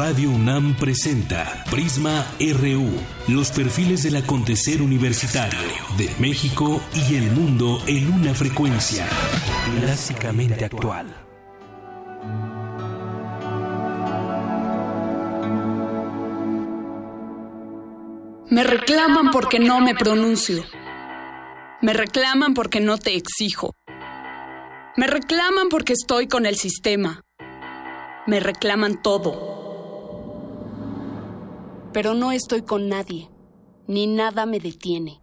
Radio UNAM presenta Prisma RU, los perfiles del acontecer universitario de México y el mundo en una frecuencia clásicamente actual. Me reclaman porque no me pronuncio. Me reclaman porque no te exijo. Me reclaman porque estoy con el sistema. Me reclaman todo pero no estoy con nadie, ni nada me detiene.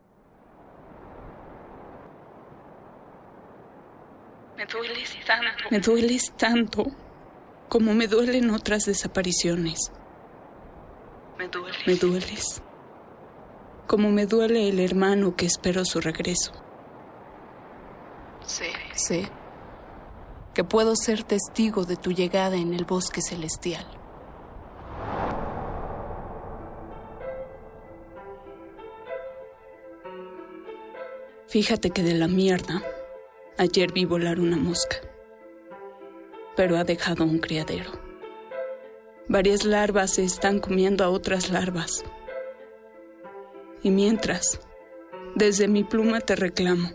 Me dueles tanto. Me dueles tanto como me duelen otras desapariciones. Me dueles. Me dueles. Como me duele el hermano que espero su regreso. Sé. Sé que puedo ser testigo de tu llegada en el bosque celestial. Fíjate que de la mierda, ayer vi volar una mosca, pero ha dejado un criadero. Varias larvas se están comiendo a otras larvas. Y mientras, desde mi pluma te reclamo,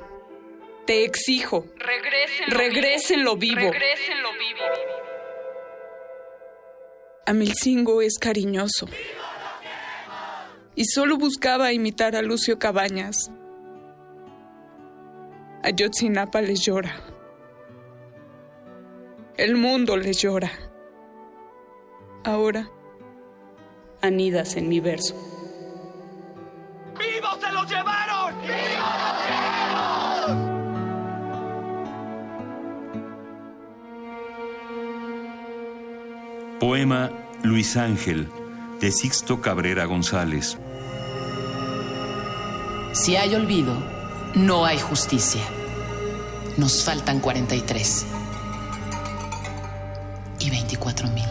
te exijo, regresen lo vivo. Regrésenlo vivo. Amilcingo es cariñoso. Y solo buscaba imitar a Lucio Cabañas Ayotzinapa les llora. El mundo les llora. Ahora, anidas en mi verso. ¡Vivos se los llevaron! ¡Vivos Poema Luis Ángel de Sixto Cabrera González. Si hay olvido, no hay justicia. Nos faltan 43 y 24 mil.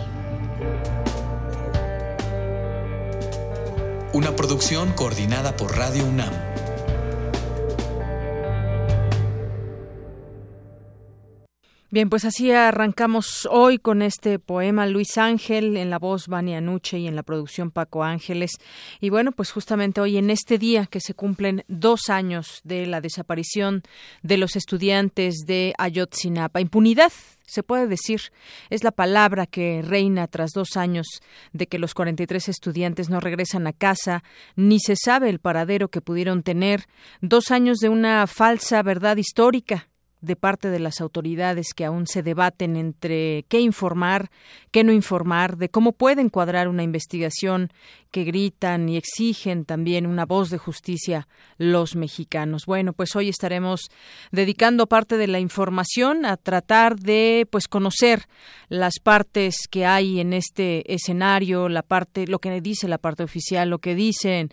Una producción coordinada por Radio UNAM. Bien, pues así arrancamos hoy con este poema Luis Ángel, en la voz Vania Nuche y en la producción Paco Ángeles. Y bueno, pues justamente hoy en este día que se cumplen dos años de la desaparición de los estudiantes de Ayotzinapa. Impunidad se puede decir, es la palabra que reina tras dos años de que los 43 estudiantes no regresan a casa, ni se sabe el paradero que pudieron tener, dos años de una falsa verdad histórica de parte de las autoridades que aún se debaten entre qué informar, qué no informar, de cómo pueden cuadrar una investigación que gritan y exigen también una voz de justicia los mexicanos. Bueno, pues hoy estaremos dedicando parte de la información a tratar de pues conocer las partes que hay en este escenario, la parte lo que dice la parte oficial, lo que dicen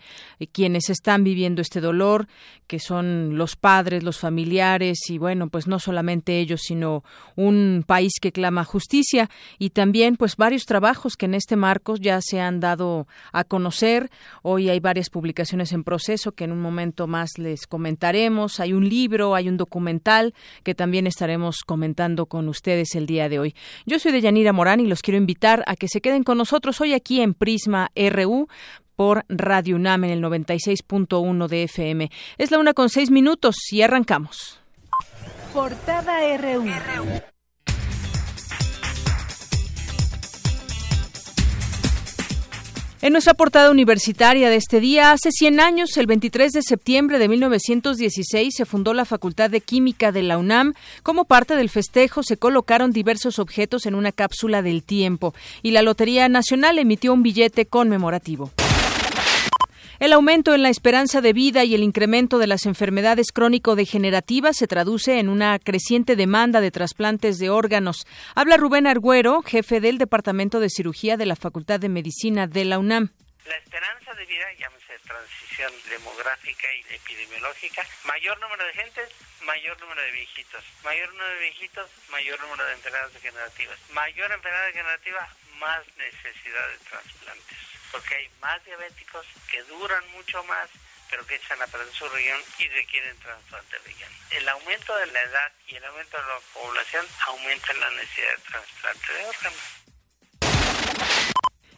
quienes están viviendo este dolor, que son los padres, los familiares y bueno, pues no solamente ellos, sino un país que clama justicia y también pues varios trabajos que en este marco ya se han dado a conocer. Hoy hay varias publicaciones en proceso que en un momento más les comentaremos. Hay un libro, hay un documental que también estaremos comentando con ustedes el día de hoy. Yo soy de Yanira Morán y los quiero invitar a que se queden con nosotros hoy aquí en Prisma RU por Radio UNAM en el 96.1 de FM. Es la una con seis minutos y arrancamos. Portada RU. En nuestra portada universitaria de este día, hace 100 años, el 23 de septiembre de 1916, se fundó la Facultad de Química de la UNAM. Como parte del festejo, se colocaron diversos objetos en una cápsula del tiempo y la Lotería Nacional emitió un billete conmemorativo. El aumento en la esperanza de vida y el incremento de las enfermedades crónico-degenerativas se traduce en una creciente demanda de trasplantes de órganos. Habla Rubén Argüero, jefe del Departamento de Cirugía de la Facultad de Medicina de la UNAM. La esperanza de vida, llámese transición demográfica y epidemiológica, mayor número de gente, mayor número de viejitos, mayor número de viejitos, mayor número de enfermedades degenerativas, mayor enfermedad degenerativa, más necesidad de trasplantes porque hay más diabéticos que duran mucho más, pero que echan a perder su riñón y requieren trasplante de riñón. El aumento de la edad y el aumento de la población aumenta la necesidad de trasplante de órganos.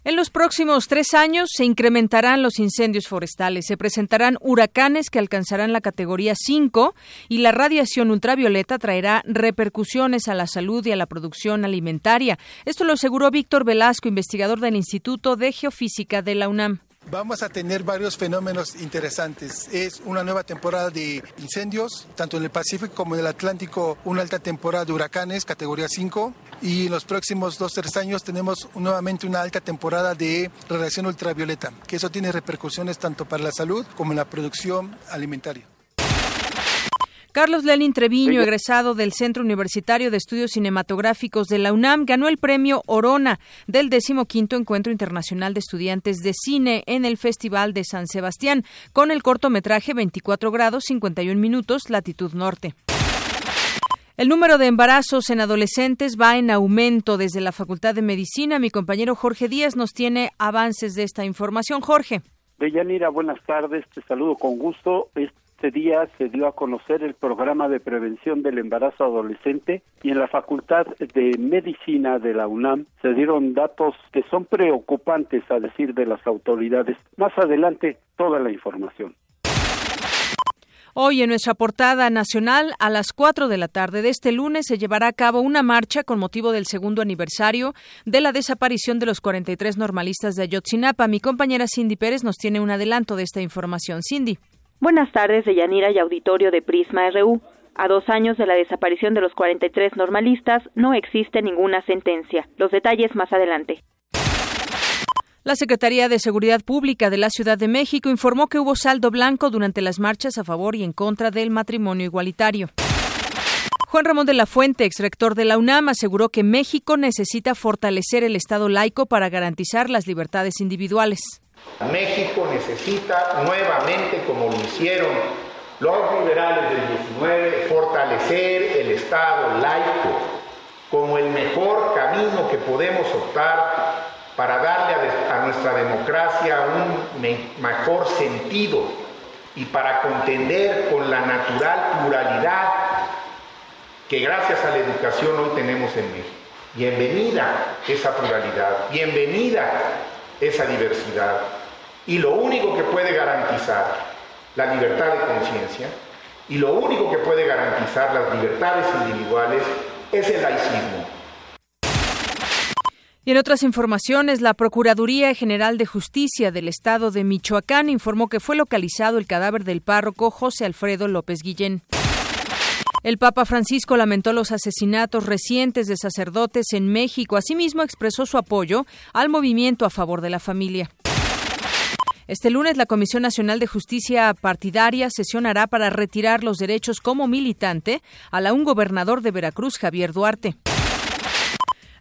En los próximos tres años se incrementarán los incendios forestales, se presentarán huracanes que alcanzarán la categoría 5 y la radiación ultravioleta traerá repercusiones a la salud y a la producción alimentaria. Esto lo aseguró Víctor Velasco, investigador del Instituto de Geofísica de la UNAM. Vamos a tener varios fenómenos interesantes. Es una nueva temporada de incendios, tanto en el Pacífico como en el Atlántico, una alta temporada de huracanes, categoría 5. Y en los próximos dos, tres años tenemos nuevamente una alta temporada de radiación ultravioleta, que eso tiene repercusiones tanto para la salud como en la producción alimentaria. Carlos Lenin Treviño, egresado del Centro Universitario de Estudios Cinematográficos de la UNAM, ganó el premio Orona del 15 Encuentro Internacional de Estudiantes de Cine en el Festival de San Sebastián, con el cortometraje 24 grados 51 minutos, latitud norte. El número de embarazos en adolescentes va en aumento desde la Facultad de Medicina. Mi compañero Jorge Díaz nos tiene avances de esta información. Jorge. Deyanira, buenas tardes. Te saludo con gusto. Este día se dio a conocer el programa de prevención del embarazo adolescente y en la Facultad de Medicina de la UNAM se dieron datos que son preocupantes a decir de las autoridades. Más adelante, toda la información. Hoy en nuestra portada nacional, a las 4 de la tarde de este lunes, se llevará a cabo una marcha con motivo del segundo aniversario de la desaparición de los 43 normalistas de Ayotzinapa. Mi compañera Cindy Pérez nos tiene un adelanto de esta información. Cindy. Buenas tardes de Yanira y auditorio de Prisma RU. A dos años de la desaparición de los 43 normalistas, no existe ninguna sentencia. Los detalles más adelante. La Secretaría de Seguridad Pública de la Ciudad de México informó que hubo saldo blanco durante las marchas a favor y en contra del matrimonio igualitario. Juan Ramón de la Fuente, exrector de la UNAM, aseguró que México necesita fortalecer el Estado laico para garantizar las libertades individuales. México necesita nuevamente, como lo hicieron los liberales del 19, fortalecer el Estado laico como el mejor camino que podemos optar para darle a, nuestra democracia un mejor sentido y para contender con la natural pluralidad que gracias a la educación hoy tenemos en México. Bienvenida esa pluralidad, bienvenida esa diversidad. Y lo único que puede garantizar la libertad de conciencia y lo único que puede garantizar las libertades individuales es el laicismo. Y en otras informaciones, la Procuraduría General de Justicia del Estado de Michoacán informó que fue localizado el cadáver del párroco José Alfredo López Guillén. El Papa Francisco lamentó los asesinatos recientes de sacerdotes en México. Asimismo, expresó su apoyo al movimiento a favor de la familia. Este lunes, la Comisión Nacional de Justicia Partidaria sesionará para retirar los derechos como militante a la un gobernador de Veracruz, Javier Duarte.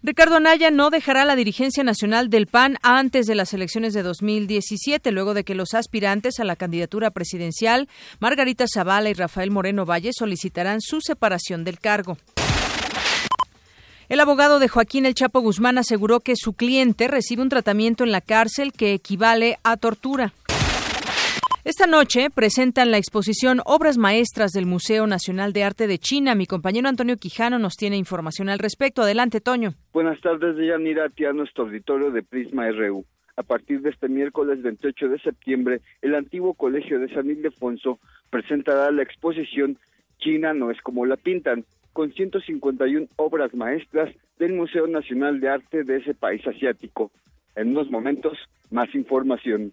Ricardo Anaya no dejará la dirigencia nacional del PAN antes de las elecciones de 2017, luego de que los aspirantes a la candidatura presidencial, Margarita Zavala y Rafael Moreno Valle, solicitarán su separación del cargo. El abogado de Joaquín El Chapo Guzmán aseguró que su cliente recibe un tratamiento en la cárcel que equivale a tortura. Esta noche presentan la exposición Obras Maestras del Museo Nacional de Arte de China. Mi compañero Antonio Quijano nos tiene información al respecto. Adelante, Toño. Buenas tardes, Yanira, a nuestro auditorio de Prisma RU. A partir de este miércoles 28 de septiembre, el antiguo Colegio de San Ildefonso presentará la exposición China no es como la pintan, con 151 obras maestras del Museo Nacional de Arte de ese país asiático. En unos momentos, más información.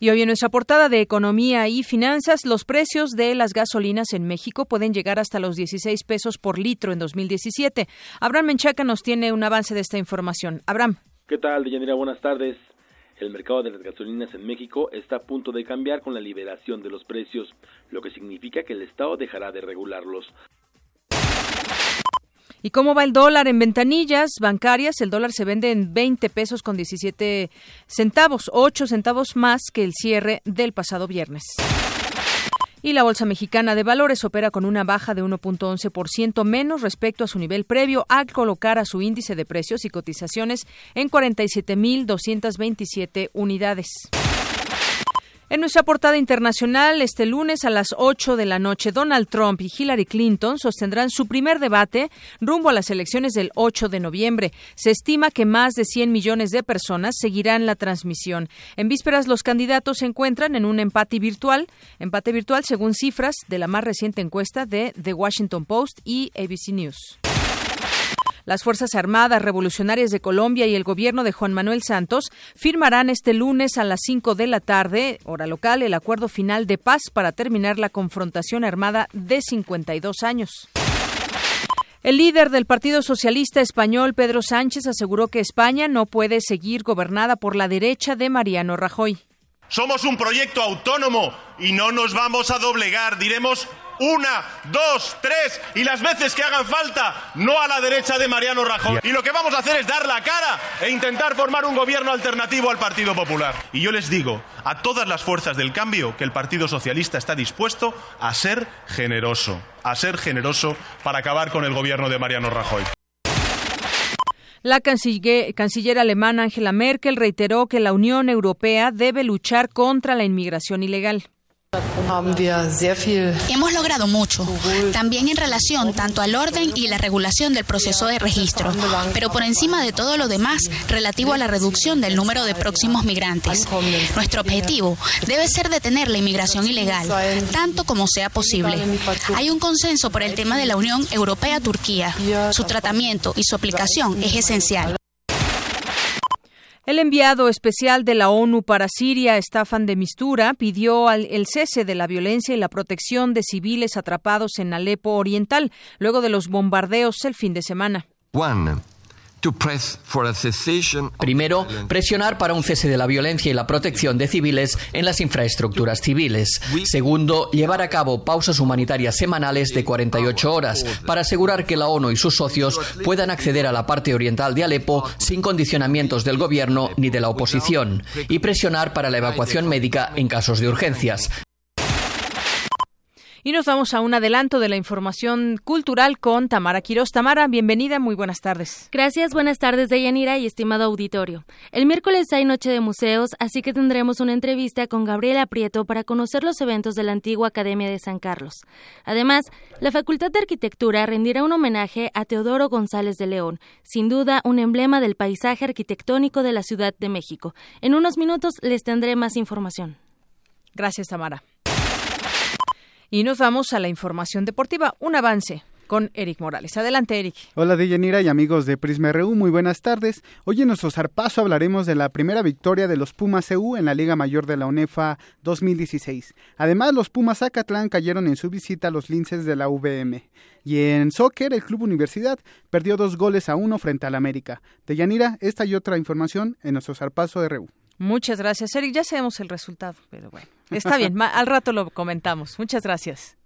Y hoy en nuestra portada de Economía y Finanzas, los precios de las gasolinas en México pueden llegar hasta los 16 pesos por litro en 2017. Abraham Menchaca nos tiene un avance de esta información. Abraham. ¿Qué tal, Deyanira? Buenas tardes. El mercado de las gasolinas en México está a punto de cambiar con la liberación de los precios, lo que significa que el Estado dejará de regularlos. ¿Y cómo va el dólar en ventanillas bancarias? El dólar se vende en 20 pesos con 17 centavos, 8 centavos más que el cierre del pasado viernes. Y la Bolsa Mexicana de Valores opera con una baja de 1.11% menos respecto a su nivel previo al colocar a su índice de precios y cotizaciones en 47.227 unidades. En nuestra portada internacional, este lunes a las 8 de la noche, Donald Trump y Hillary Clinton sostendrán su primer debate rumbo a las elecciones del 8 de noviembre. Se estima que más de 100 millones de personas seguirán la transmisión. En vísperas, los candidatos se encuentran en un empate virtual, empate virtual según cifras de la más reciente encuesta de The Washington Post y ABC News. Las Fuerzas Armadas Revolucionarias de Colombia y el gobierno de Juan Manuel Santos firmarán este lunes a las 5 de la tarde, hora local, el acuerdo final de paz para terminar la confrontación armada de 52 años. El líder del Partido Socialista Español, Pedro Sánchez, aseguró que España no puede seguir gobernada por la derecha de Mariano Rajoy. Somos un proyecto autónomo y no nos vamos a doblegar. Diremos una, dos, tres y las veces que hagan falta, no a la derecha de Mariano Rajoy. Y lo que vamos a hacer es dar la cara e intentar formar un gobierno alternativo al Partido Popular. Y yo les digo a todas las fuerzas del cambio que el Partido Socialista está dispuesto a ser generoso, a ser generoso para acabar con el gobierno de Mariano Rajoy. La canciller, canciller, alemana Angela Merkel reiteró que la Unión Europea debe luchar contra la inmigración ilegal. Hemos logrado mucho, también en relación tanto al orden y la regulación del proceso de registro, pero por encima de todo lo demás, relativo a la reducción del número de próximos migrantes. Nuestro objetivo debe ser detener la inmigración ilegal, tanto como sea posible. Hay un consenso por el tema de la Unión Europea-Turquía. Su tratamiento y su aplicación es esencial. El enviado especial de la ONU para Siria, Staffan de Mistura, pidió el cese de la violencia y la protección de civiles atrapados en Alepo Oriental luego de los bombardeos el fin de semana. Primero, presionar para un cese de la violencia y la protección de civiles en las infraestructuras civiles. Segundo, llevar a cabo pausas humanitarias semanales de 48 horas para asegurar que la ONU y sus socios puedan acceder a la parte oriental de Alepo sin condicionamientos del gobierno ni de la oposición. Y presionar para la evacuación médica en casos de urgencias. Y nos vamos a un adelanto de la información cultural con Tamara Quiroz. Tamara, bienvenida, muy buenas tardes. Gracias, buenas tardes, Deyanira y estimado auditorio. El miércoles hay Noche de Museos, así que tendremos una entrevista con Gabriela Prieto para conocer los eventos de la antigua Academia de San Carlos. Además, la Facultad de Arquitectura rendirá un homenaje a Teodoro González de León, sin duda un emblema del paisaje arquitectónico de la Ciudad de México. En unos minutos les tendré más información. Gracias, Tamara. Y nos vamos a la información deportiva. Un avance con Eric Morales. Adelante, Eric. Hola, Deyanira y amigos de Prisma RU, muy buenas tardes. Hoy en nuestro zarpazo hablaremos de la primera victoria de los Pumas EU en la Liga Mayor de la UNEFA 2016. Además, los Pumas Acatlán cayeron en su visita a los linces de la VM. Y en soccer, el Club Universidad perdió dos goles a uno frente al América. Deyanira, esta y otra información en nuestro zarpazo RU. Muchas gracias, Eric. Ya sabemos el resultado, pero bueno, está bien. al rato lo comentamos. Muchas gracias.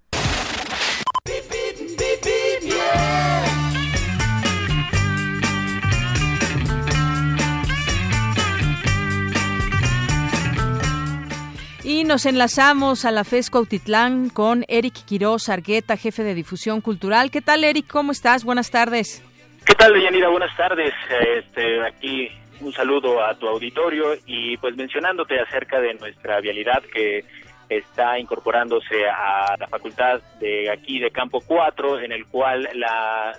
Y nos enlazamos a la FESCO Autitlán con Eric Quiroz Argueta, jefe de difusión cultural. ¿Qué tal, Eric? ¿Cómo estás? Buenas tardes. ¿Qué tal, Yanira? Buenas tardes. Este, aquí un saludo a tu auditorio y pues mencionándote acerca de nuestra vialidad que está incorporándose a la facultad de aquí de Campo 4, en el cual la,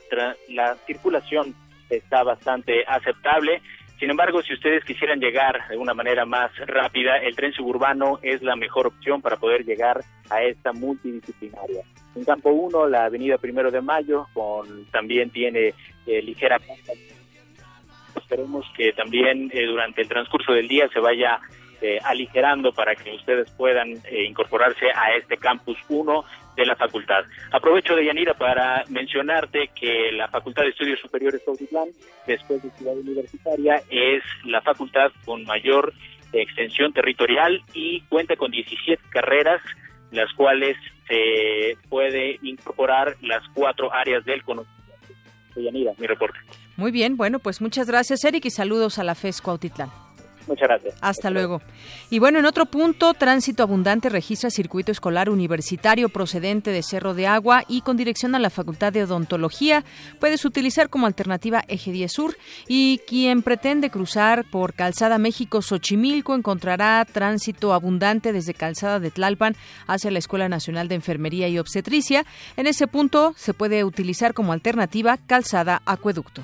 la circulación está bastante aceptable. Sin embargo, si ustedes quisieran llegar de una manera más rápida, el tren suburbano es la mejor opción para poder llegar a esta multidisciplinaria. En Campo 1, la avenida Primero de Mayo, con, también tiene eh, ligera Esperemos que también eh, durante el transcurso del día se vaya eh, aligerando para que ustedes puedan eh, incorporarse a este campus 1 de la facultad. Aprovecho de Yanira para mencionarte que la Facultad de Estudios Superiores Cautitlán, después de Ciudad Universitaria, es la facultad con mayor extensión territorial y cuenta con 17 carreras, las cuales se puede incorporar las cuatro áreas del conocimiento. Yanira, mi reporte. Muy bien, bueno, pues muchas gracias, Eric, y saludos a la FES Cuautitlán. Muchas gracias. Hasta, luego. Y bueno, en otro punto, Tránsito Abundante registra circuito escolar universitario procedente de Cerro de Agua y con dirección a la Facultad de Odontología. Puedes utilizar como alternativa Eje 10 Sur y quien pretende cruzar por Calzada México-Xochimilco encontrará tránsito abundante desde Calzada de Tlalpan hacia la Escuela Nacional de Enfermería y Obstetricia. En ese punto se puede utilizar como alternativa Calzada Acueducto.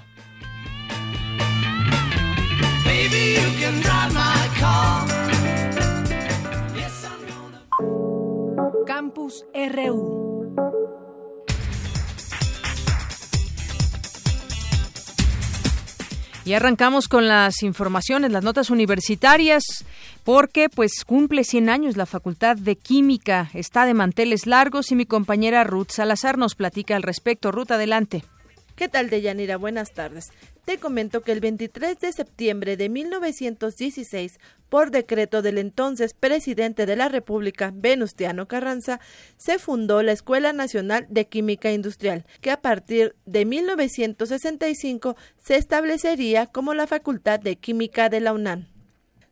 Campus RU. Y arrancamos con las informaciones, las notas universitarias, porque pues cumple 100 años la Facultad de Química, está de manteles largos y mi compañera Ruth Salazar nos platica al respecto. Ruth, adelante. ¿Qué tal, Deyanira? Buenas tardes. Te comento que el 23 de septiembre de 1916, por decreto del entonces presidente de la República, Venustiano Carranza, se fundó la Escuela Nacional de Química Industrial, que a partir de 1965 se establecería como la Facultad de Química de la UNAM.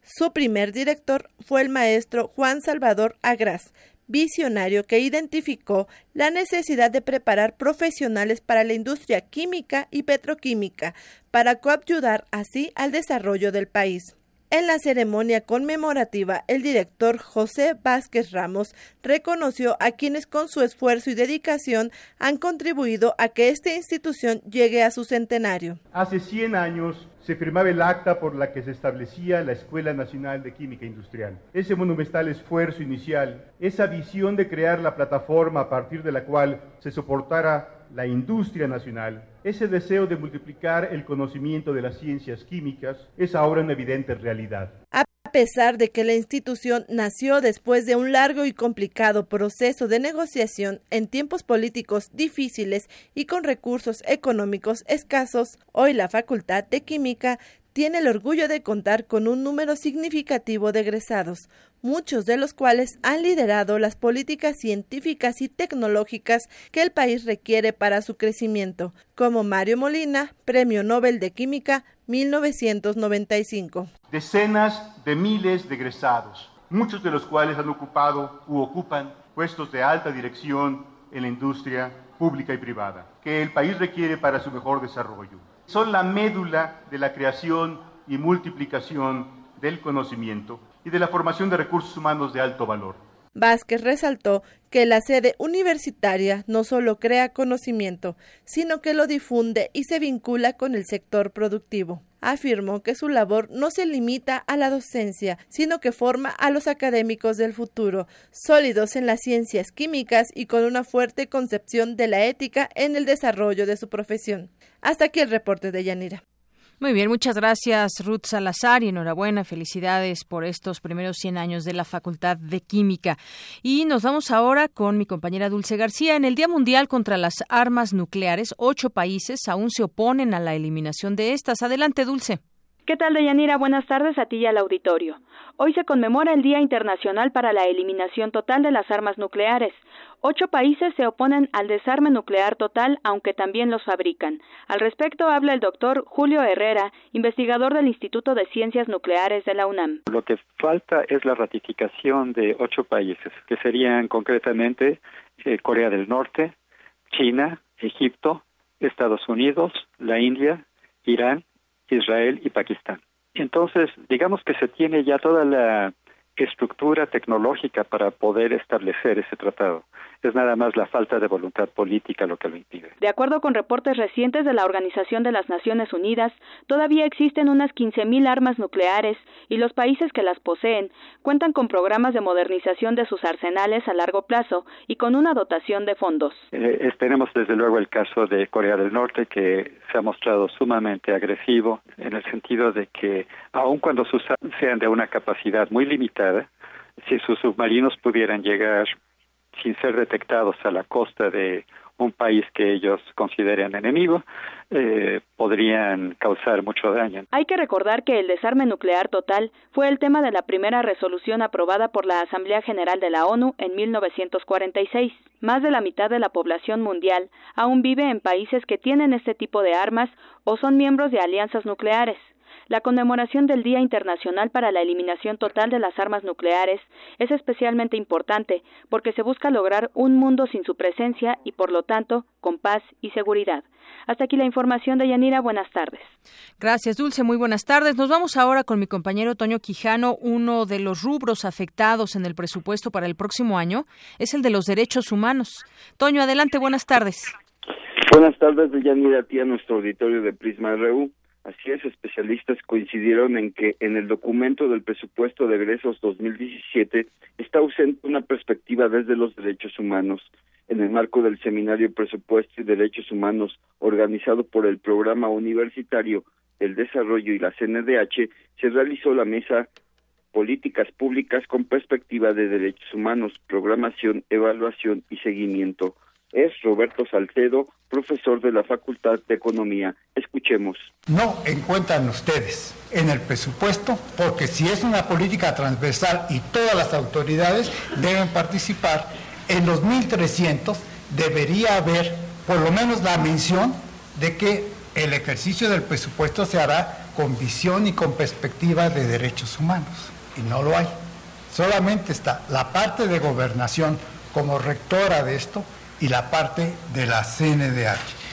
Su primer director fue el maestro Juan Salvador Agras, visionario que identificó la necesidad de preparar profesionales para la industria química y petroquímica para coayudar así al desarrollo del país. En la ceremonia conmemorativa, el director José Vázquez Ramos reconoció a quienes con su esfuerzo y dedicación han contribuido a que esta institución llegue a su centenario. Hace 100 años se firmaba el acta por la que se establecía la Escuela Nacional de Química Industrial. Ese monumental esfuerzo inicial, esa visión de crear la plataforma a partir de la cual se soportara la industria nacional, ese deseo de multiplicar el conocimiento de las ciencias químicas es ahora una evidente realidad. Pesar de que la institución nació después de un largo y complicado proceso de negociación en tiempos políticos difíciles y con recursos económicos escasos, hoy la Facultad de Química tiene el orgullo de contar con un número significativo de egresados, muchos de los cuales han liderado las políticas científicas y tecnológicas que el país requiere para su crecimiento, como Mario Molina, Premio Nobel de Química 1995. Decenas de miles de egresados, muchos de los cuales han ocupado u ocupan puestos de alta dirección en la industria pública y privada, que el país requiere para su mejor desarrollo son la médula de la creación y multiplicación del conocimiento y de la formación de recursos humanos de alto valor. Vázquez resaltó que la sede universitaria no solo crea conocimiento, sino que lo difunde y se vincula con el sector productivo. Afirmó que su labor no se limita a la docencia, sino que forma a los académicos del futuro, sólidos en las ciencias químicas y con una fuerte concepción de la ética en el desarrollo de su profesión. Hasta aquí el reporte de Yanira. Muy bien, muchas gracias Ruth Salazar y enhorabuena, felicidades por estos primeros 100 años de la Facultad de Química. Y nos vamos ahora con mi compañera Dulce García. En el Día Mundial contra las Armas Nucleares, ocho países aún se oponen a la eliminación de estas. Adelante, Dulce. ¿Qué tal, Deyanira? Buenas tardes a ti y al auditorio. Hoy se conmemora el Día Internacional para la Eliminación Total de las Armas Nucleares. Ocho países se oponen al desarme nuclear total, aunque también los fabrican. Al respecto habla el doctor Julio Herrera, investigador del Instituto de Ciencias Nucleares de la UNAM. Lo que falta es la ratificación de ocho países, que serían concretamente eh, Corea del Norte, China, Egipto, Estados Unidos, la India, Irán, Israel y Pakistán. Entonces, digamos que se tiene ya toda la estructura tecnológica para poder establecer ese tratado. Es nada más la falta de voluntad política lo que lo impide. De acuerdo con reportes recientes de la Organización de las Naciones Unidas, todavía existen unas 15.000 armas nucleares y los países que las poseen cuentan con programas de modernización de sus arsenales a largo plazo y con una dotación de fondos. Eh, tenemos desde luego el caso de Corea del Norte que se ha mostrado sumamente agresivo en el sentido de que aun cuando sus sean de una capacidad muy limitada, si sus submarinos pudieran llegar sin ser detectados a la costa de un país que ellos consideren enemigo, eh, podrían causar mucho daño. Hay que recordar que el desarme nuclear total fue el tema de la primera resolución aprobada por la Asamblea General de la ONU en 1946. Más de la mitad de la población mundial aún vive en países que tienen este tipo de armas o son miembros de alianzas nucleares. La conmemoración del Día Internacional para la Eliminación Total de las Armas Nucleares es especialmente importante porque se busca lograr un mundo sin su presencia y, por lo tanto, con paz y seguridad. Hasta aquí la información de Yanira. Buenas tardes. Gracias, Dulce. Muy buenas tardes. Nos vamos ahora con mi compañero Toño Quijano. Uno de los rubros afectados en el presupuesto para el próximo año es el de los derechos humanos. Toño, adelante. Buenas tardes. Buenas tardes, Yanira, a ti a nuestro auditorio de Prisma RU. Así es, especialistas coincidieron en que en el documento del presupuesto de egresos 2017 está ausente una perspectiva desde los derechos humanos. En el marco del seminario Presupuesto y Derechos Humanos organizado por el Programa Universitario del Desarrollo y la CNDH, se realizó la mesa Políticas Públicas con Perspectiva de Derechos Humanos, Programación, Evaluación y Seguimiento es Roberto Salcedo, profesor de la Facultad de Economía. Escuchemos. No encuentran ustedes en el presupuesto, porque si es una política transversal y todas las autoridades deben participar, en los 1.300 debería haber por lo menos la mención de que el ejercicio del presupuesto se hará con visión y con perspectiva de derechos humanos. Y no lo hay. Solamente está la parte de gobernación como rectora de esto y la parte de la CNDH.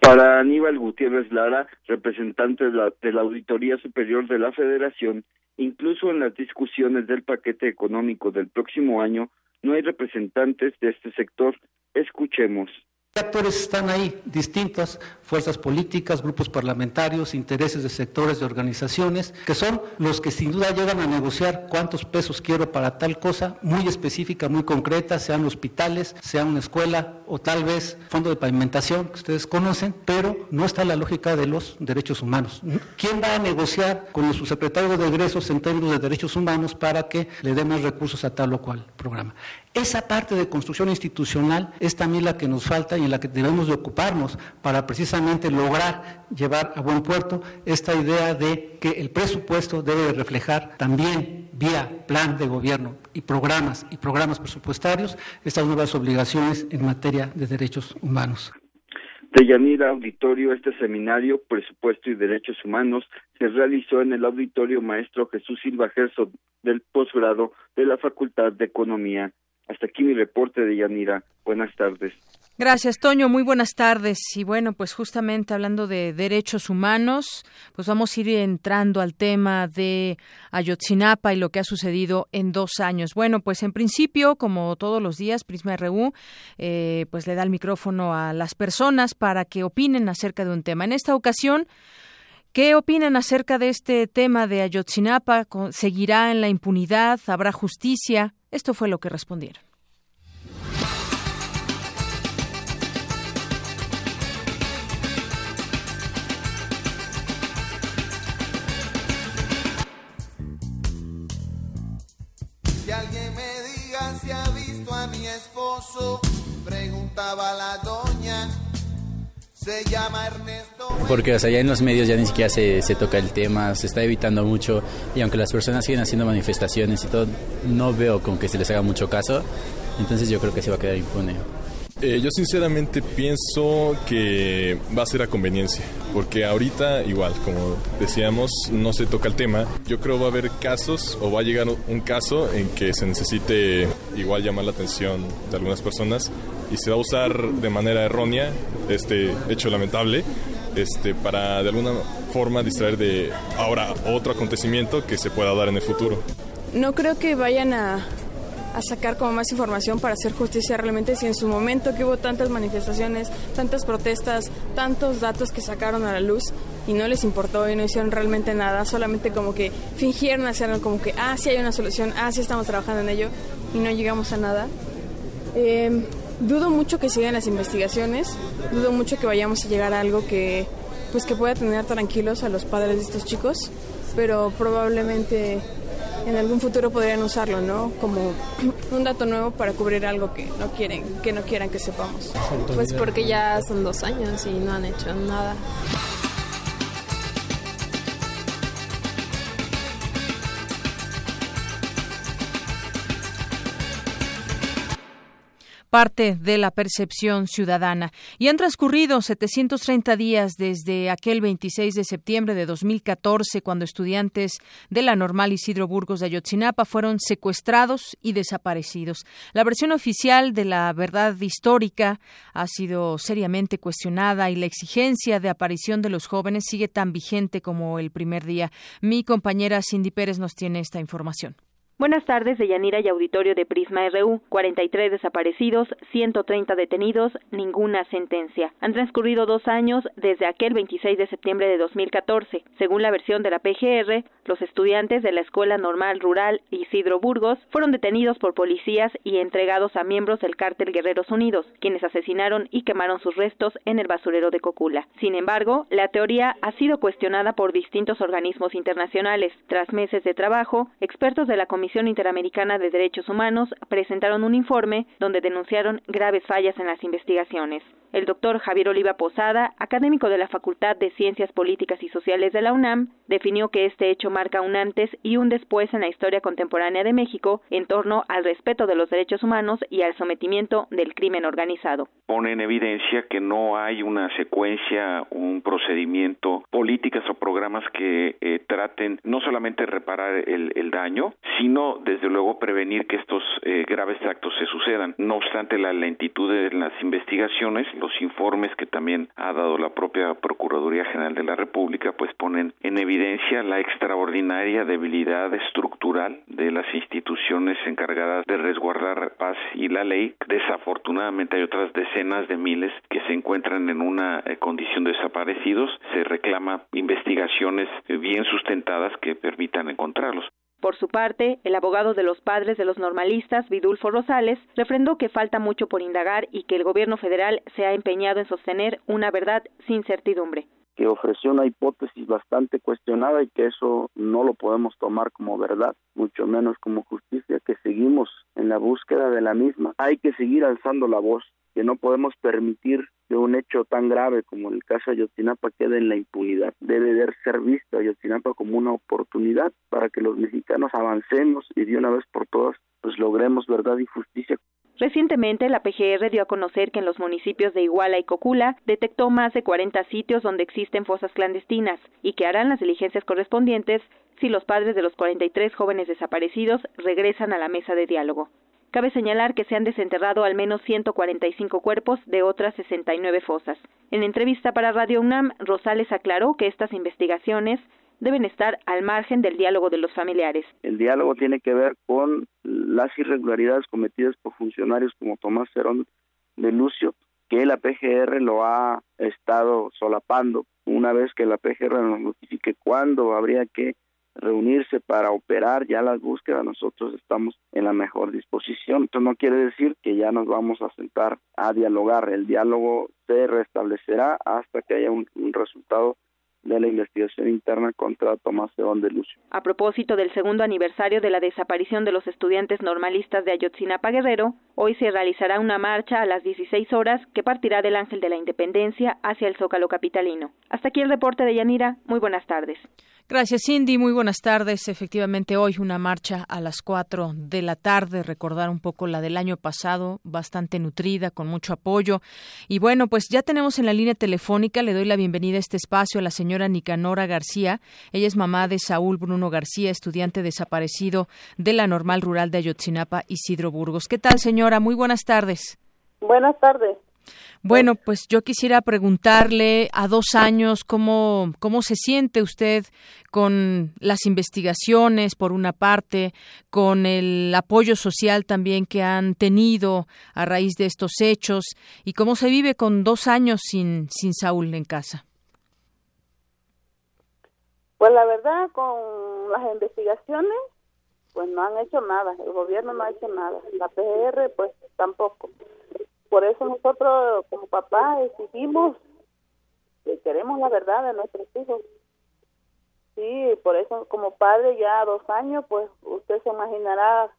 Para Aníbal Gutiérrez Lara, representante de la, de la, Auditoría Superior de la Federación, incluso en las discusiones del paquete económico del próximo año, no hay representantes de este sector. Escuchemos. ¿Qué actores están ahí? Distintas fuerzas políticas, grupos parlamentarios, intereses de sectores, de organizaciones, que son los que sin duda llegan a negociar cuántos pesos quiero para tal cosa, muy específica, muy concreta, sean hospitales, sea una escuela o tal vez fondo de pavimentación que ustedes conocen, pero no está la lógica de los derechos humanos. ¿Quién va a negociar con el subsecretario de egresos en términos de derechos humanos para que le demos recursos a tal o cual programa? Esa parte de construcción institucional es también la que nos falta y en la que debemos de ocuparnos para precisamente lograr llevar a buen puerto esta idea de que el presupuesto debe reflejar también vía plan de gobierno y programas y programas presupuestarios estas nuevas obligaciones en materia de derechos humanos. De Yanira Auditorio, este seminario Presupuesto y Derechos Humanos se realizó en el Auditorio Maestro Jesús Silva Gerso del posgrado de la Facultad de Economía hasta aquí mi reporte de Yanira. Buenas tardes. Gracias, Toño. Muy buenas tardes. Y bueno, pues justamente hablando de derechos humanos, pues vamos a ir entrando al tema de Ayotzinapa y lo que ha sucedido en dos años. Bueno, pues en principio, como todos los días, Prisma RU, eh, pues le da el micrófono a las personas para que opinen acerca de un tema. En esta ocasión, ¿Qué opinan acerca de este tema de Ayotzinapa? ¿Seguirá en la impunidad? ¿Habrá justicia? Esto fue lo que respondieron. Que alguien me diga si ha visto a mi esposo, preguntaba la doña. Se llama Ernesto. Porque o sea, ya en los medios ya ni siquiera se, se, toca el tema, se está evitando mucho y aunque las personas siguen haciendo manifestaciones y todo, no veo con que se les haga mucho caso, entonces yo creo que se va a quedar impune. Eh, yo sinceramente pienso que va a ser a conveniencia, porque ahorita igual, como decíamos, no se toca el tema. Yo creo va a haber casos o va a llegar un caso en que se necesite igual llamar la atención de algunas personas y se va a usar de manera errónea este hecho lamentable este, para de alguna forma distraer de ahora otro acontecimiento que se pueda dar en el futuro. No creo que vayan a, a sacar como más información para hacer justicia realmente si en su momento que hubo tantas manifestaciones, tantas protestas, tantos datos que sacaron a la luz y no les importó y no hicieron realmente nada, solamente como que fingieron hacerlo como que, ah, sí hay una solución, ah, sí estamos trabajando en ello y no llegamos a nada. Eh, dudo mucho que sigan las investigaciones, dudo mucho que vayamos a llegar a algo que pues que pueda tener tranquilos a los padres de estos chicos, pero probablemente en algún futuro podrían usarlo, ¿no? Como un dato nuevo para cubrir algo que no quieren, que no quieran que sepamos. Pues porque ya son dos años y no han hecho nada. Parte de la percepción ciudadana. Y han transcurrido 730 días desde aquel 26 de septiembre de 2014, cuando estudiantes de la normal Isidro Burgos de Ayotzinapa fueron secuestrados y desaparecidos. La versión oficial de la verdad histórica ha sido seriamente cuestionada y la exigencia de aparición de los jóvenes sigue tan vigente como el primer día. Mi compañera Cindy Pérez nos tiene esta información. Buenas tardes, de Yanira y auditorio de Prisma RU. 43 desaparecidos, 130 detenidos, ninguna sentencia. Han transcurrido dos años desde aquel 26 de septiembre de 2014. Según la versión de la PGR, los estudiantes de la Escuela Normal Rural Isidro Burgos fueron detenidos por policías y entregados a miembros del cártel Guerreros Unidos, quienes asesinaron y quemaron sus restos en el basurero de Cocula. Sin embargo, la teoría ha sido cuestionada por distintos organismos internacionales. Tras meses de trabajo, expertos de la Comisión Interamericana de Derechos Humanos presentaron un informe donde denunciaron graves fallas en las investigaciones. El doctor Javier Oliva Posada, académico de la Facultad de Ciencias Políticas y Sociales de la UNAM, definió que este hecho marca un antes y un después en la historia contemporánea de México en torno al respeto de los derechos humanos y al sometimiento del crimen organizado. Pone en evidencia que no hay una secuencia, un procedimiento, políticas o programas que eh, traten no solamente reparar el, daño, sino desde luego prevenir que estos eh, graves actos se sucedan. No obstante la lentitud de las investigaciones, los informes que también ha dado la propia Procuraduría General de la República, pues ponen en evidencia la extraordinaria debilidad estructural de las instituciones encargadas de resguardar paz y la ley. Desafortunadamente hay otras decenas de miles que se encuentran en una eh, condición de desaparecidos. Se reclama investigaciones eh, bien sustentadas que permitan encontrarlos. Por su parte, el abogado de los padres de los normalistas, Vidulfo Rosales, refrendó que falta mucho por indagar y que el gobierno federal se ha empeñado en sostener una verdad sin certidumbre que ofreció una hipótesis bastante cuestionada y que eso no lo podemos tomar como verdad, mucho menos como justicia, que seguimos en la búsqueda de la misma. Hay que seguir alzando la voz, que no podemos permitir que un hecho tan grave como el caso de Ayotzinapa quede en la impunidad. Debe de ser visto Ayotzinapa como una oportunidad para que los mexicanos avancemos y de una vez por todas pues logremos verdad y justicia. Recientemente, la PGR dio a conocer que en los municipios de Iguala y Cocula detectó más de 40 sitios donde existen fosas clandestinas y que harán las diligencias correspondientes si los padres de los 43 jóvenes desaparecidos regresan a la mesa de diálogo. Cabe señalar que se han desenterrado al menos 145 cuerpos de otras 69 fosas. En entrevista para Radio UNAM, Rosales aclaró que estas investigaciones deben estar al margen del diálogo de los familiares. El diálogo tiene que ver con las irregularidades cometidas por funcionarios como Tomás Cerón de Lucio, que la PGR lo ha estado solapando. Una vez que la PGR nos notifique cuándo habría que reunirse para operar ya las búsquedas, nosotros estamos en la mejor disposición. Esto no quiere decir que ya nos vamos a sentar a dialogar. El diálogo se restablecerá hasta que haya un, resultado de la investigación interna contra Tomás León de Lucio. A propósito del segundo aniversario de la desaparición de los estudiantes normalistas de Ayotzinapa Guerrero, hoy se realizará una marcha a las 16 horas que partirá del Ángel de la Independencia hacia el Zócalo Capitalino. Hasta aquí el reporte de Yanira. Muy buenas tardes. Gracias, Cindy. Muy buenas tardes. Efectivamente, hoy una marcha a las 4 de la tarde. Recordar un poco la del año pasado, bastante nutrida, con mucho apoyo. Y bueno, pues ya tenemos en la línea telefónica, le doy la bienvenida a este espacio a la señora Nicanora García. Ella es mamá de Saúl Bruno García, estudiante desaparecido de la normal rural de Ayotzinapa, Isidro Burgos. ¿Qué tal, señora? Muy buenas tardes. Buenas tardes. Bueno, pues yo quisiera preguntarle a dos años cómo, cómo se siente usted con las investigaciones, por una parte, con el apoyo social también que han tenido a raíz de estos hechos y cómo se vive con dos años sin, sin Saúl en casa. Pues la verdad, con las investigaciones, pues no han hecho nada, el gobierno no ha hecho nada, la PGR pues tampoco. Por eso nosotros como papás exigimos que queremos la verdad de nuestros hijos. Sí, por eso como padre ya dos años, pues usted se imaginará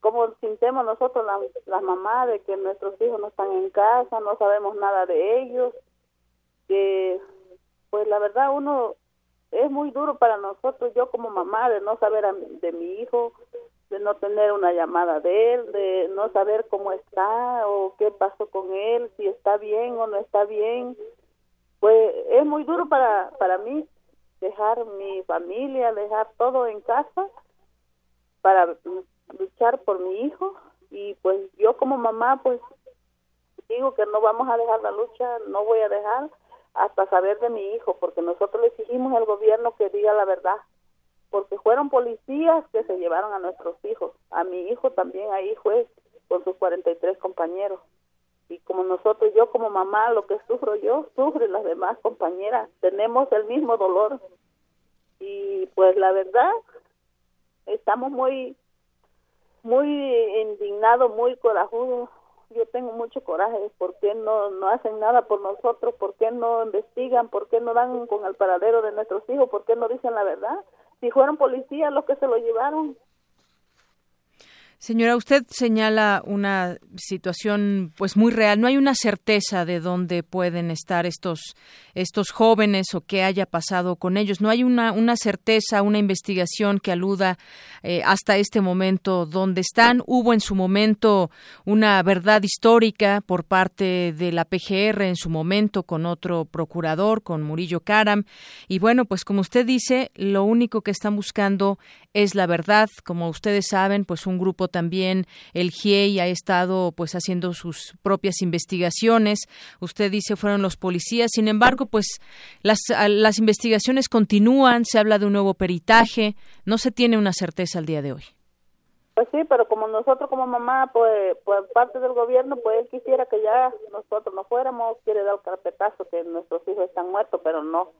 cómo sintemos nosotros las la mamás de que nuestros hijos no están en casa, no sabemos nada de ellos, que pues la verdad uno es muy duro para nosotros, yo como mamá, de no saber de mi hijo, de no tener una llamada de él, de no saber cómo está o qué pasó con él, si está bien o no está bien. Pues es muy duro para, para mí dejar mi familia, dejar todo en casa para luchar por mi hijo y pues yo como mamá pues digo que no vamos a dejar la lucha, no voy a dejar hasta saber de mi hijo, porque nosotros le exigimos al gobierno que diga la verdad, porque fueron policías que se llevaron a nuestros hijos, a mi hijo también ahí fue con sus 43 compañeros. Y como nosotros, yo como mamá, lo que sufro yo, sufren las demás compañeras, tenemos el mismo dolor. Y pues la verdad, estamos muy, muy indignados, muy corajudos yo tengo mucho coraje, ¿por qué no, no hacen nada por nosotros? ¿Por qué no investigan? ¿Por qué no dan con el paradero de nuestros hijos? ¿Por qué no dicen la verdad? Si fueron policías los que se lo llevaron, Señora, usted señala una situación pues muy real. No hay una certeza de dónde pueden estar estos estos jóvenes o qué haya pasado con ellos. No hay una una certeza, una investigación que aluda eh, hasta este momento dónde están. Hubo en su momento una verdad histórica por parte de la PGR en su momento con otro procurador, con Murillo Karam. Y bueno, pues como usted dice, lo único que están buscando es la verdad. Como ustedes saben, pues un grupo también, el GIEI, ha estado pues haciendo sus propias investigaciones. Usted dice fueron los policías. Sin embargo, pues las, las investigaciones continúan, se habla de un nuevo peritaje. No se tiene una certeza al día de hoy. Pues sí, pero como nosotros como mamá, pues, pues parte del gobierno, pues él quisiera que ya nosotros no fuéramos, quiere dar el carpetazo que nuestros hijos están muertos, pero no.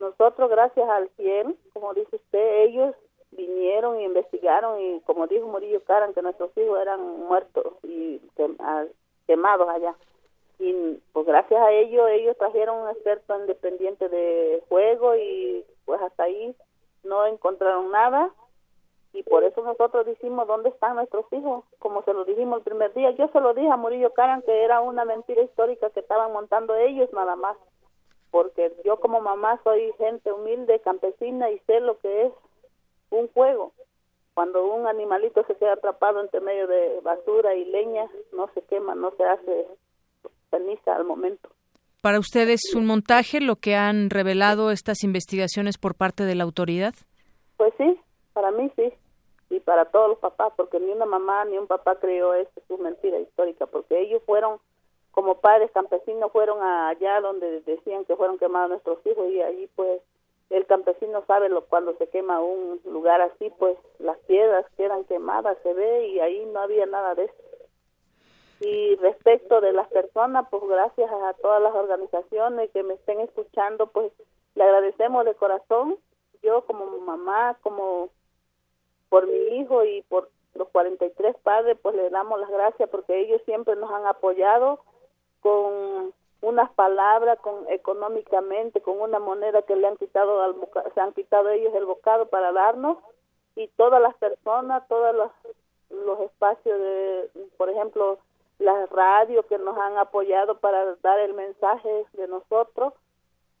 Nosotros, gracias al cielo, como dice usted, ellos vinieron y investigaron y como dijo Murillo Caran que nuestros hijos eran muertos y quemados allá. Y pues gracias a ellos ellos trajeron un experto independiente de juego y pues hasta ahí no encontraron nada. Y por eso nosotros decimos dónde están nuestros hijos como se lo dijimos el primer día. Yo se lo dije a Murillo Caran que era una mentira histórica que estaban montando ellos nada más. Porque yo como mamá soy gente humilde campesina y sé lo que es un juego. Cuando un animalito se queda atrapado entre medio de basura y leña, no se quema, no se hace ceniza al momento. ¿Para ustedes es un montaje lo que han revelado estas investigaciones por parte de la autoridad? Pues sí, para mí sí, y para todos los papás, porque ni una mamá ni un papá creyó esto, es una mentira histórica, porque ellos fueron, como padres campesinos, fueron allá donde decían que fueron quemados nuestros hijos y allí pues el campesino sabe lo, cuando se quema un lugar así, pues las piedras quedan quemadas, se ve y ahí no había nada de eso. Y respecto de las personas, pues gracias a todas las organizaciones que me estén escuchando, pues le agradecemos de corazón. Yo como mamá, como por mi hijo y por los 43 padres, pues le damos las gracias porque ellos siempre nos han apoyado con unas palabras con económicamente con una moneda que le han quitado al se han quitado ellos el bocado para darnos y todas las personas todos los, los espacios de por ejemplo las radios que nos han apoyado para dar el mensaje de nosotros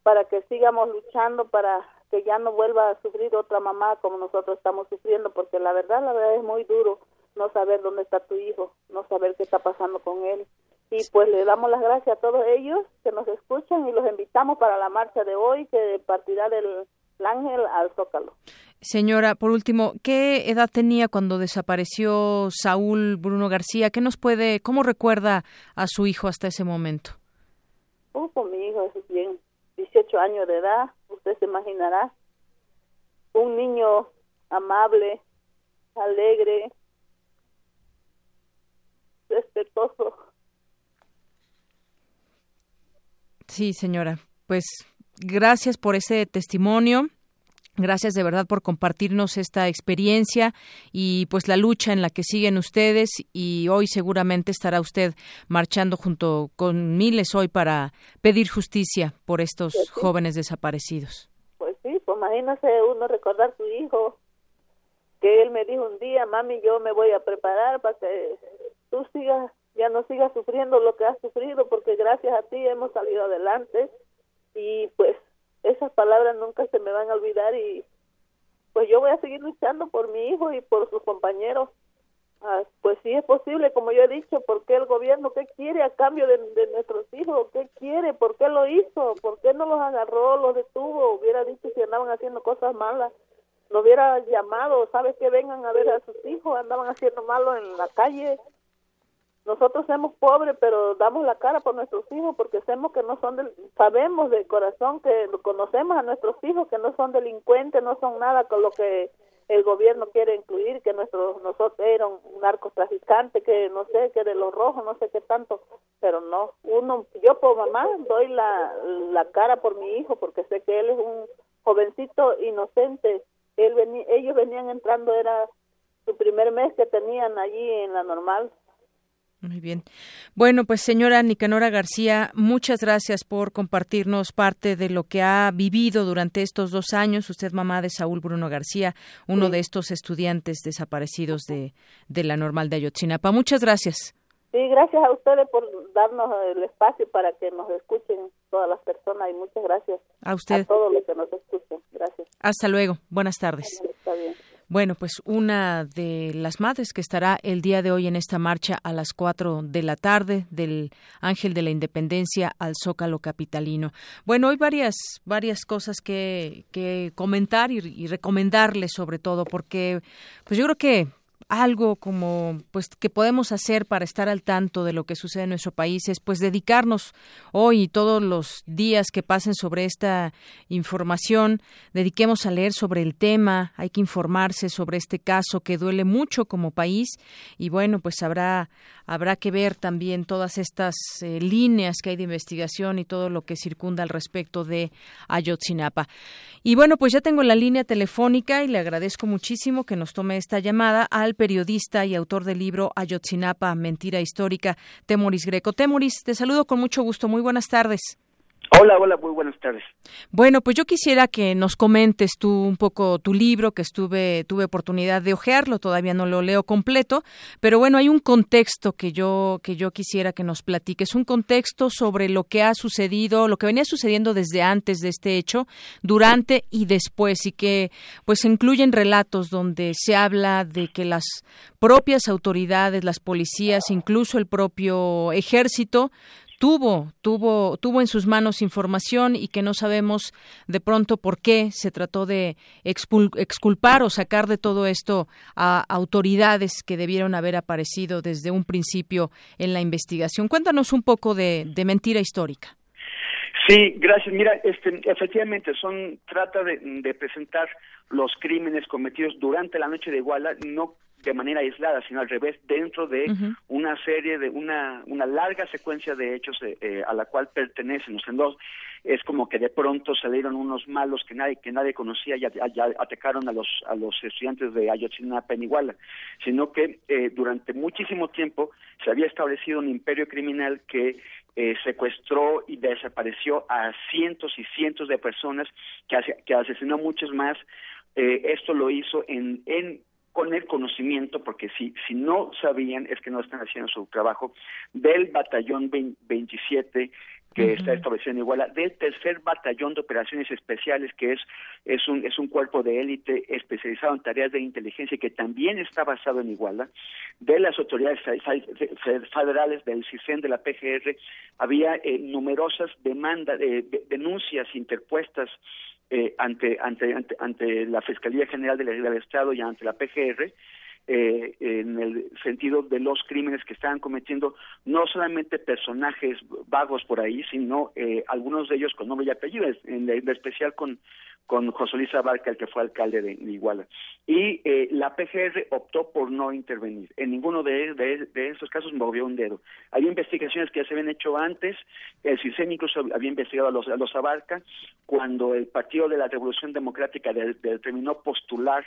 para que sigamos luchando para que ya no vuelva a sufrir otra mamá como nosotros estamos sufriendo porque la verdad la verdad es muy duro no saber dónde está tu hijo no saber qué está pasando con él y pues le damos las gracias a todos ellos que nos escuchan y los invitamos para la marcha de hoy que partirá del Ángel al Zócalo. Señora, por último, ¿qué edad tenía cuando desapareció Saúl Bruno García? ¿Qué nos puede, cómo recuerda a su hijo hasta ese momento? Uh, pues mi hijo es bien, 18 años de edad, usted se imaginará. Un niño amable, alegre, respetuoso Sí, señora. Pues gracias por ese testimonio. Gracias de verdad por compartirnos esta experiencia y pues la lucha en la que siguen ustedes y hoy seguramente estará usted marchando junto con miles hoy para pedir justicia por estos pues jóvenes desaparecidos. Pues sí, pues imagínese uno recordar a su hijo que él me dijo un día, mami, yo me voy a preparar para que tú sigas ya no sigas sufriendo lo que has sufrido porque gracias a ti hemos salido adelante y pues esas palabras nunca se me van a olvidar y pues yo voy a seguir luchando por mi hijo y por sus compañeros. Ah, pues sí es posible, como yo he dicho, ¿por qué el gobierno qué quiere a cambio de, de, nuestros hijos? ¿Qué quiere? ¿Por qué lo hizo? ¿Por qué no los agarró, los detuvo? Hubiera dicho si andaban haciendo cosas malas, no hubiera llamado, ¿sabes que vengan a ver a sus hijos? Andaban haciendo malo en la calle. Nosotros somos pobres, pero damos la cara por nuestros hijos porque sabemos que no son, del, sabemos de corazón que conocemos a nuestros hijos, que no son delincuentes, no son nada con lo que el gobierno quiere incluir que nuestros nosotros eran un narcotraficante que no sé que de los rojos no sé qué tanto. Pero no uno yo por mamá doy la, la cara por mi hijo porque sé que él es un jovencito inocente. Él venía, ellos venían entrando era su primer mes que tenían allí en la normal muy bien. Bueno, pues señora Nicanora García, muchas gracias por compartirnos parte de lo que ha vivido durante estos dos años. Usted, mamá de Saúl Bruno García, uno de estos estudiantes desaparecidos de, de la normal de Ayotzinapa. Muchas gracias. Sí, gracias a ustedes por darnos el espacio para que nos escuchen todas las personas y muchas gracias a usted. A todos los que nos escuchen. Gracias. Hasta luego. Buenas tardes. Está bien. Bueno, pues una de las madres que estará el día de hoy en esta marcha a las cuatro de la tarde del Ángel de la Independencia al Zócalo Capitalino. Bueno, hoy varias, varias cosas que, que comentar y, y recomendarles sobre todo, porque pues yo creo que algo como pues que podemos hacer para estar al tanto de lo que sucede en nuestro país es pues dedicarnos hoy y todos los días que pasen sobre esta información dediquemos a leer sobre el tema hay que informarse sobre este caso que duele mucho como país y bueno pues habrá habrá que ver también todas estas eh, líneas que hay de investigación y todo lo que circunda al respecto de Ayotzinapa. Y bueno pues ya tengo la línea telefónica y le agradezco muchísimo que nos tome esta llamada al periodista y autor del libro Ayotzinapa, Mentira Histórica, Temoris Greco. Temoris, te saludo con mucho gusto. Muy buenas tardes. Hola, hola, muy buenas tardes. Bueno, pues yo quisiera que nos comentes tú un poco tu libro, que estuve tuve oportunidad de hojearlo, todavía no lo leo completo, pero bueno, hay un contexto que yo que yo quisiera que nos platiques, un contexto sobre lo que ha sucedido, lo que venía sucediendo desde antes de este hecho, durante y después y que pues incluyen relatos donde se habla de que las propias autoridades, las policías, incluso el propio ejército tuvo, tuvo, tuvo en sus manos información y que no sabemos de pronto por qué se trató de exculpar o sacar de todo esto a autoridades que debieron haber aparecido desde un principio en la investigación. Cuéntanos un poco de, de mentira histórica. Sí, gracias. Mira, este, efectivamente, son trata de, de, presentar los crímenes cometidos durante la noche de Iguala, no de manera aislada, sino al revés, dentro de una serie de una, una larga secuencia de hechos eh, eh, a la cual pertenecen los dos es como que de pronto salieron unos malos que nadie que nadie conocía y atacaron a los a los estudiantes de Ayotzinapa en Iguala, sino que eh, durante muchísimo tiempo se había establecido un imperio criminal que secuestró y desapareció a cientos y cientos de personas que, que asesinó muchos más. esto lo hizo en, en con el conocimiento, porque si, si no sabían es que no están haciendo su trabajo, del batallón 27 que está establecido en Iguala, del tercer batallón de operaciones especiales, que es, es, un, es un cuerpo de élite especializado en tareas de inteligencia que también está basado en Iguala, de las autoridades federales del CISEN, de la PGR, había eh, numerosas demandas, de, denuncias interpuestas eh, ante, ante, ante, ante, la Fiscalía General del, Estado y ante la PGR, eh, en el sentido de los crímenes que estaban cometiendo no solamente personajes vagos por ahí, sino eh, algunos de ellos con nombre y apellido, en, especial con con José Luis Abarca, el que fue alcalde de, Iguala. Y eh, la PGR optó por no intervenir. En ninguno de, de, esos casos movió un dedo. Había investigaciones que ya se habían hecho antes, el CISEN incluso había investigado a los, a los Abarca, cuando el Partido de la Revolución Democrática determinó postular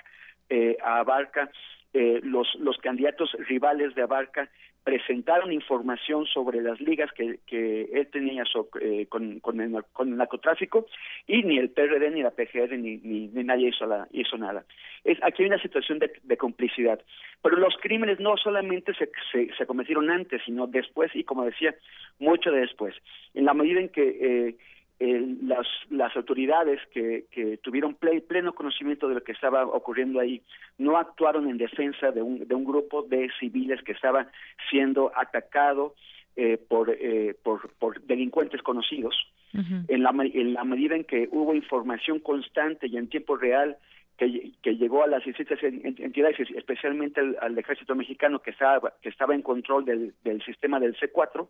eh, a Abarca, eh, los, los candidatos rivales de Abarca presentaron información sobre las ligas que, que él tenía eh, con, con, el, con, el, narcotráfico y ni el PRD ni la PGR ni, ni, nadie hizo, la, hizo nada. Es, aquí hay una situación de, de complicidad. Pero los crímenes no solamente se, se, se, cometieron antes, sino después y, como decía, mucho después. En la medida en que eh, las, las autoridades que, que tuvieron pleno conocimiento de lo que estaba ocurriendo ahí no actuaron en defensa de un, de un grupo de civiles que estaba siendo atacado eh, por, eh, por, por delincuentes conocidos. en, la, en la medida en que hubo información constante y en tiempo real que, llegó a las distintas entidades, especialmente al, ejército mexicano que estaba, que estaba en control del, del sistema del C4,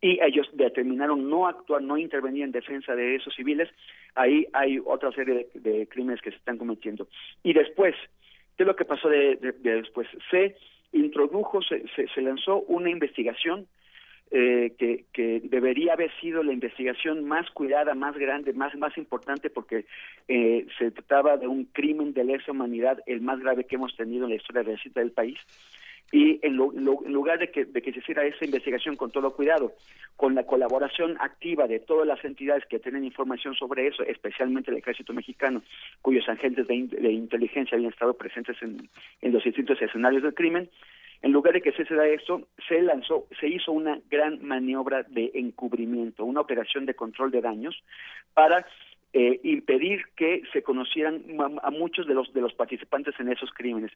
y ellos determinaron no actuar, no intervenir en defensa de esos civiles, ahí hay otra serie de, crímenes que se están cometiendo. Y después, ¿qué es lo que pasó de, después? Se introdujo, se, se, lanzó una investigación eh, que, que, debería haber sido la investigación más cuidada, más grande, más, más importante, porque eh, se trataba de un crimen de lesa humanidad, el más grave que hemos tenido en la historia reciente del país. Y en, lugar de que, de que se hiciera esa investigación con todo cuidado, con la colaboración activa de todas las entidades que tienen información sobre eso, especialmente el ejército mexicano, cuyos agentes de, inteligencia habían estado presentes en, en, los distintos escenarios del crimen, en lugar de que se hiciera eso, se lanzó, se hizo una gran maniobra de encubrimiento, una operación de control de daños para eh, impedir que se conocieran a, muchos de los de los participantes en esos crímenes,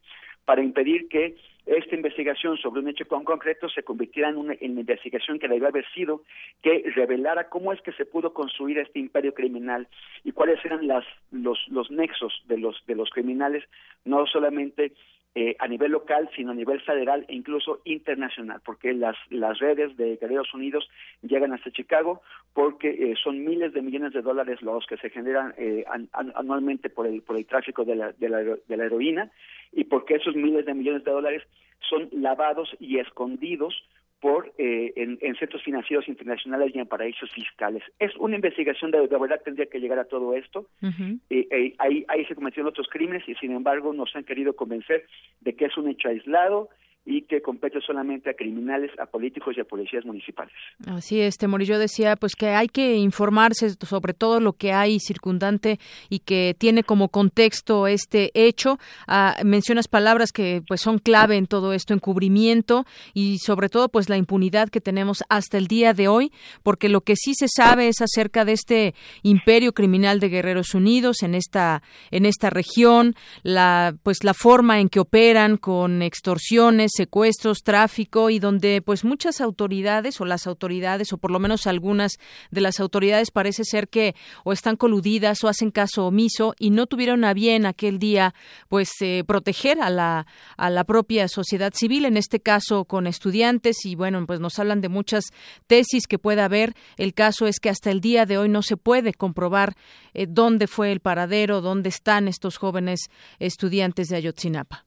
para impedir que esta investigación sobre un hecho concreto se convirtiera en una, investigación que debía haber sido que revelara cómo es que se pudo construir este imperio criminal y cuáles eran las los los nexos de los de los criminales, no solamente eh, a nivel local, sino a nivel federal e incluso internacional, porque las, las redes de Guerreros Unidos llegan hasta Chicago porque eh, son miles de millones de dólares los que se generan eh, anualmente por el, por el tráfico de la, de, la, de la heroína y porque esos miles de millones de dólares son lavados y escondidos por eh, en, centros financieros internacionales y en paraísos fiscales. Es una investigación de, de verdad tendría que llegar a todo esto. Eh, eh, ahí, ahí se cometieron otros crímenes y sin embargo nos han querido convencer de que es un hecho aislado y que compete solamente a criminales, a políticos y a policías municipales. Así es, Temorillo decía pues que hay que informarse sobre todo lo que hay circundante y que tiene como contexto este hecho. Ah, mencionas palabras que pues son clave en todo esto, encubrimiento y sobre todo pues la impunidad que tenemos hasta el día de hoy, porque lo que sí se sabe es acerca de este imperio criminal de Guerreros Unidos en esta en esta región, la pues la forma en que operan con extorsiones secuestros, tráfico y donde pues muchas autoridades o las autoridades o por lo menos algunas de las autoridades parece ser que o están coludidas o hacen caso omiso y no tuvieron a bien aquel día pues eh, proteger a la a la propia sociedad civil en este caso con estudiantes y bueno pues nos hablan de muchas tesis que pueda haber el caso es que hasta el día de hoy no se puede comprobar eh, dónde fue el paradero dónde están estos jóvenes estudiantes de Ayotzinapa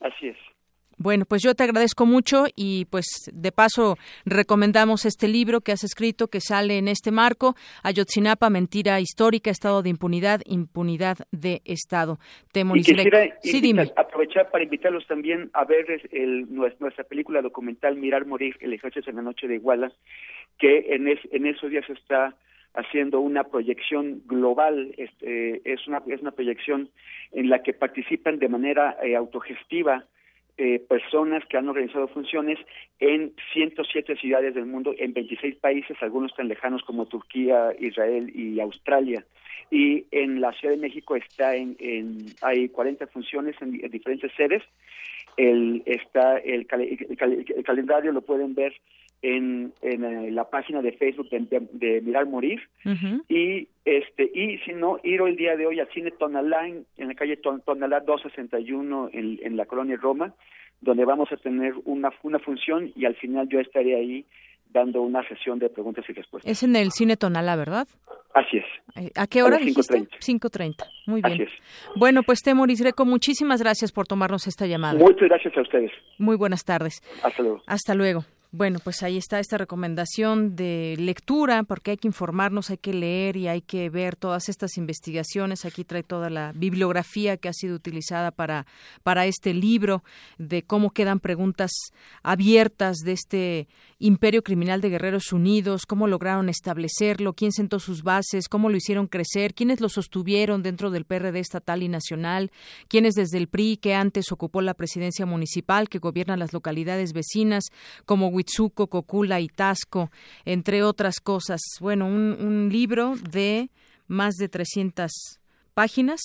Así es. Bueno, pues yo te agradezco mucho y pues de paso recomendamos este libro que has escrito que sale en este marco, Ayotzinapa, mentira histórica, estado de impunidad, impunidad de Estado. Te quisiera sí, dime. aprovechar para invitarlos también a ver el, nuestra película documental Mirar Morir, el ejército en la noche de Iguala, que en, en esos días está haciendo una proyección global, este, es, una, es una proyección en la que participan de manera eh, autogestiva eh, personas que han organizado funciones en 107 ciudades del mundo, en 26 países, algunos tan lejanos como Turquía, Israel y Australia. Y en la Ciudad de México está en, hay 40 funciones en, diferentes sedes. El, está el, calendario lo pueden ver en, en eh, la página de Facebook de, Mirar Morir y este y si no ir hoy el día de hoy al cine Tonalá en, la calle Tonalá 261 en, en la colonia Roma donde vamos a tener una, una función y al final yo estaré ahí dando una sesión de preguntas y respuestas. Es en el Cine Tonalá, ¿verdad? Así es. Eh, ¿A qué hora a 5.30. Muy bien. Así es. Bueno, pues Temoris Greco, muchísimas gracias por tomarnos esta llamada. Muchas gracias a ustedes. Muy buenas tardes. Hasta luego. Hasta luego. Bueno, pues ahí está esta recomendación de lectura, porque hay que informarnos, hay que leer y hay que ver todas estas investigaciones. Aquí trae toda la bibliografía que ha sido utilizada para, para este libro, de cómo quedan preguntas abiertas de este imperio criminal de Guerreros Unidos, cómo lograron establecerlo, quién sentó sus bases, cómo lo hicieron crecer, quiénes lo sostuvieron dentro del PRD estatal y nacional, quiénes desde el PRI, que antes ocupó la presidencia municipal, que gobierna las localidades vecinas, como Huitzuco, Cocula y Tasco, entre otras cosas. Bueno, un, un libro de más de 300 páginas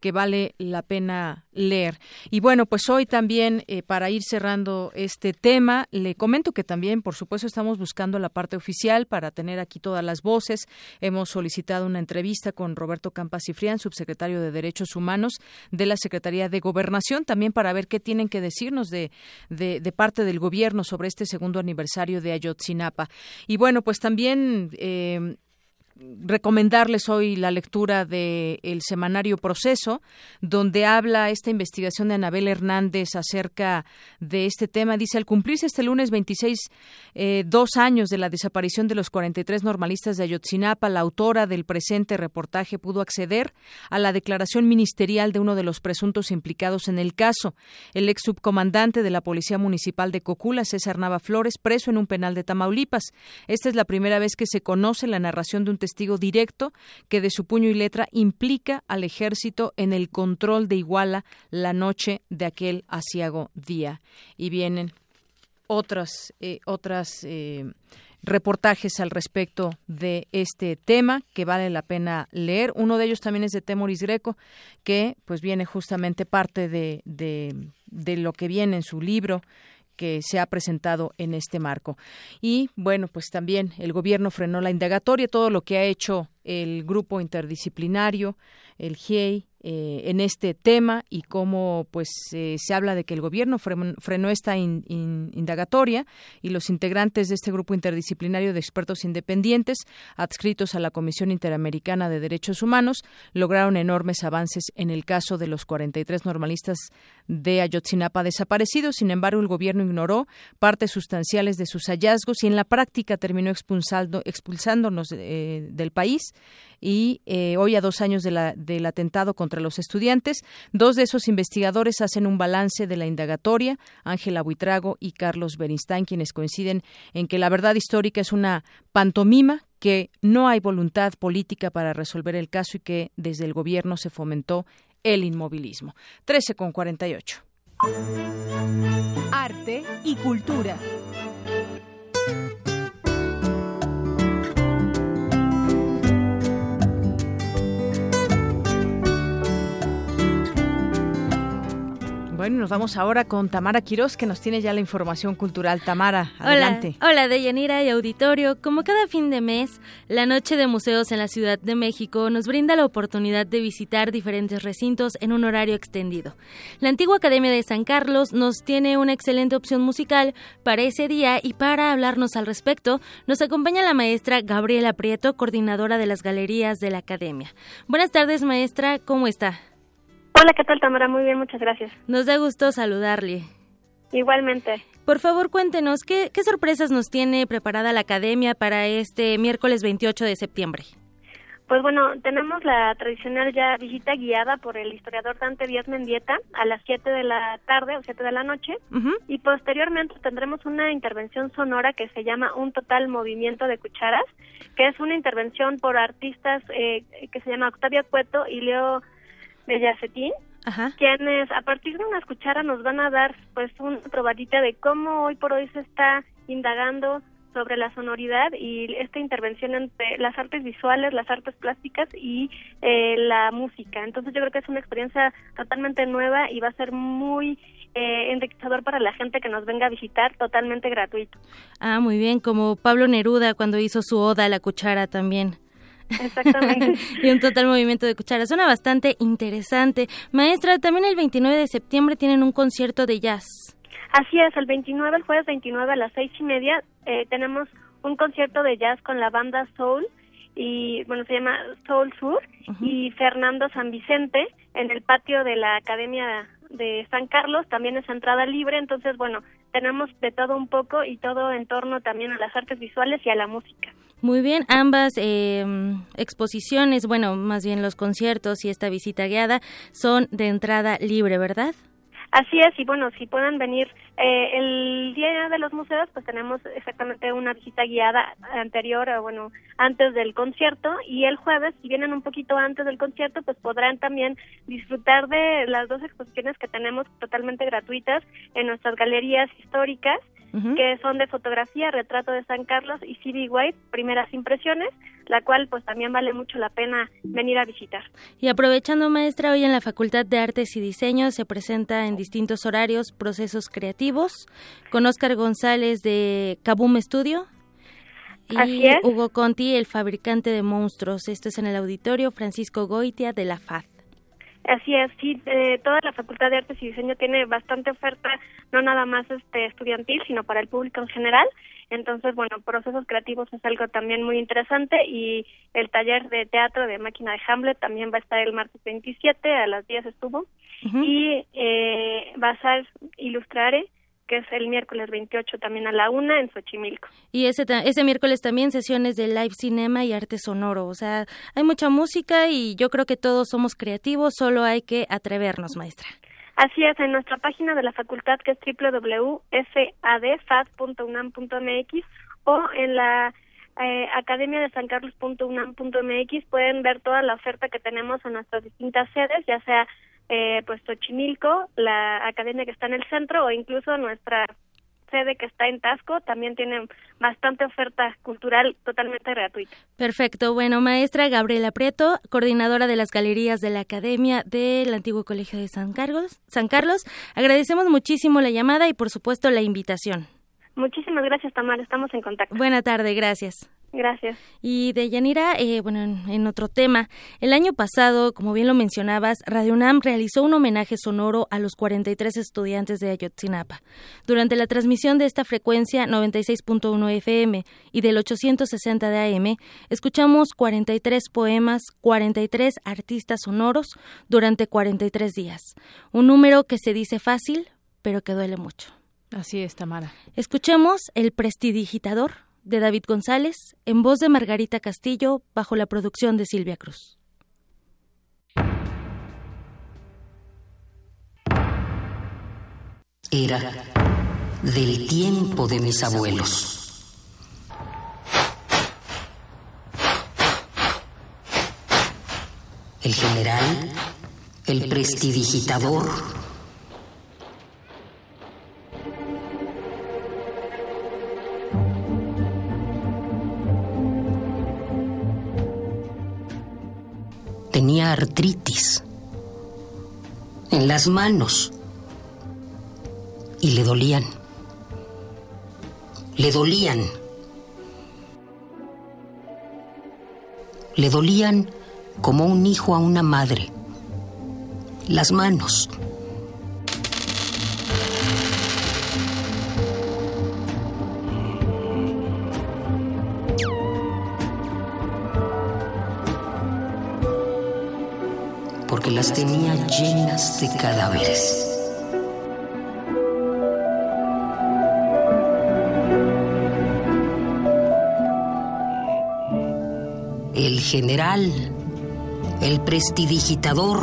que vale la pena leer. Y bueno, pues hoy también, eh, para ir cerrando este tema, le comento que también, por supuesto, estamos buscando la parte oficial para tener aquí todas las voces. Hemos solicitado una entrevista con Roberto Campas Cifrián, subsecretario de Derechos Humanos de la Secretaría de Gobernación, también para ver qué tienen que decirnos de, de, parte del gobierno sobre este segundo aniversario de Ayotzinapa. Y bueno, pues también eh, recomendarles hoy la lectura del el semanario Proceso, donde habla esta investigación de Anabel Hernández acerca de este tema. Dice, al cumplirse este lunes 26, eh, dos años de la desaparición de los 43 normalistas de Ayotzinapa, la autora del presente reportaje pudo acceder a la declaración ministerial de uno de los presuntos implicados en el caso, el ex subcomandante de la Policía Municipal de Cocula, César Nava Flores, preso en un penal de Tamaulipas. Esta es la primera vez que se conoce la narración de un testigo directo que de su puño y letra implica al ejército en el control de Iguala la noche de aquel asiago día. Y vienen otras, eh, otras eh, reportajes al respecto de este tema que vale la pena leer. Uno de ellos también es de Temoris Greco, que pues viene justamente parte de, de lo que viene en su libro que se ha presentado en este marco. Y bueno, pues también el gobierno frenó la indagatoria, todo lo que ha hecho el grupo interdisciplinario, el GIEI, eh, en este tema y cómo pues eh, se habla de que el gobierno frenó esta indagatoria y los integrantes de este grupo interdisciplinario de expertos independientes adscritos a la Comisión Interamericana de Derechos Humanos lograron enormes avances en el caso de los 43 normalistas de Ayotzinapa desaparecidos. Sin embargo, el gobierno ignoró partes sustanciales de sus hallazgos y en la práctica terminó expulsando, expulsándonos eh, del país y eh, hoy a dos años del atentado contra los estudiantes, dos de esos investigadores hacen un balance de la indagatoria, Ángela Buitrago y Carlos Bernstein, quienes coinciden en que la verdad histórica es una pantomima que no hay voluntad política para resolver el caso y que desde el gobierno se fomentó el inmovilismo. 13 con 48. Arte y cultura. Bueno, nos vamos ahora con Tamara Quiroz, que nos tiene ya la información cultural. Tamara, adelante. Hola, hola Deyanira y auditorio. Como cada fin de mes, la Noche de Museos en la Ciudad de México nos brinda la oportunidad de visitar diferentes recintos en un horario extendido. La antigua Academia de San Carlos nos tiene una excelente opción musical para ese día y para hablarnos al respecto, nos acompaña la maestra Gabriela Prieto, coordinadora de las galerías de la Academia. Buenas tardes, maestra, ¿cómo está? Hola, ¿qué tal, Tamara? Muy bien, muchas gracias. Nos da gusto saludarle. Igualmente. Por favor, cuéntenos, ¿qué, ¿qué, sorpresas nos tiene preparada la Academia para este miércoles 28 de septiembre? Pues bueno, tenemos la tradicional ya visita guiada por el historiador Dante Díaz Mendieta a las 7 de la tarde o 7 de la noche y posteriormente tendremos una intervención sonora que se llama Un Total Movimiento de Cucharas, que es una intervención por artistas eh, que se llama Octavia Cueto y Leo de Yacetín, quienes a partir de una cuchara nos van a dar pues una probadita de cómo hoy por hoy se está indagando sobre la sonoridad y esta intervención entre las artes visuales, las artes plásticas y eh, la música. Entonces yo creo que es una experiencia totalmente nueva y va a ser muy eh, enriquecedor para la gente que nos venga a visitar, totalmente gratuito. Ah, muy bien, como Pablo Neruda cuando hizo su oda a la cuchara también. Exactamente. y un total movimiento de cuchara. Suena bastante interesante. Maestra, también el 29 de septiembre tienen un concierto de jazz. Así es, el 29, el jueves 29 a las seis y media, eh, tenemos un concierto de jazz con la banda Soul y bueno se llama Soul Sur y Fernando San Vicente en el patio de la Academia de San Carlos también es entrada libre entonces bueno tenemos de todo un poco y todo en torno también a las artes visuales y a la música muy bien, ambas eh, exposiciones, bueno, más bien los conciertos y esta visita guiada son de entrada libre, ¿verdad? Así es, y bueno, si pueden venir eh, el día de los museos, pues tenemos exactamente una visita guiada anterior, bueno, antes del concierto, y el jueves, si vienen un poquito antes del concierto, pues podrán también disfrutar de las dos exposiciones que tenemos totalmente gratuitas en nuestras galerías históricas que son de fotografía, retrato de San Carlos y C.B. White, primeras impresiones, la cual pues también vale mucho la pena venir a visitar. Y aprovechando maestra, hoy en la Facultad de Artes y Diseño se presenta en distintos horarios procesos creativos con Oscar González de Kabum Studio. Y Hugo Conti, el fabricante de monstruos. Esto es en el auditorio Francisco Goitia de la FAD. Así es, sí, eh, toda la Facultad de Artes y Diseño tiene bastante oferta, no nada más este estudiantil, sino para el público en general. Entonces, bueno, procesos creativos es algo también muy interesante y el taller de teatro de máquina de Hamlet también va a estar el martes 27 a las 10 estuvo y eh, va a ser Ilustrare que es el miércoles 28 también a la una en Xochimilco. Y ese, ese miércoles también sesiones de live cinema y arte sonoro. O sea, hay mucha música y yo creo que todos somos creativos, solo hay que atrevernos, maestra. Así es, en nuestra página de la facultad que es www.fadfad.unam.mx o en la eh, academia de San Carlos.unam.mx pueden ver toda la oferta que tenemos en nuestras distintas sedes, ya sea eh, pues Xochimilco, la academia que está en el centro o incluso nuestra sede que está en Tasco también tienen bastante oferta cultural totalmente gratuita. Perfecto. Bueno, maestra Gabriela Prieto, coordinadora de las galerías de la Academia del Antiguo Colegio de San Carlos, San Carlos, agradecemos muchísimo la llamada y por supuesto la invitación. Muchísimas gracias, Tamara. Estamos en contacto. Buena tarde, gracias. Gracias. Y de Yanira, eh, bueno, en, otro tema, el año pasado, como bien lo mencionabas, Radio UNAM realizó un homenaje sonoro a los 43 estudiantes de Ayotzinapa. Durante la transmisión de esta frecuencia 96.1 FM y del 860 de AM, escuchamos 43 poemas, 43 artistas sonoros durante 43 días. Un número que se dice fácil, pero que duele mucho. Así es, Tamara. Escuchemos El Prestidigitador de David González, en voz de Margarita Castillo, bajo la producción de Silvia Cruz. Era del tiempo de mis abuelos. El general, el prestidigitador, tenía artritis en las manos y le dolían. Le dolían. Le dolían como un hijo a una madre. Las manos. Las tenía llenas de cadáveres. El general, el prestidigitador,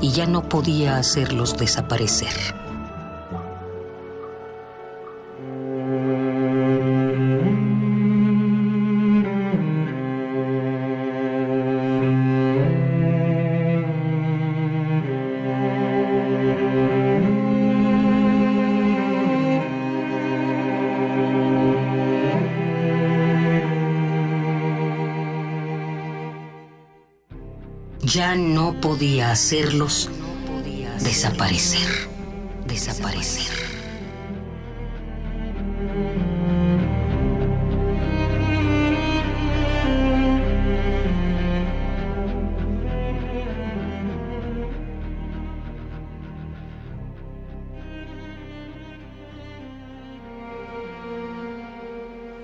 y ya no podía hacerlos desaparecer. No podía hacerlos desaparecer, desaparecer.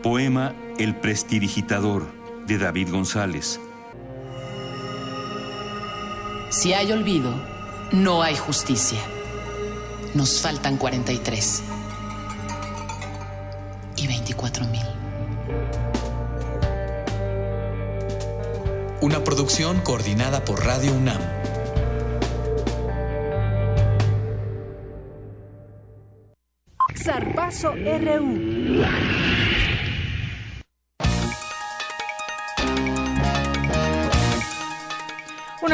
Poema El prestidigitador de David González si hay olvido, no hay justicia. Nos faltan 43 y 24 mil. Una producción coordinada por Radio UNAM. Zarpazo RU.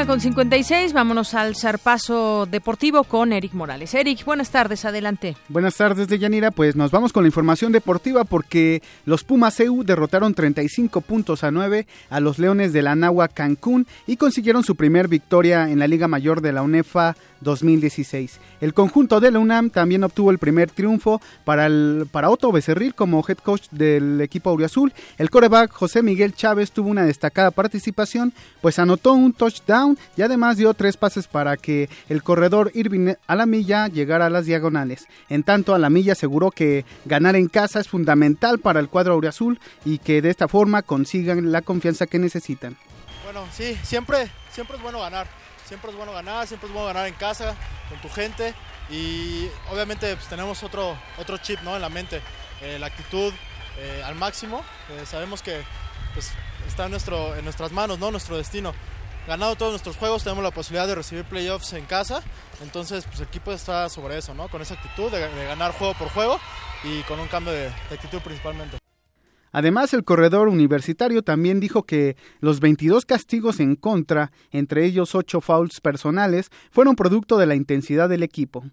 Con 56, vámonos al zarpazo deportivo con Eric Morales. Eric, buenas tardes, adelante. Buenas tardes, Deyanira. Pues nos vamos con la información deportiva porque los Pumas EU derrotaron 35 puntos a 9 a los Leones de la Nahua Cancún y consiguieron su primer victoria en la Liga Mayor de la UNEFA 2016. El conjunto de la también obtuvo el primer triunfo para, el, para Otto Becerril como head coach del equipo Auriazul. El coreback José Miguel Chávez tuvo una destacada participación, pues anotó un touchdown y además dio tres pases para que el corredor Irving Alamilla llegara a las diagonales. En tanto, Alamilla aseguró que ganar en casa es fundamental para el cuadro Auriazul y que de esta forma consigan la confianza que necesitan. Bueno, sí, siempre, siempre es bueno ganar siempre es bueno ganar, siempre es bueno ganar en casa, con tu gente y obviamente pues, tenemos otro, otro chip ¿no? en la mente, eh, la actitud eh, al máximo, eh, sabemos que pues, está en, nuestro, en nuestras manos, ¿no? nuestro destino. Ganado todos nuestros juegos, tenemos la posibilidad de recibir playoffs en casa, entonces pues, el equipo está sobre eso, ¿no? con esa actitud de, ganar juego por juego y con un cambio de actitud principalmente. Además, el corredor universitario también dijo que los 22 castigos en contra, entre ellos 8 fouls personales, fueron producto de la intensidad del equipo.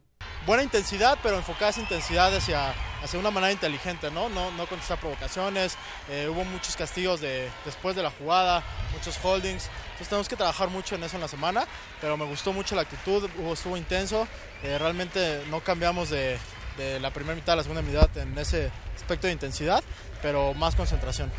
Buena intensidad, pero enfocada esa intensidad hacia, hacia una manera inteligente, ¿no? No, no contestar provocaciones, eh, hubo muchos castigos de, después de la jugada, muchos holdings, entonces tenemos que trabajar mucho en eso en la semana, pero me gustó mucho la actitud, estuvo intenso, eh, realmente no cambiamos de, de la primera mitad a la segunda mitad en ese aspecto de intensidad, pero más concentración.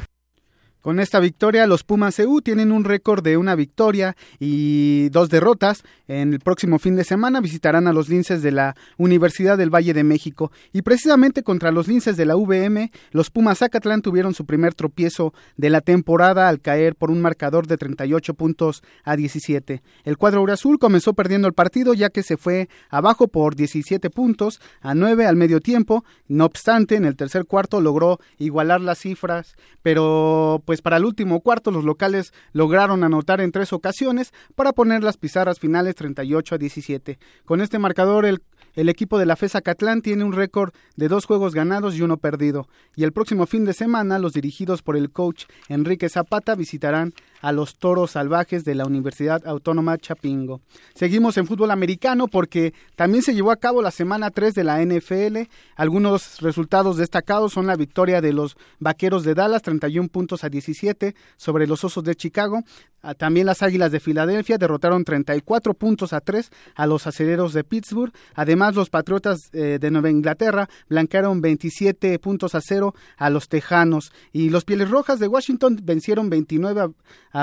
Con esta victoria, los Pumas EU tienen un récord de una victoria y dos derrotas. En el próximo fin de semana visitarán a los linces de la Universidad del Valle de México. Y precisamente contra los linces de la VM, los Pumas Zacatlán tuvieron su primer tropiezo de la temporada al caer por un marcador de 38 puntos a 17. El cuadro azul comenzó perdiendo el partido ya que se fue abajo por 17 puntos a 9 al medio tiempo. No obstante, en el tercer cuarto logró igualar las cifras, pero pues pues para el último cuarto los locales lograron anotar en tres ocasiones para poner las pizarras finales 38 a 17. Con este marcador el el equipo de la FESA Catlán tiene un récord de dos juegos ganados y uno perdido, y el próximo fin de semana los dirigidos por el coach Enrique Zapata visitarán a los Toros Salvajes de la Universidad Autónoma Chapingo. Seguimos en fútbol americano porque también se llevó a cabo la semana 3 de la NFL. Algunos resultados destacados son la victoria de los Vaqueros de Dallas 31 puntos a 17 sobre los Osos de Chicago. Ah, también las Águilas de Filadelfia derrotaron 34 puntos a 3 a los Aceleros de Pittsburgh. Además, los Patriotas eh, de Nueva Inglaterra blanquearon 27 puntos a 0 a los Tejanos. Y los Pieles Rojas de Washington vencieron 29 a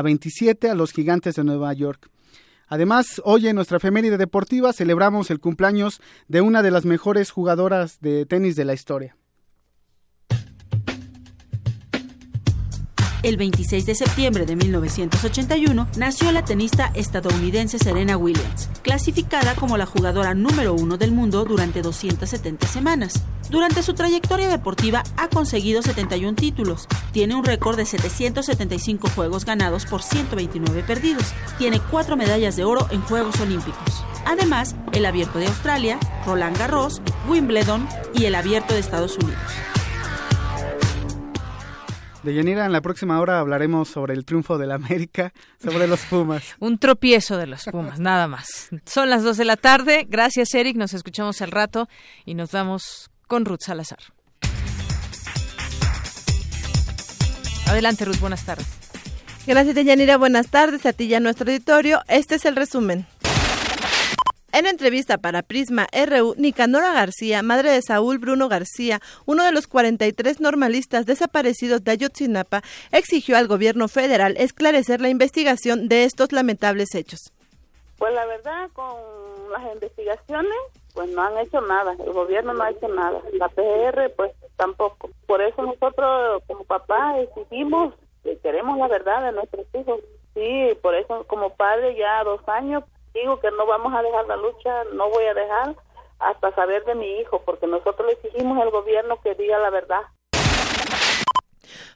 27 a los Gigantes de Nueva York. Además, hoy en nuestra efeméride deportiva celebramos el cumpleaños de una de las mejores jugadoras de tenis de la historia. El 26 de septiembre de 1981 nació la tenista estadounidense Serena Williams, clasificada como la jugadora número uno del mundo durante 270 semanas. Durante su trayectoria deportiva ha conseguido 71 títulos, tiene un récord de 775 juegos ganados por 129 perdidos, tiene cuatro medallas de oro en Juegos Olímpicos. Además, el Abierto de Australia, Roland Garros, Wimbledon y el Abierto de Estados Unidos. De Yanira, en la próxima hora hablaremos sobre el triunfo de la América, sobre los Pumas. Un tropiezo de los Pumas, nada más. Son las dos de la tarde. Gracias, Eric. Nos escuchamos al rato y nos vamos con Ruth Salazar. Adelante, Ruth. Buenas tardes. Gracias, Yanira. Buenas tardes a ti y a nuestro auditorio. Este es el resumen. En entrevista para Prisma RU, Nicanora García, madre de Saúl Bruno García, uno de los 43 normalistas desaparecidos de Ayotzinapa, exigió al gobierno federal esclarecer la investigación de estos lamentables hechos. Pues la verdad, con las investigaciones, pues no han hecho nada, el gobierno no ha hecho nada, la PGR pues tampoco. Por eso nosotros como papá exigimos que queremos la verdad de nuestros hijos. Sí, por eso como padre ya dos años digo que no vamos a dejar la lucha, no voy a dejar hasta saber de mi hijo, porque nosotros le exigimos al gobierno que diga la verdad.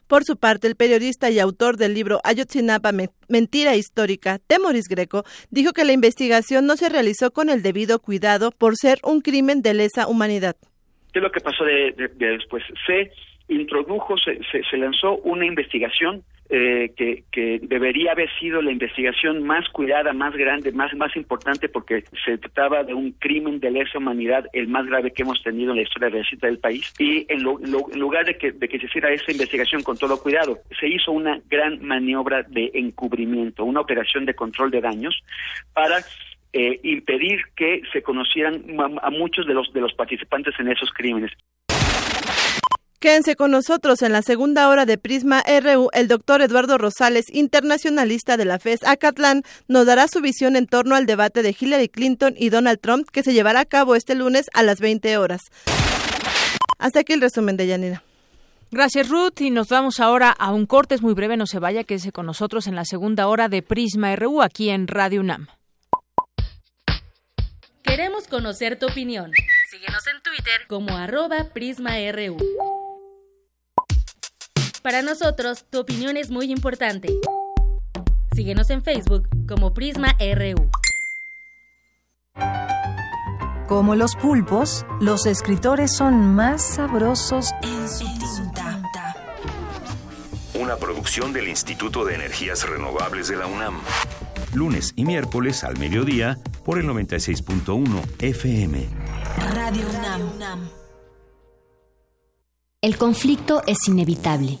Por su parte, el periodista y autor del libro Ayotzinapa, Mentira Histórica, Temoris Greco, dijo que la investigación no se realizó con el debido cuidado por ser un crimen de lesa humanidad. ¿Qué es lo que pasó de, después? Se introdujo, se, se lanzó una investigación eh, que, que debería haber sido la investigación más cuidada, más grande, más, más importante, porque se trataba de un crimen de lesa humanidad, el más grave que hemos tenido en la historia reciente del país. Y en, lugar de que, de que se hiciera esa investigación con todo cuidado, se hizo una gran maniobra de encubrimiento, una operación de control de daños para eh, impedir que se conocieran a, muchos de los de los participantes en esos crímenes. Quédense con nosotros en la segunda hora de Prisma RU. El doctor Eduardo Rosales, internacionalista de la FES Acatlán, nos dará su visión en torno al debate de Hillary Clinton y Donald Trump que se llevará a cabo este lunes a las 20 horas. Hasta aquí el resumen de Yanira. Gracias Ruth y nos vamos ahora a un corte, es muy breve, no se vaya, quédese con nosotros en la segunda hora de Prisma RU aquí en Radio UNAM. Queremos conocer tu opinión. Síguenos en Twitter como arroba PrismaRU. Para nosotros, tu opinión es muy importante. Síguenos en Facebook como Prisma RU. Como los pulpos, los escritores son más sabrosos en su tinta. Una producción del Instituto de Energías Renovables de la UNAM lunes y miércoles al mediodía por el 96.1 FM. Radio UNAM. El conflicto es inevitable,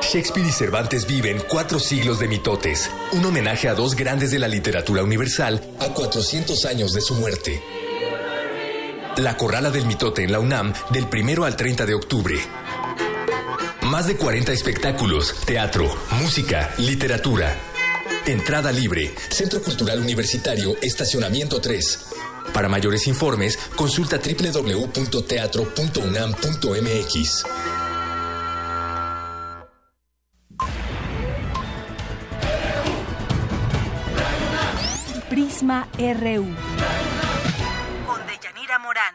Shakespeare y Cervantes viven cuatro siglos de mitotes, un homenaje a dos grandes de la literatura universal a 400 años de su muerte. La Corrala del Mitote en la UNAM del primero al 30 de octubre. Más de 40 espectáculos, teatro, música, literatura. Entrada libre, Centro Cultural Universitario, Estacionamiento 3. Para mayores informes, consulta www.teatro.unam.mx. RU. Con Deyanira Morán.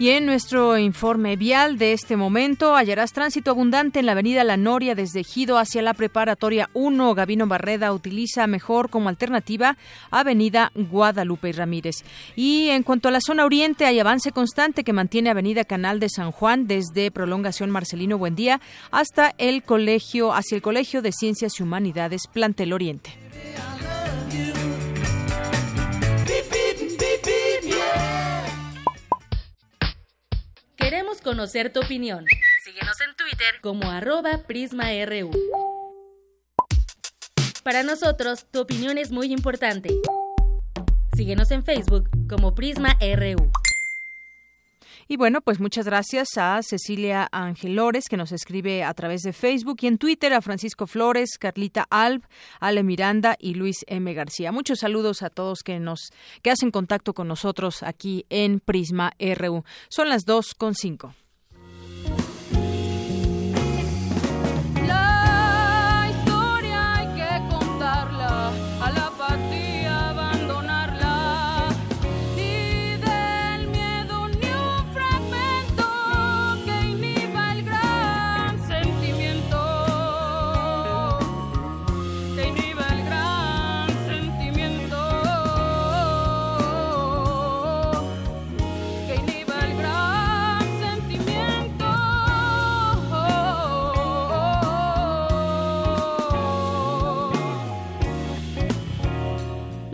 Y en nuestro informe vial de este momento hallarás tránsito abundante en la avenida La Noria desde Gido hacia la preparatoria 1. Gabino Barreda utiliza mejor como alternativa avenida Guadalupe Ramírez. Y en cuanto a la zona oriente hay avance constante que mantiene avenida Canal de San Juan desde prolongación Marcelino Buendía hasta el colegio, hacia el Colegio de Ciencias y Humanidades Plantel Oriente. Queremos conocer tu opinión. Síguenos en Twitter como arroba PrismaRU. Para nosotros, tu opinión es muy importante. Síguenos en Facebook como PrismaRU. Y bueno, pues muchas gracias a Cecilia Angelores, que nos escribe a través de Facebook y en Twitter, a Francisco Flores, Carlita Alb, Ale Miranda y Luis M. García. Muchos saludos a todos que nos que hacen contacto con nosotros aquí en Prisma RU. Son las 2.5.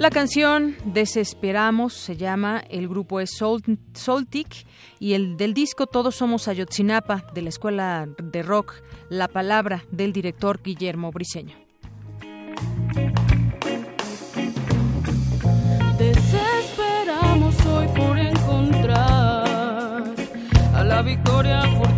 La canción Desesperamos se llama, el grupo es Soltic y el del disco Todos somos Ayotzinapa de la escuela de rock La Palabra del director Guillermo Briseño. Desesperamos hoy por encontrar a la victoria furtiva,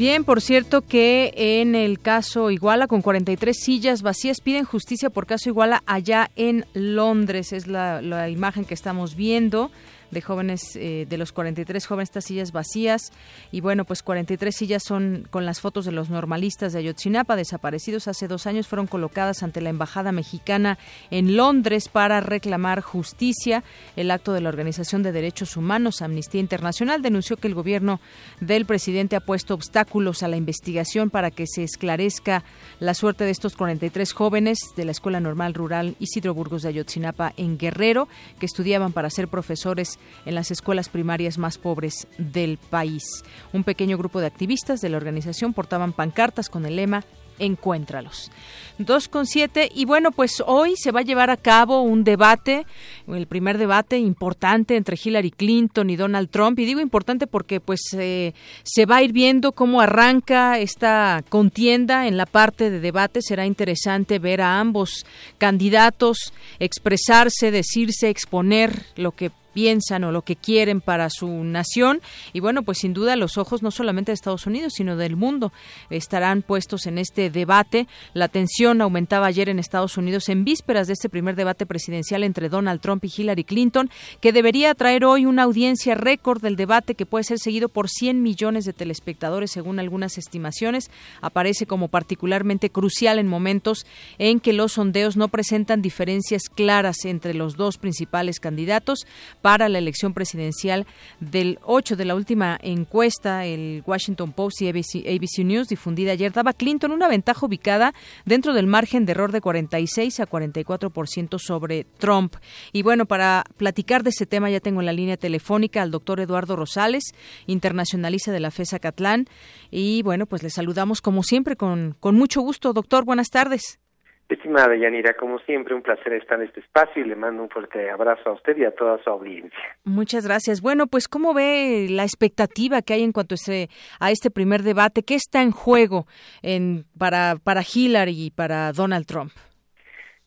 Bien, por cierto que en el caso Iguala, con 43 sillas vacías, piden justicia por caso Iguala allá en Londres. Es la, la imagen que estamos viendo de jóvenes, eh, de los 43 jóvenes, estas sillas vacías. Y bueno, pues 43 sillas son con las fotos de los normalistas de Ayotzinapa, desaparecidos hace dos años, fueron colocadas ante la Embajada Mexicana en Londres para reclamar justicia. El acto de la Organización de Derechos Humanos, Amnistía Internacional, denunció que el gobierno del presidente ha puesto obstáculos a la investigación para que se esclarezca la suerte de estos 43 jóvenes de la Escuela Normal Rural Isidro Burgos de Ayotzinapa en Guerrero, que estudiaban para ser profesores en las escuelas primarias más pobres del país. Un pequeño grupo de activistas de la organización portaban pancartas con el lema encuéntralos. 2,7 y bueno, pues hoy se va a llevar a cabo un debate, el primer debate importante entre Hillary Clinton y Donald Trump y digo importante porque pues eh, se va a ir viendo cómo arranca esta contienda en la parte de debate, será interesante ver a ambos candidatos expresarse, decirse, exponer lo que piensan o lo que quieren para su nación. Y bueno, pues sin duda los ojos no solamente de Estados Unidos, sino del mundo estarán puestos en este debate. La tensión aumentaba ayer en Estados Unidos en vísperas de este primer debate presidencial entre Donald Trump y Hillary Clinton, que debería traer hoy una audiencia récord del debate que puede ser seguido por 100 millones de telespectadores según algunas estimaciones. Aparece como particularmente crucial en momentos en que los sondeos no presentan diferencias claras entre los dos principales candidatos para la elección presidencial del 8 de la última encuesta, el Washington Post y ABC, News difundida ayer, daba Clinton una ventaja ubicada dentro del margen de error de 46 a 44% sobre Trump. Y bueno, para platicar de ese tema ya tengo en la línea telefónica al doctor Eduardo Rosales, internacionalista de la FESA Catlán. Y bueno, pues le saludamos como siempre con, con mucho gusto. Doctor, buenas tardes. Estimada Yanira, como siempre, un placer estar en este espacio y le mando un fuerte abrazo a usted y a toda su audiencia. Muchas gracias. Bueno, pues, ¿cómo ve la expectativa que hay en cuanto a, ese, a este primer debate? ¿Qué está en juego en, para, para Hillary y para Donald Trump?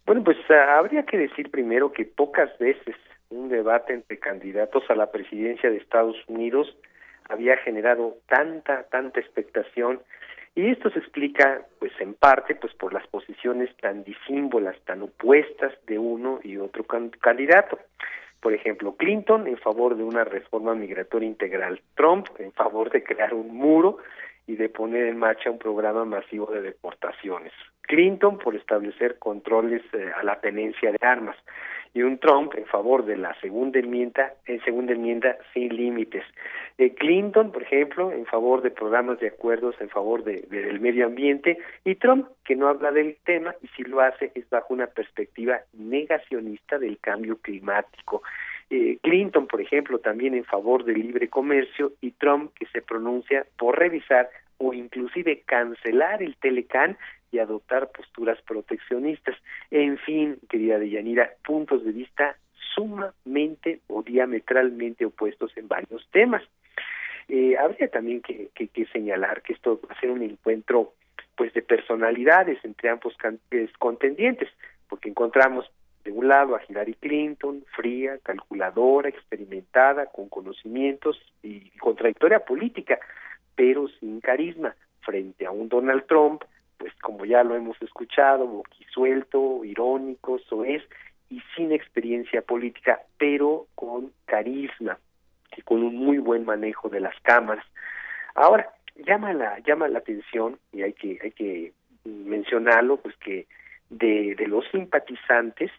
Bueno, pues ah, habría que decir primero que pocas veces un debate entre candidatos a la presidencia de Estados Unidos había generado tanta, tanta expectación y esto se explica, pues en parte, pues por las posiciones tan disímbolas, tan opuestas de uno y otro candidato. Por ejemplo, Clinton en favor de una reforma migratoria integral, Trump en favor de crear un muro y de poner en marcha un programa masivo de deportaciones. Clinton por establecer controles eh, a la tenencia de armas y un Trump en favor de la segunda enmienda, en segunda enmienda sin límites. Eh, Clinton, por ejemplo, en favor de programas de acuerdos en favor de, del medio ambiente y Trump que no habla del tema y si lo hace es bajo una perspectiva negacionista del cambio climático. Eh, Clinton, por ejemplo, también en favor del libre comercio y Trump que se pronuncia por revisar o inclusive cancelar el Telecan y adoptar posturas proteccionistas. En fin, querida Deyanira, puntos de vista sumamente o diametralmente opuestos en varios temas. Eh, habría también que, que, señalar que esto va a ser un encuentro pues de personalidades entre ambos contendientes, porque encontramos de un lado a Hillary Clinton, fría, calculadora, experimentada, con conocimientos y contradictoria política, pero sin carisma, frente a un Donald Trump pues como ya lo hemos escuchado, boquisuelto, irónico, soez y sin experiencia política, pero con carisma y con un muy buen manejo de las cámaras. Ahora, llama la, llama la atención, y hay que, hay que mencionarlo, pues que de, de los simpatizantes,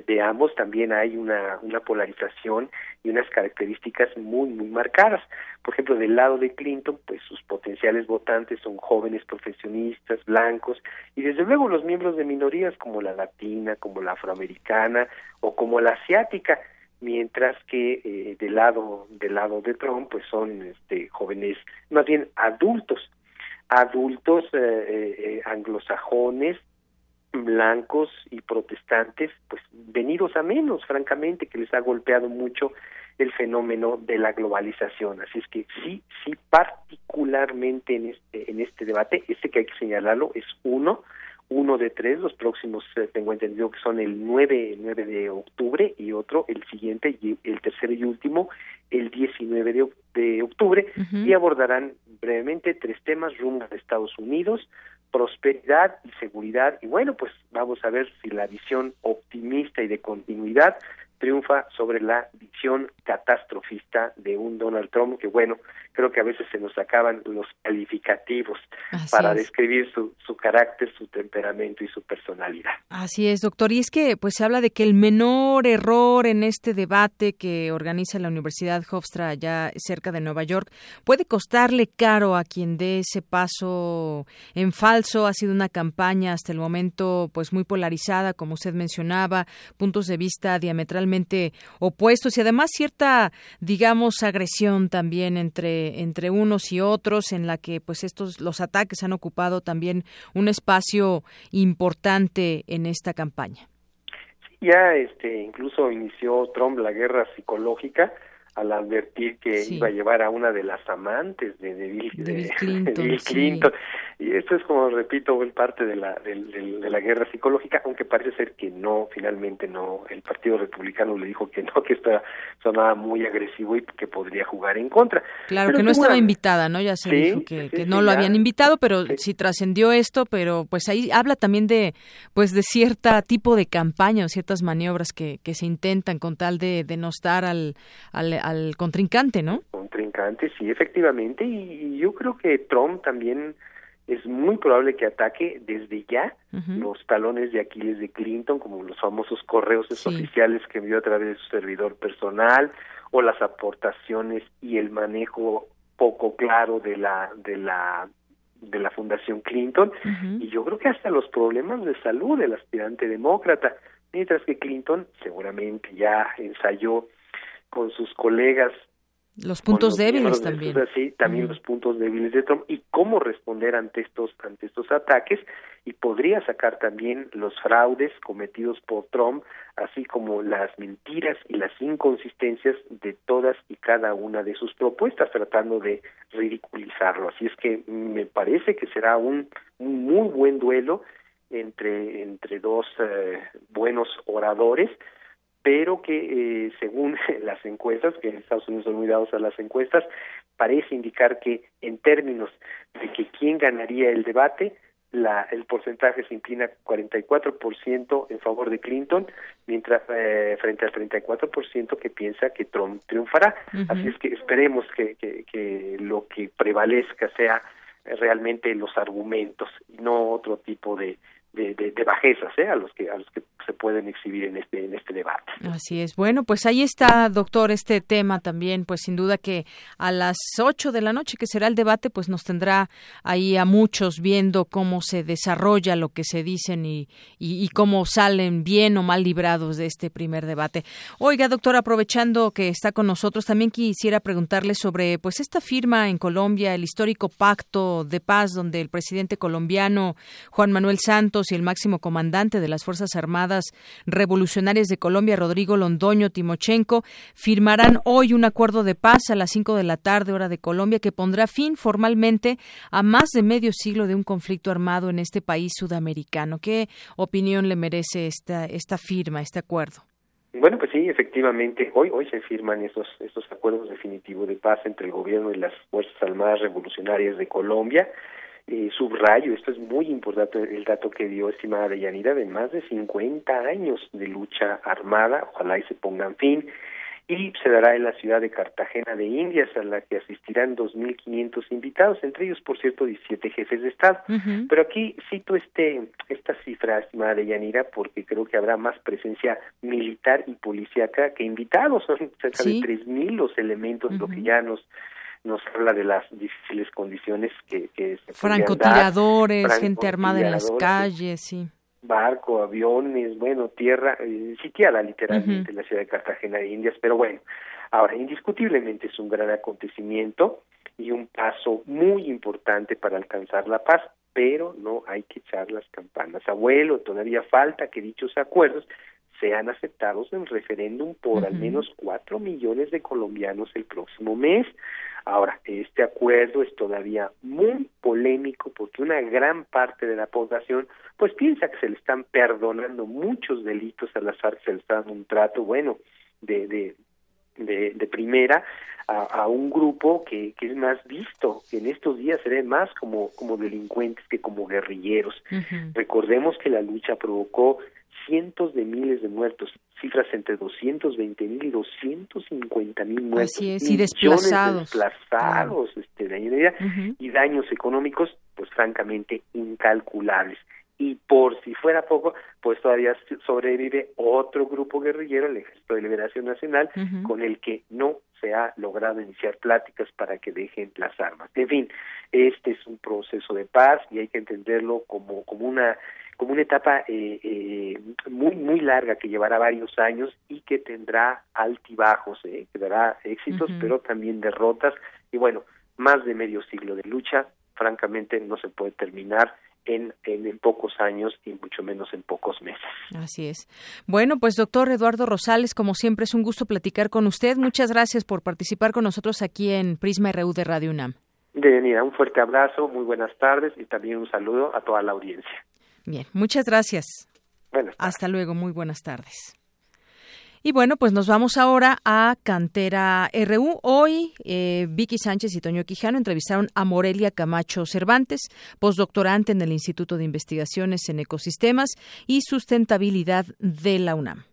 de ambos también hay una, una polarización y unas características muy, muy marcadas. Por ejemplo, del lado de Clinton, pues sus potenciales votantes son jóvenes profesionistas, blancos, y desde luego los miembros de minorías como la latina, como la afroamericana o como la asiática, mientras que eh, del lado del lado de Trump, pues son este, jóvenes, más bien adultos, adultos eh, eh, eh anglosajones, blancos y protestantes, pues venidos a menos, francamente, que les ha golpeado mucho el fenómeno de la globalización. Así es que sí, sí, particularmente en este, en este debate, este que hay que señalarlo es uno, uno de tres, los próximos eh, tengo entendido que son el 9, 9 de octubre y otro el siguiente, y el tercero y último, el 19 de, de octubre, y abordarán brevemente tres temas rumbo a Estados Unidos, prosperidad y seguridad. Y bueno, pues vamos a ver si la visión optimista y de continuidad triunfa sobre la visión catastrofista de un Donald Trump que bueno, creo que a veces se nos acaban los calificativos para describir su, su carácter, su temperamento y su personalidad. Así es, doctor. Y es que pues se habla de que el menor error en este debate que organiza la Universidad Hofstra allá cerca de Nueva York puede costarle caro a quien dé ese paso en falso. Ha sido una campaña hasta el momento pues muy polarizada, como usted mencionaba, puntos de vista diametralmente opuestos y además cierta, digamos, agresión también entre, entre unos y otros en la que pues estos, los ataques han ocupado también un espacio importante en esta campaña. ya este, incluso inició Trump la guerra psicológica al advertir que iba a llevar a una de las amantes de, Bill, Clinton. Y esto es como, repito, parte de la, de, la guerra psicológica, aunque parece ser que no, finalmente no, el Partido Republicano le dijo que no, que esto sonaba muy agresivo y que podría jugar en contra. Claro, que no estaba invitada, ¿no? Ya se dijo que, que no lo habían invitado, pero sí, trascendió esto, pero pues ahí habla también de, pues de cierta tipo de campaña o ciertas maniobras que, que se intentan con tal de denostar al, al al contrincante, ¿no? Contrincante, sí, efectivamente, y, yo creo que Trump también es muy probable que ataque desde ya los talones de Aquiles de Clinton, como los famosos correos oficiales que envió a través de su servidor personal, o las aportaciones y el manejo poco claro de la de la de la Fundación Clinton y yo creo que hasta los problemas de salud del aspirante demócrata, mientras que Clinton seguramente ya ensayó con sus colegas. Los puntos débiles también. Sí, también los puntos débiles de Trump y cómo responder ante estos ante estos ataques y podría sacar también los fraudes cometidos por Trump, así como las mentiras y las inconsistencias de todas y cada una de sus propuestas, tratando de ridiculizarlo. Así es que me parece que será un, un muy buen duelo entre entre dos eh, buenos oradores pero que eh, según las encuestas, que en Estados Unidos son muy dados a las encuestas, parece indicar que en términos de que quién ganaría el debate, la, el porcentaje se inclina 44% en favor de Clinton, mientras eh, frente al 34% que piensa que Trump triunfará. Así es que esperemos que, que, que lo que prevalezca sea realmente los argumentos y no otro tipo de, de, bajezas ¿eh? a los que a los que se pueden exhibir en este en este debate. Así es. Bueno, pues ahí está, doctor, este tema también, pues sin duda que a las ocho de la noche que será el debate, pues nos tendrá ahí a muchos viendo cómo se desarrolla lo que se dicen y, y, cómo salen bien o mal librados de este primer debate. Oiga, doctor, aprovechando que está con nosotros, también quisiera preguntarle sobre pues esta firma en Colombia, el histórico pacto de paz donde el presidente colombiano Juan Manuel Santos y el máximo comandante de las Fuerzas Armadas Revolucionarias de Colombia, Rodrigo Londoño Timochenko, firmarán hoy un acuerdo de paz a las 5 de la tarde, hora de Colombia, que pondrá fin formalmente a más de medio siglo de un conflicto armado en este país sudamericano. ¿Qué opinión le merece esta, esta firma, este acuerdo? Bueno, pues sí, efectivamente, hoy hoy se firman estos estos acuerdos definitivos de paz entre el gobierno y las Fuerzas Armadas Revolucionarias de Colombia eh, subrayo, esto es muy importante el dato que dio estimada Deyanira, de más de 50 años de lucha armada, ojalá y se pongan fin, y se dará en la ciudad de Cartagena de Indias, a la que asistirán 2.500 invitados, entre ellos, por cierto, 17 jefes de Estado. Pero aquí cito este esta cifra, estimada de Yanira, porque creo que habrá más presencia militar y policíaca que invitados. Son cerca de 3.000 los elementos, lo que ya nos nos habla de las difíciles condiciones que, que se francotiradores, gente armada en las calles, sí. Barco, aviones, bueno, tierra, eh, sitiada literalmente la ciudad de Cartagena de Indias, pero bueno, ahora indiscutiblemente es un gran acontecimiento y un paso muy importante para alcanzar la paz, pero no hay que echar las campanas. Abuelo, todavía falta que dichos acuerdos sean aceptados en referéndum por al menos cuatro millones de colombianos el próximo mes. Ahora, este acuerdo es todavía muy polémico porque una gran parte de la población pues piensa que se le están perdonando muchos delitos a las FARC, se le está dando un trato bueno de, de, de, primera a, un grupo que, que es más visto, que en estos días se ve más como, como delincuentes que como guerrilleros. Recordemos que la lucha provocó cientos de miles de muertos, cifras entre 220 mil y 250 mil muertos. Así es, y desplazados. desplazados, este, de y daños económicos, pues francamente incalculables. Y por si fuera poco, pues todavía sobrevive otro grupo guerrillero, el Ejército de Liberación Nacional, con el que no se ha logrado iniciar pláticas para que dejen las armas. En fin, este es un proceso de paz y hay que entenderlo como, como una como una etapa eh, eh, muy muy larga que llevará varios años y que tendrá altibajos, eh, que dará éxitos, pero también derrotas. Y bueno, más de medio siglo de lucha, francamente no se puede terminar en, en, en, pocos años y mucho menos en pocos meses. Así es. Bueno, pues doctor Eduardo Rosales, como siempre es un gusto platicar con usted. Muchas gracias por participar con nosotros aquí en Prisma RU de Radio UNAM. De venida, un fuerte abrazo, muy buenas tardes y también un saludo a toda la audiencia. Bien, muchas gracias. Hasta luego, muy buenas tardes. Y bueno, pues nos vamos ahora a Cantera RU. Hoy eh, Vicky Sánchez y Toño Quijano entrevistaron a Morelia Camacho Cervantes, postdoctorante en el Instituto de Investigaciones en Ecosistemas y Sustentabilidad de la UNAM.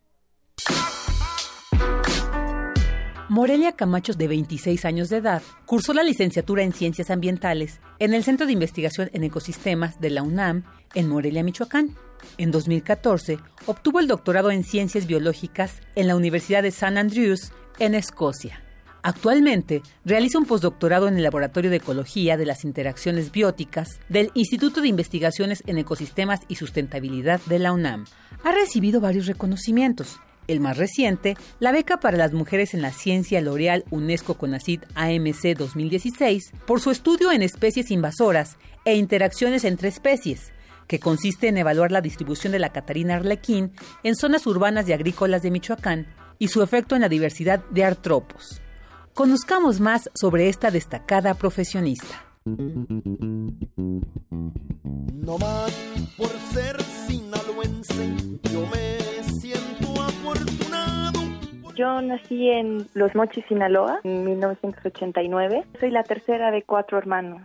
Morelia Camacho, de 26 años de edad, cursó la licenciatura en Ciencias Ambientales en el Centro de Investigación en Ecosistemas de la UNAM en Morelia, Michoacán. En 2014 obtuvo el doctorado en Ciencias Biológicas en la Universidad de St. Andrews, en Escocia. Actualmente realiza un postdoctorado en el Laboratorio de Ecología de las Interacciones Bióticas del Instituto de Investigaciones en Ecosistemas y Sustentabilidad de la UNAM. Ha recibido varios reconocimientos. El más reciente, la beca para las mujeres en la ciencia L'Oreal UNESCO CONACYT AMC 2016 por su estudio en especies invasoras e interacciones entre especies, que consiste en evaluar la distribución de la Catarina arlequín en zonas urbanas y agrícolas de Michoacán y su efecto en la diversidad de artrópodos. Conozcamos más sobre esta destacada profesionista. No más por ser sinaloense, yo me. Yo nací en Los Mochis, Sinaloa, en 1989. Soy la tercera de cuatro hermanos.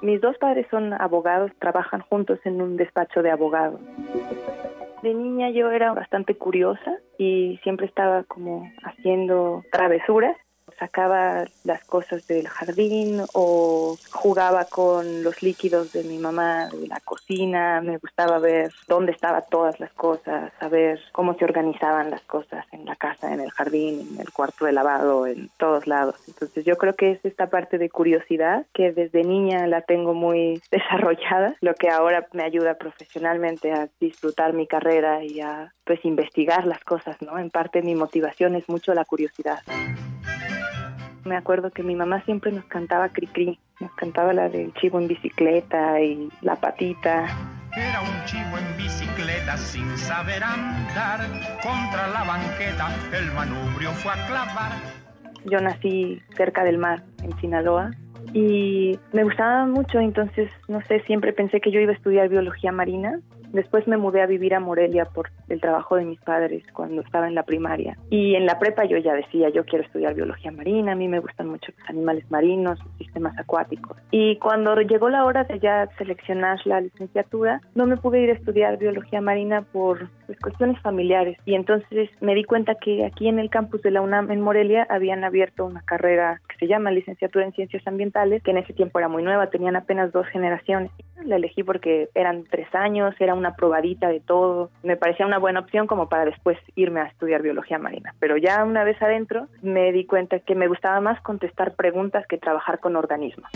Mis dos padres son abogados, trabajan juntos en un despacho de abogados. De niña yo era bastante curiosa y siempre estaba como haciendo travesuras sacaba las cosas del jardín o jugaba con los líquidos de mi mamá de la cocina, me gustaba ver dónde estaban todas las cosas, saber cómo se organizaban las cosas en la casa, en el jardín, en el cuarto de lavado, en todos lados. Entonces yo creo que es esta parte de curiosidad que desde niña la tengo muy desarrollada, lo que ahora me ayuda profesionalmente a disfrutar mi carrera y a pues investigar las cosas, ¿no? En parte mi motivación es mucho la curiosidad. Me acuerdo que mi mamá siempre nos cantaba Cricri, nos cantaba la del chivo en bicicleta y la patita. Era un chivo en bicicleta sin saber andar, contra la banqueta el manubrio fue a clavar. Yo nací cerca del mar, en Sinaloa, y me gustaba mucho, entonces, no sé, siempre pensé que yo iba a estudiar biología marina Después me mudé a vivir a Morelia por el trabajo de mis padres cuando estaba en la primaria. Y en la prepa yo ya decía, yo quiero estudiar biología marina, a mí me gustan mucho los animales marinos, los sistemas acuáticos. Y cuando llegó la hora de ya seleccionar la licenciatura, no me pude ir a estudiar biología marina por pues, cuestiones familiares. Y entonces me di cuenta que aquí en el campus de la UNAM en Morelia habían abierto una carrera que se llama licenciatura en ciencias ambientales, que en ese tiempo era muy nueva, tenían apenas dos generaciones. La elegí porque eran tres años, era una probadita de todo. Me parecía una buena opción como para después irme a estudiar biología marina. Pero ya una vez adentro me di cuenta que me gustaba más contestar preguntas que trabajar con organismos.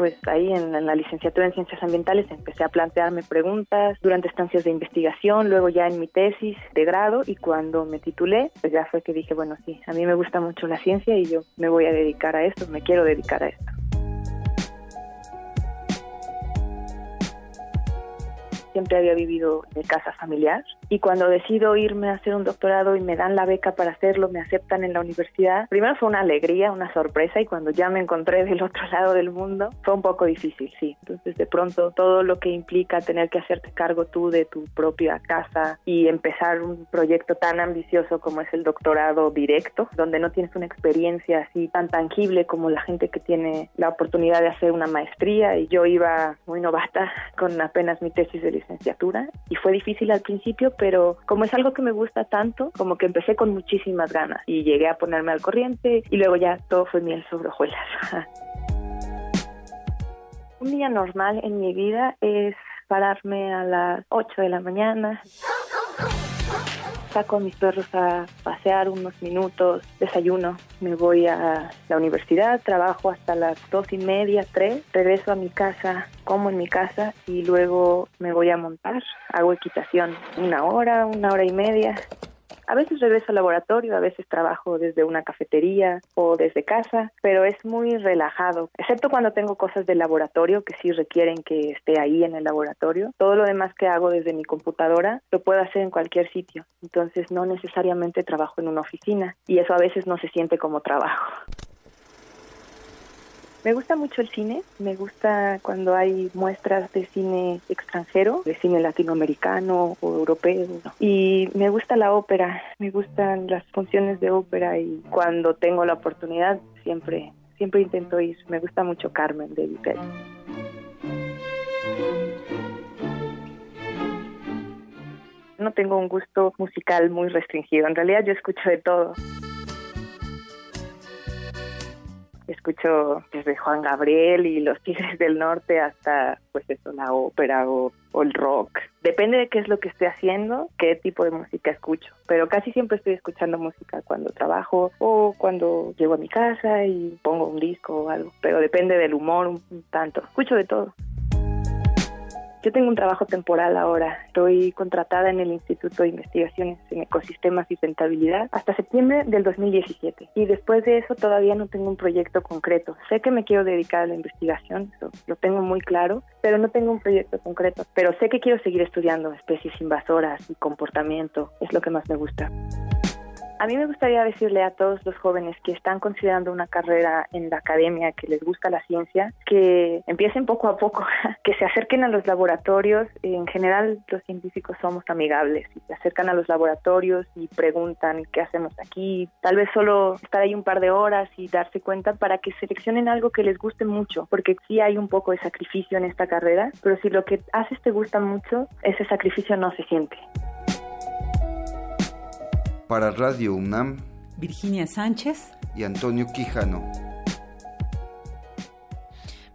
Pues ahí en, la licenciatura en ciencias ambientales empecé a plantearme preguntas durante estancias de investigación, luego ya en mi tesis de grado y cuando me titulé, pues ya fue que dije, bueno, sí, a mí me gusta mucho la ciencia y yo me voy a dedicar a esto, me quiero dedicar a esto. siempre había vivido de casa familiar y cuando decido irme a hacer un doctorado y me dan la beca para hacerlo, me aceptan en la universidad, primero fue una alegría, una sorpresa y cuando ya me encontré del otro lado del mundo fue un poco difícil, sí. Entonces de pronto todo lo que implica tener que hacerte cargo tú de tu propia casa y empezar un proyecto tan ambicioso como es el doctorado directo, donde no tienes una experiencia así tan tangible como la gente que tiene la oportunidad de hacer una maestría y yo iba muy novata con apenas mi tesis de licenciatura y fue difícil al principio, pero como es algo que me gusta tanto, como que empecé con muchísimas ganas y llegué a ponerme al corriente y luego ya todo fue miel sobre hojuelas. Un día normal en mi vida es pararme a las 8 de la mañana, saco a mis perros a pasear unos minutos, desayuno, me voy a la universidad, trabajo hasta las dos y media, tres, regreso a mi casa, como en mi casa y luego me voy a montar, hago equitación una hora, una hora y media a veces regreso al laboratorio, a veces trabajo desde una cafetería o desde casa, pero es muy relajado, excepto cuando tengo cosas del laboratorio que sí requieren que esté ahí en el laboratorio. Todo lo demás que hago desde mi computadora lo puedo hacer en cualquier sitio, entonces no necesariamente trabajo en una oficina y eso a veces no se siente como trabajo. Me gusta mucho el cine, me gusta cuando hay muestras de cine extranjero, de cine latinoamericano o europeo, y me gusta la ópera, me gustan las funciones de ópera y cuando tengo la oportunidad siempre siempre intento ir. Me gusta mucho Carmen de Bizet. No tengo un gusto musical muy restringido, en realidad yo escucho de todo. Escucho desde Juan Gabriel y los Tigres del Norte hasta pues eso, la ópera o, el rock. Depende de qué es lo que esté haciendo, qué tipo de música escucho. Pero casi siempre estoy escuchando música cuando trabajo o cuando llego a mi casa y pongo un disco o algo. Pero depende del humor un tanto. Escucho de todo. Yo tengo un trabajo temporal ahora. Estoy contratada en el Instituto de Investigaciones en Ecosistemas y Sustentabilidad hasta septiembre del 2017. Y después de eso todavía no tengo un proyecto concreto. Sé que me quiero dedicar a la investigación, eso lo tengo muy claro, pero no tengo un proyecto concreto. Pero sé que quiero seguir estudiando especies invasoras y comportamiento. Es lo que más me gusta. A mí me gustaría decirle a todos los jóvenes que están considerando una carrera en la academia, que les gusta la ciencia, que empiecen poco a poco, que se acerquen a los laboratorios. En general, los científicos somos amigables y se acercan a los laboratorios y preguntan qué hacemos aquí. Tal vez solo estar ahí un par de horas y darse cuenta para que seleccionen algo que les guste mucho, porque sí hay un poco de sacrificio en esta carrera, pero si lo que haces te gusta mucho, ese sacrificio no se siente. Para Radio UNAM, Virginia Sánchez y Antonio Quijano.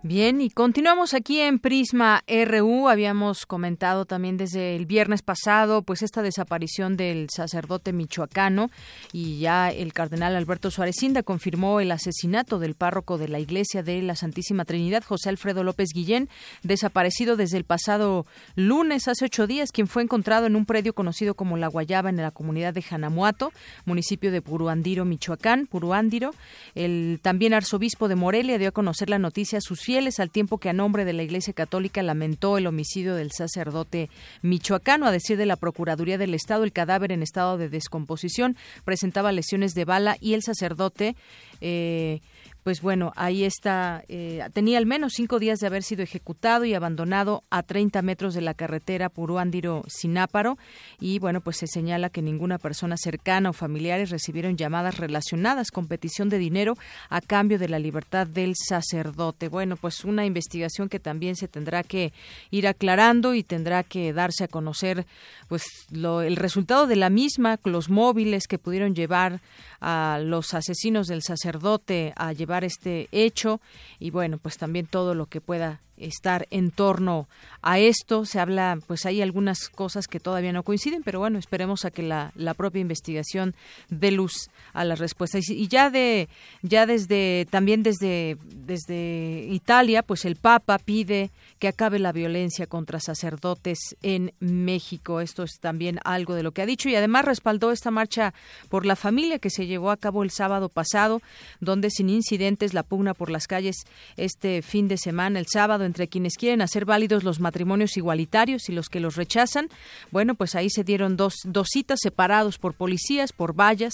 Bien, y continuamos aquí en Prisma RU. Habíamos comentado también desde el viernes pasado, pues esta desaparición del sacerdote michoacano y ya el cardenal Alberto Suárez Inda confirmó el asesinato del párroco de la Iglesia de la Santísima Trinidad, José Alfredo López Guillén, desaparecido desde el pasado lunes, hace ocho días, quien fue encontrado en un predio conocido como La Guayaba en la comunidad de Janamuato, municipio de Puruandiro, Michoacán, Puruándiro. El también arzobispo de Morelia dio a conocer la noticia a sus fieles al tiempo que a nombre de la Iglesia Católica lamentó el homicidio del sacerdote michoacano. A decir de la Procuraduría del Estado, el cadáver en estado de descomposición presentaba lesiones de bala y el sacerdote eh, pues bueno, ahí está, eh, tenía al menos cinco días de haber sido ejecutado y abandonado a 30 metros de la carretera Puruándiro-Sináparo y bueno, pues se señala que ninguna persona cercana o familiares recibieron llamadas relacionadas con petición de dinero a cambio de la libertad del sacerdote. Bueno, pues una investigación que también se tendrá que ir aclarando y tendrá que darse a conocer pues lo, el resultado de la misma, los móviles que pudieron llevar a los asesinos del sacerdote a llevar este hecho y bueno, pues también todo lo que pueda estar en torno a esto. Se habla, pues hay algunas cosas que todavía no coinciden, pero bueno, esperemos a que la, la propia investigación dé luz a las respuestas. Y, ya de, ya desde, también desde, desde Italia, pues el Papa pide que acabe la violencia contra sacerdotes en México. Esto es también algo de lo que ha dicho y además respaldó esta marcha por la familia que se llevó a cabo el sábado pasado, donde sin incidentes la pugna por las calles este fin de semana, el sábado, entre quienes quieren hacer válidos los matrimonios igualitarios y los que los rechazan. Bueno, pues ahí se dieron dos, dos citas separados por policías, por vallas.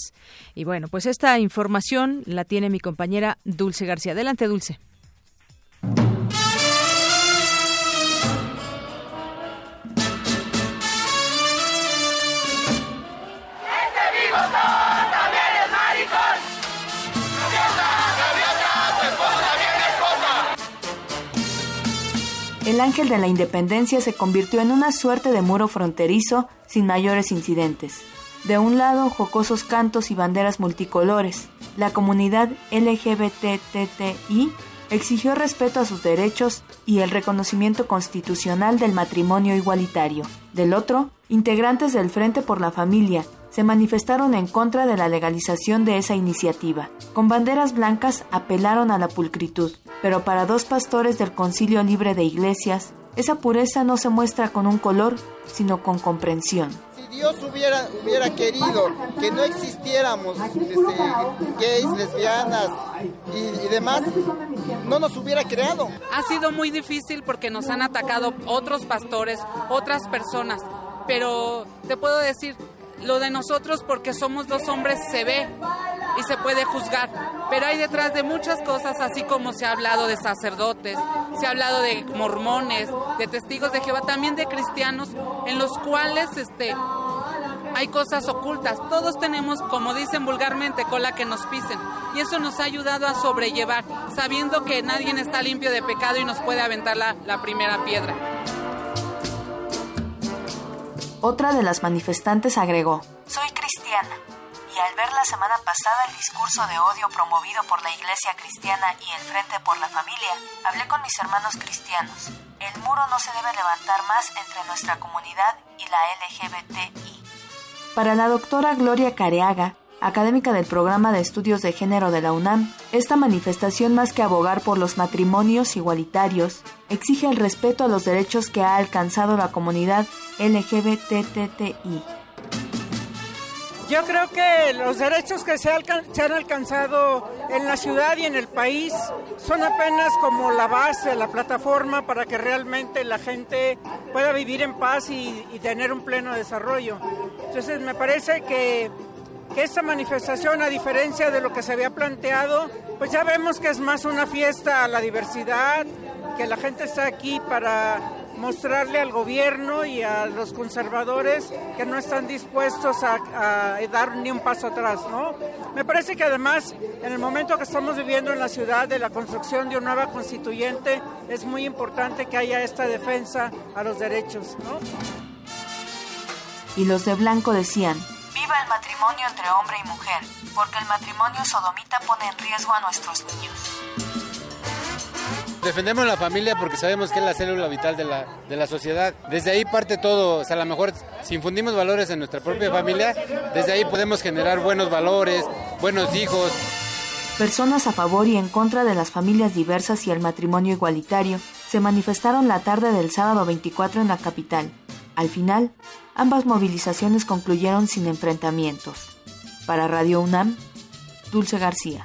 Y bueno, pues esta información la tiene mi compañera Dulce García. Adelante, Dulce. Ángel de la independencia se convirtió en una suerte de muro fronterizo sin mayores incidentes. De un lado, jocosos cantos y banderas multicolores. La comunidad LGBTTI exigió respeto a sus derechos y el reconocimiento constitucional del matrimonio igualitario. Del otro, integrantes del Frente por la Familia se manifestaron en contra de la legalización de esa iniciativa. Con banderas blancas apelaron a la pulcritud, pero para dos pastores del Concilio Libre de Iglesias, esa pureza no se muestra con un color, sino con comprensión. Si Dios hubiera, hubiera querido que no existiéramos este, gays, lesbianas y, y demás, no nos hubiera creado. Ha sido muy difícil porque nos han atacado otros pastores, otras personas, pero te puedo decir, lo de nosotros porque somos dos hombres se ve y se puede juzgar, pero hay detrás de muchas cosas, así como se ha hablado de sacerdotes, se ha hablado de mormones, de testigos de Jehová, también de cristianos, en los cuales este, hay cosas ocultas. Todos tenemos, como dicen vulgarmente, cola que nos pisen. Y eso nos ha ayudado a sobrellevar, sabiendo que nadie está limpio de pecado y nos puede aventar la, la primera piedra. Otra de las manifestantes agregó, Soy cristiana y al ver la semana pasada el discurso de odio promovido por la Iglesia Cristiana y el Frente por la Familia, hablé con mis hermanos cristianos. El muro no se debe levantar más entre nuestra comunidad y la LGBTI. Para la doctora Gloria Careaga, académica del programa de estudios de género de la UNAM, esta manifestación más que abogar por los matrimonios igualitarios, exige el respeto a los derechos que ha alcanzado la comunidad LGBTTI. Yo creo que los derechos que se, han alcanzado en la ciudad y en el país son apenas como la base, la plataforma para que realmente la gente pueda vivir en paz y, y tener un pleno desarrollo. Entonces me parece que que esta manifestación, a diferencia de lo que se había planteado, pues ya vemos que es más una fiesta a la diversidad, que la gente está aquí para mostrarle al gobierno y a los conservadores que no están dispuestos a, dar ni un paso atrás, ¿no? Me parece que además, en el momento que estamos viviendo en la ciudad de la construcción de una nueva constituyente, es muy importante que haya esta defensa a los derechos, ¿no? Y los de blanco decían, Viva el matrimonio entre hombre y mujer, porque el matrimonio sodomita pone en riesgo a nuestros niños. Defendemos la familia porque sabemos que es la célula vital de la, de la sociedad. Desde ahí parte todo. O sea, a lo mejor si infundimos valores en nuestra propia familia, desde ahí podemos generar buenos valores, buenos hijos. Personas a favor y en contra de las familias diversas y el matrimonio igualitario se manifestaron la tarde del sábado 24 en la capital. Al final, ambas movilizaciones concluyeron sin enfrentamientos. Para Radio UNAM, Dulce García.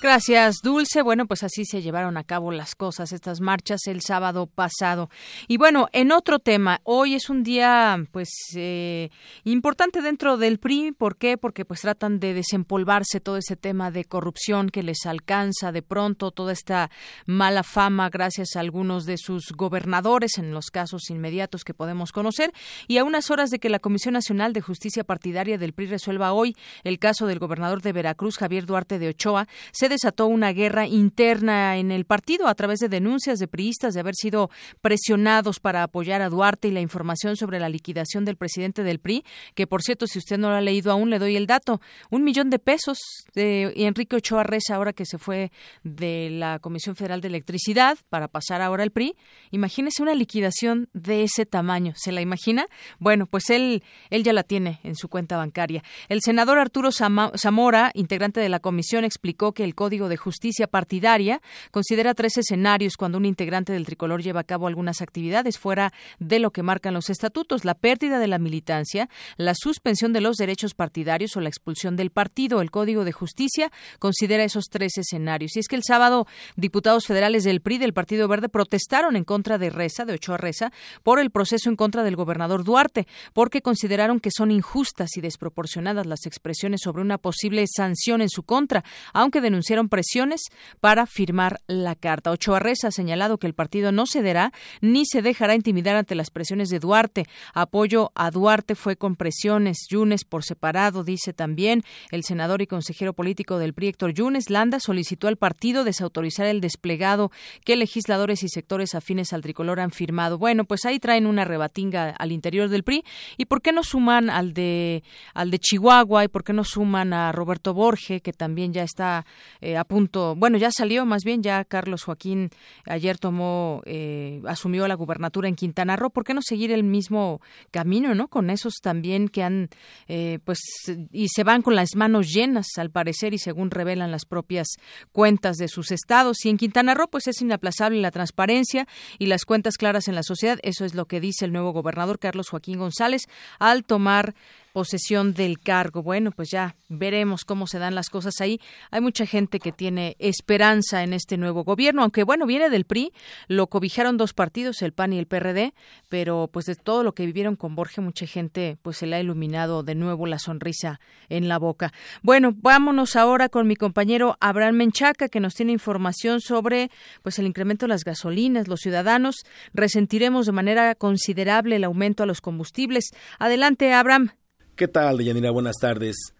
Gracias, Dulce. Bueno, pues así se llevaron a cabo las cosas, estas marchas el sábado pasado. Y bueno, en otro tema, hoy es un día, pues, eh, importante dentro del PRI. ¿Por qué? Porque pues tratan de desempolvarse todo ese tema de corrupción que les alcanza de pronto, toda esta mala fama gracias a algunos de sus gobernadores en los casos inmediatos que podemos conocer. Y a unas horas de que la Comisión Nacional de Justicia Partidaria del PRI resuelva hoy el caso del gobernador de Veracruz, Javier Duarte de Ochoa, se desató una guerra interna en el partido a través de denuncias de priistas de haber sido presionados para apoyar a Duarte y la información sobre la liquidación del presidente del PRI, que por cierto, si usted no lo ha leído aún, le doy el dato, un millón de pesos de Enrique Ochoa Reza, ahora que se fue de la Comisión Federal de Electricidad para pasar ahora al PRI. Imagínese una liquidación de ese tamaño, ¿se la imagina? Bueno, pues él, él ya la tiene en su cuenta bancaria. El senador Arturo Zamora, integrante de la comisión, explicó que el Código de Justicia Partidaria considera tres escenarios cuando un integrante del tricolor lleva a cabo algunas actividades fuera de lo que marcan los estatutos, la pérdida de la militancia, la suspensión de los derechos partidarios o la expulsión del partido. El Código de Justicia considera esos tres escenarios. Y es que el sábado diputados federales del PRI del Partido Verde protestaron en contra de Reza, de Ochoa Reza, por el proceso en contra del gobernador Duarte, porque consideraron que son injustas y desproporcionadas las expresiones sobre una posible sanción en su contra, aunque denunciaron presiones para firmar la carta. Ochoa Reza ha señalado que el partido no cederá ni se dejará intimidar ante las presiones de Duarte. Apoyo a Duarte fue con presiones. Yunes por separado, dice también el senador y consejero político del PRI, Héctor Yunes. Landa solicitó al partido desautorizar el desplegado que legisladores y sectores afines al tricolor han firmado. Bueno, pues ahí traen una rebatinga al interior del PRI. ¿Y por qué no suman al de, al de Chihuahua? ¿Y por qué no suman a Roberto Borge, que también ya está eh, a punto, bueno, ya salió más bien, ya Carlos Joaquín ayer tomó, eh, asumió la gubernatura en Quintana Roo, ¿por qué no seguir el mismo camino, no? Con esos también que han, eh, pues, y se van con las manos llenas, al parecer, y según revelan las propias cuentas de sus estados. Y en Quintana Roo, pues, es inaplazable la transparencia y las cuentas claras en la sociedad. Eso es lo que dice el nuevo gobernador Carlos Joaquín González al tomar posesión del cargo. Bueno, pues ya veremos cómo se dan las cosas ahí. Hay mucha gente que tiene esperanza en este nuevo gobierno, aunque bueno, viene del PRI, lo cobijaron dos partidos, el PAN y el PRD, pero pues de todo lo que vivieron con Borges, mucha gente pues se le ha iluminado de nuevo la sonrisa en la boca. Bueno, vámonos ahora con mi compañero Abraham Menchaca, que nos tiene información sobre pues el incremento de las gasolinas. Los ciudadanos resentiremos de manera considerable el aumento a los combustibles. Adelante, Abraham. ¿Qué tal, Deyanira? Buenas tardes.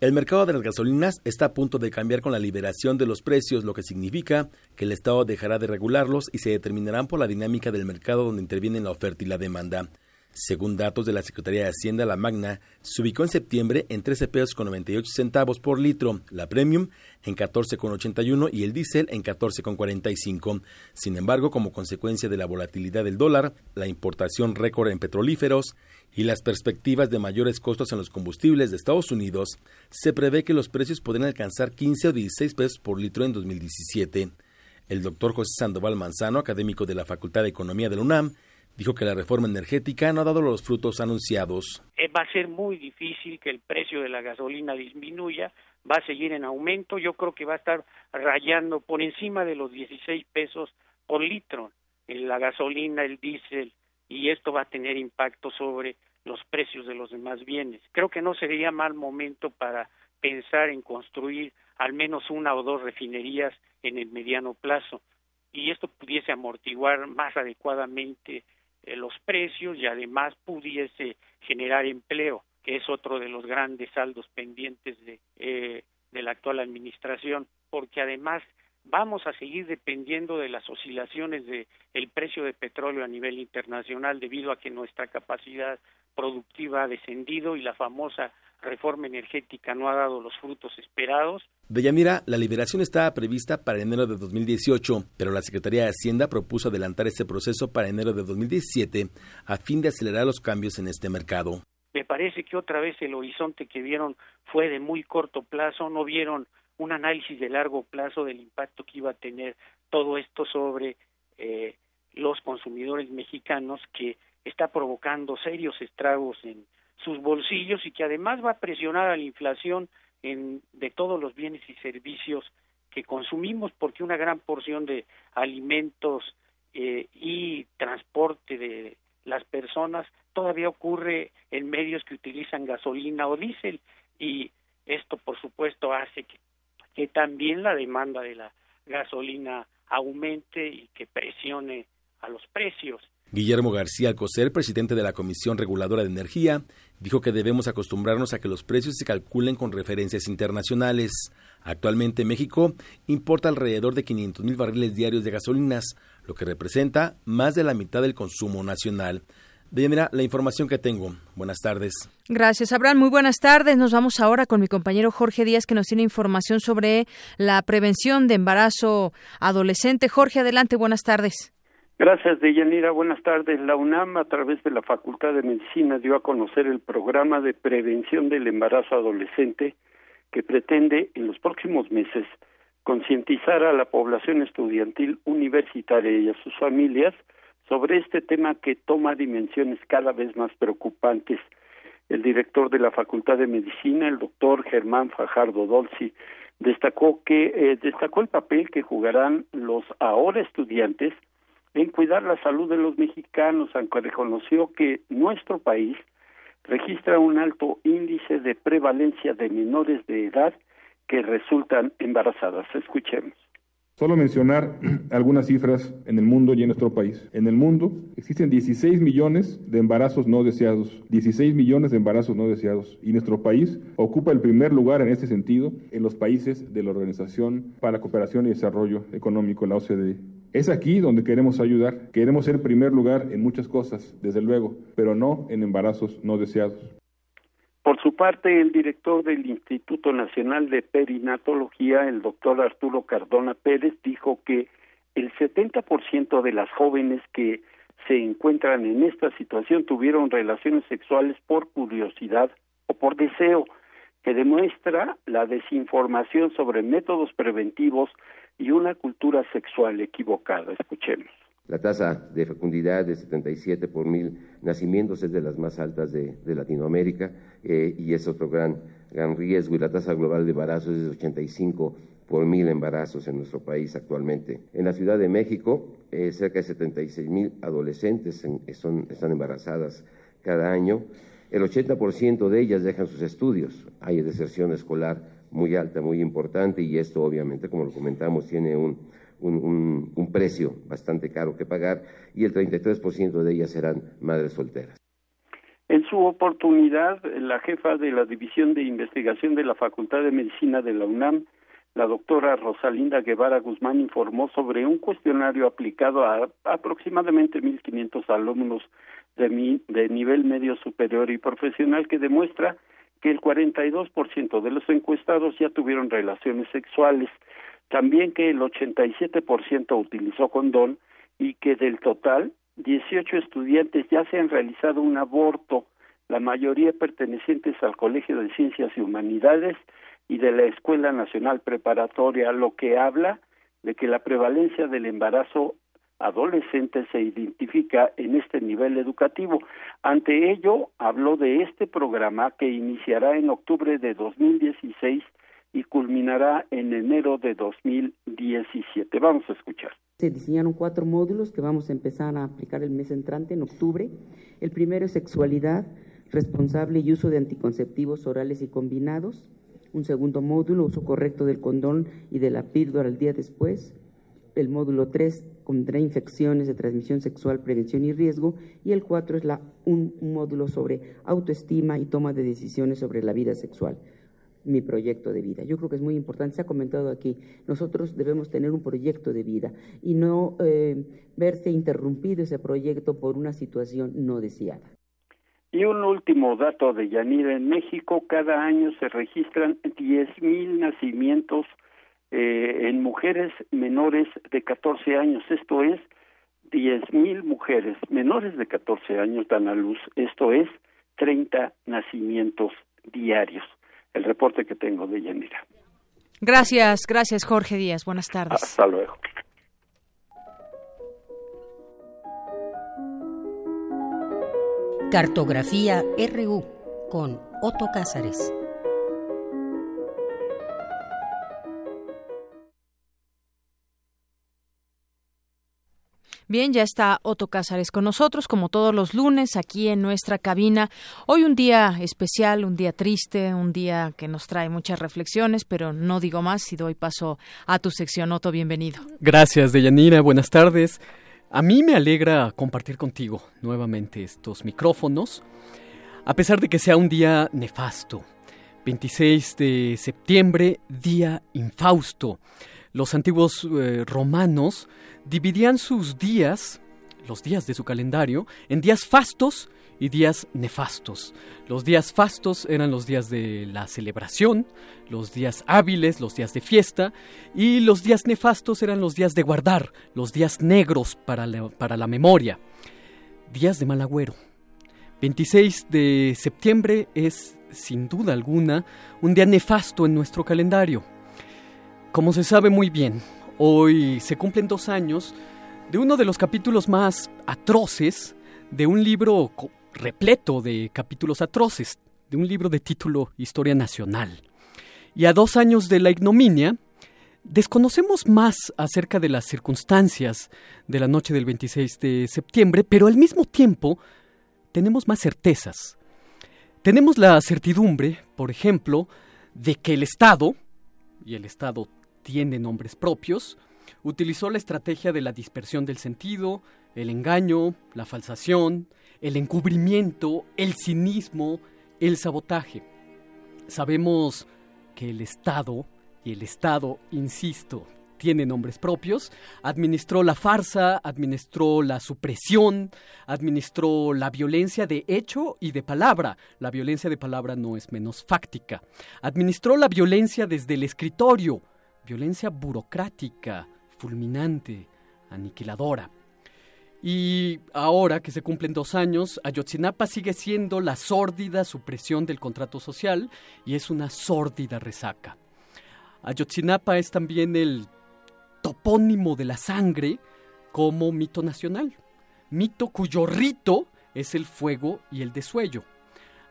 El mercado de las gasolinas está a punto de cambiar con la liberación de los precios, lo que significa que el Estado dejará de regularlos y se determinarán por la dinámica del mercado donde intervienen la oferta y la demanda. Según datos de la Secretaría de Hacienda, la Magna se ubicó en septiembre en 13 pesos con 98 centavos por litro, la Premium en 14 con 81 y el diésel en 14 con 45. Sin embargo, como consecuencia de la volatilidad del dólar, la importación récord en petrolíferos y las perspectivas de mayores costos en los combustibles de Estados Unidos, se prevé que los precios podrían alcanzar 15 o 16 pesos por litro en 2017. El doctor José Sandoval Manzano, académico de la Facultad de Economía de la UNAM, dijo que la reforma energética no ha dado los frutos anunciados. Eh, va a ser muy difícil que el precio de la gasolina disminuya, va a seguir en aumento, yo creo que va a estar rayando por encima de los 16 pesos por litro en la gasolina, el diésel, y esto va a tener impacto sobre los precios de los demás bienes. Creo que no sería mal momento para pensar en construir al menos una o dos refinerías en el mediano plazo y esto pudiese amortiguar más adecuadamente eh, los precios y además pudiese generar empleo, que es otro de los grandes saldos pendientes de, eh, de la actual administración, porque además vamos a seguir dependiendo de las oscilaciones de el precio de petróleo a nivel internacional debido a que nuestra capacidad productiva ha descendido y la famosa reforma energética no ha dado los frutos esperados. Deyanira, la liberación estaba prevista para enero de 2018, pero la Secretaría de Hacienda propuso adelantar ese proceso para enero de 2017 a fin de acelerar los cambios en este mercado. Me parece que otra vez el horizonte que vieron fue de muy corto plazo, no vieron un análisis de largo plazo del impacto que iba a tener todo esto sobre eh, los consumidores mexicanos que está provocando serios estragos en sus bolsillos y que además va a presionar a la inflación en, de todos los bienes y servicios que consumimos, porque una gran porción de alimentos eh, y transporte de las personas todavía ocurre en medios que utilizan gasolina o diésel. Y esto por supuesto hace que, que también la demanda de la gasolina aumente y que presione a los precios. Guillermo García Alcocer, presidente de la Comisión Reguladora de Energía, dijo que debemos acostumbrarnos a que los precios se calculen con referencias internacionales. Actualmente México importa alrededor de 500 mil barriles diarios de gasolinas, lo que representa más de la mitad del consumo nacional. Deyanira, la información que tengo. Buenas tardes. Gracias, Abraham. Muy buenas tardes. Nos vamos ahora con mi compañero Jorge Díaz, que nos tiene información sobre la prevención de embarazo adolescente. Jorge, adelante. Buenas tardes. Gracias, Deyanira. Buenas tardes. La UNAM, a través de la Facultad de Medicina, dio a conocer el programa de prevención del embarazo adolescente que pretende, en los próximos meses, concientizar a la población estudiantil universitaria y a sus familias sobre este tema que toma dimensiones cada vez más preocupantes. El director de la Facultad de Medicina, el doctor Germán Fajardo Dolci, destacó que eh, destacó el papel que jugarán los ahora estudiantes en cuidar la salud de los mexicanos, aunque reconoció que nuestro país registra un alto índice de prevalencia de menores de edad que resultan embarazadas. Escuchemos. Solo mencionar algunas cifras en el mundo y en nuestro país. En el mundo existen 16 millones de embarazos no deseados, 16 millones de embarazos no deseados, y nuestro país ocupa el primer lugar en este sentido en los países de la Organización para la Cooperación y Desarrollo Económico, la OCDE. Es aquí donde queremos ayudar. Queremos ser primer lugar en muchas cosas, desde luego, pero no en embarazos no deseados. Por su parte, el director del Instituto Nacional de Perinatología, el doctor Arturo Cardona Pérez, dijo que el 70% de las jóvenes que se encuentran en esta situación tuvieron relaciones sexuales por curiosidad o por deseo, que demuestra la desinformación sobre métodos preventivos y una cultura sexual equivocada. Escuchemos. La tasa de fecundidad de 77 por mil nacimientos es de las más altas de, Latinoamérica eh, y es otro gran, gran riesgo. Y la tasa global de embarazos es de 85 por mil embarazos en nuestro país actualmente. En la Ciudad de México, eh, cerca de 76 mil adolescentes están embarazadas cada año. El 80% de ellas dejan sus estudios. Hay deserción escolar muy alta, muy importante y esto obviamente, como lo comentamos, tiene un, un, precio bastante caro que pagar y el 33% de ellas serán madres solteras. En su oportunidad, la jefa de la División de Investigación de la Facultad de Medicina de la UNAM, la doctora Rosalinda Guevara Guzmán, informó sobre un cuestionario aplicado a aproximadamente 1.500 alumnos de, de nivel medio superior y profesional que demuestra que el 42% de los encuestados ya tuvieron relaciones sexuales, también que el 87% utilizó condón y que del total 18 estudiantes ya se han realizado un aborto, la mayoría pertenecientes al Colegio de Ciencias y Humanidades y de la Escuela Nacional Preparatoria, lo que habla de que la prevalencia del embarazo adolescente se identifica en este nivel educativo. Ante ello, habló de este programa que iniciará en octubre de 2016 y culminará en enero de 2017. Vamos a escuchar. Se diseñaron cuatro módulos que vamos a empezar a aplicar el mes entrante, en octubre. El primero es sexualidad responsable y uso de anticonceptivos orales y combinados. Un segundo módulo, uso correcto del condón y de la píldora al día después el módulo 3 contra infecciones de transmisión sexual, prevención y riesgo, y el 4 es la, un, módulo sobre autoestima y toma de decisiones sobre la vida sexual mi proyecto de vida. Yo creo que es muy importante, se ha comentado aquí, nosotros debemos tener un proyecto de vida y no eh, verse interrumpido ese proyecto por una situación no deseada. Y un último dato de Yanira, en México cada año se registran 10.000 nacimientos eh, en mujeres menores de 14 años, esto es, 10.000 mujeres menores de 14 años dan a luz, esto es, 30 nacimientos diarios. El reporte que tengo de Yanira. Gracias, gracias Jorge Díaz. Buenas tardes. Hasta luego. Cartografía RU con Otto Cázares. Bien, ya está Otto Cázares con nosotros, como todos los lunes, aquí en nuestra cabina. Hoy un día especial, un día triste, un día que nos trae muchas reflexiones, pero no digo más y doy paso a tu sección. Otto, bienvenido. Gracias, Deyanira. Buenas tardes. A mí me alegra compartir contigo nuevamente estos micrófonos, a pesar de que sea un día nefasto. 26 de septiembre, día infausto. Los antiguos eh, romanos dividían sus días, los días de su calendario, en días fastos y días nefastos. Los días fastos eran los días de la celebración, los días hábiles, los días de fiesta, y los días nefastos eran los días de guardar, los días negros para la, para la memoria. Días de mal agüero. 26 de septiembre es, sin duda alguna, un día nefasto en nuestro calendario. Como se sabe muy bien, Hoy se cumplen dos años de uno de los capítulos más atroces de un libro repleto de capítulos atroces, de un libro de título Historia Nacional. Y a dos años de la ignominia, desconocemos más acerca de las circunstancias de la noche del 26 de septiembre, pero al mismo tiempo tenemos más certezas. Tenemos la certidumbre, por ejemplo, de que el Estado, y el Estado tiene nombres propios, utilizó la estrategia de la dispersión del sentido, el engaño, la falsación, el encubrimiento, el cinismo, el sabotaje. Sabemos que el Estado, y el Estado, insisto, tiene nombres propios, administró la farsa, administró la supresión, administró la violencia de hecho y de palabra. La violencia de palabra no es menos fáctica. Administró la violencia desde el escritorio, violencia burocrática, fulminante, aniquiladora. Y ahora que se cumplen dos años, Ayotzinapa sigue siendo la sórdida supresión del contrato social y es una sórdida resaca. Ayotzinapa es también el topónimo de la sangre como mito nacional, mito cuyo rito es el fuego y el desuello.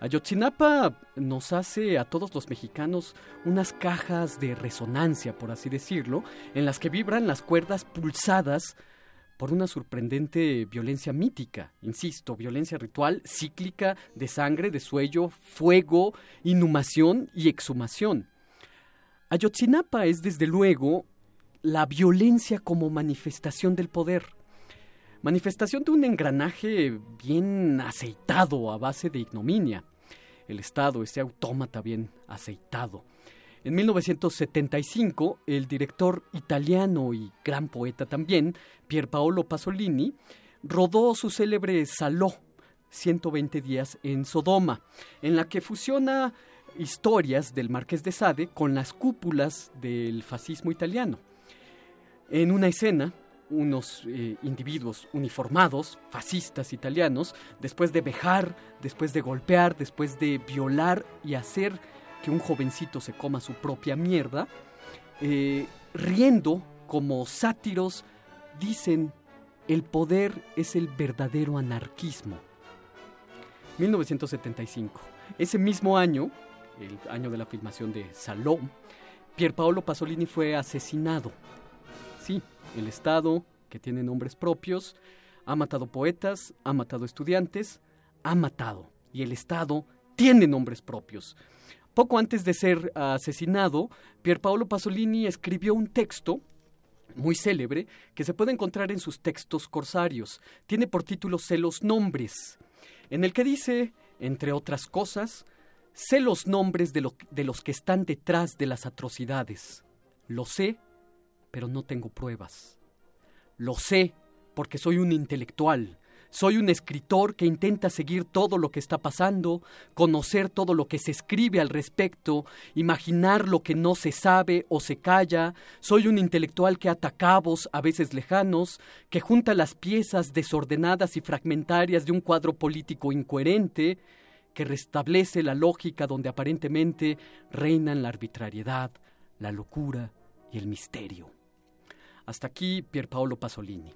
Ayotzinapa nos hace a todos los mexicanos unas cajas de resonancia, por así decirlo, en las que vibran las cuerdas pulsadas por una sorprendente violencia mítica, insisto, violencia ritual, cíclica, de sangre, de sueño, fuego, inhumación y exhumación. Ayotzinapa es desde luego la violencia como manifestación del poder. Manifestación de un engranaje bien aceitado a base de ignominia el Estado, ese autómata bien aceitado. En 1975, el director italiano y gran poeta también, Pier Paolo Pasolini, rodó su célebre Saló, 120 días en Sodoma, en la que fusiona historias del Marqués de Sade con las cúpulas del fascismo italiano. En una escena, unos eh, individuos uniformados, fascistas italianos, después de vejar, después de golpear, después de violar y hacer que un jovencito se coma su propia mierda, eh, riendo como sátiros, dicen, el poder es el verdadero anarquismo. 1975. Ese mismo año, el año de la filmación de Salón, Pierpaolo Pasolini fue asesinado. El Estado, que tiene nombres propios, ha matado poetas, ha matado estudiantes, ha matado. Y el Estado tiene nombres propios. Poco antes de ser asesinado, Pierpaolo Pasolini escribió un texto muy célebre que se puede encontrar en sus textos corsarios. Tiene por título Sé los nombres, en el que dice, entre otras cosas, sé los nombres de los que están detrás de las atrocidades. Lo sé, pero no tengo pruebas. Lo sé porque soy un intelectual. Soy un escritor que intenta seguir todo lo que está pasando, conocer todo lo que se escribe al respecto, imaginar lo que no se sabe o se calla. Soy un intelectual que ata cabos, a veces lejanos, que junta las piezas desordenadas y fragmentarias de un cuadro político incoherente, que restablece la lógica donde aparentemente reinan la arbitrariedad, la locura y el misterio. Hasta aquí Pierpaolo Pasolini.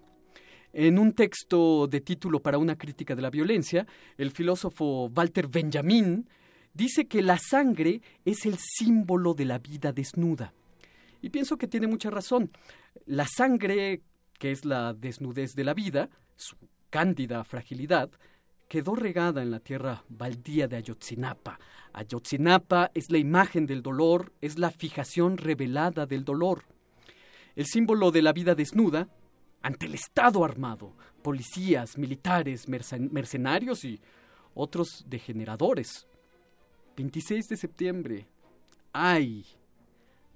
En un texto de título para una crítica de la violencia, el filósofo Walter Benjamin dice que la sangre es el símbolo de la vida desnuda. Y pienso que tiene mucha razón. La sangre que es la desnudez de la vida, su cándida fragilidad, quedó regada en la tierra baldía de Ayotzinapa. Ayotzinapa es la imagen del dolor, es la fijación revelada del dolor. El símbolo de la vida desnuda ante el Estado armado, policías, militares, mercenarios y otros degeneradores. 26 de septiembre. ¡Ay!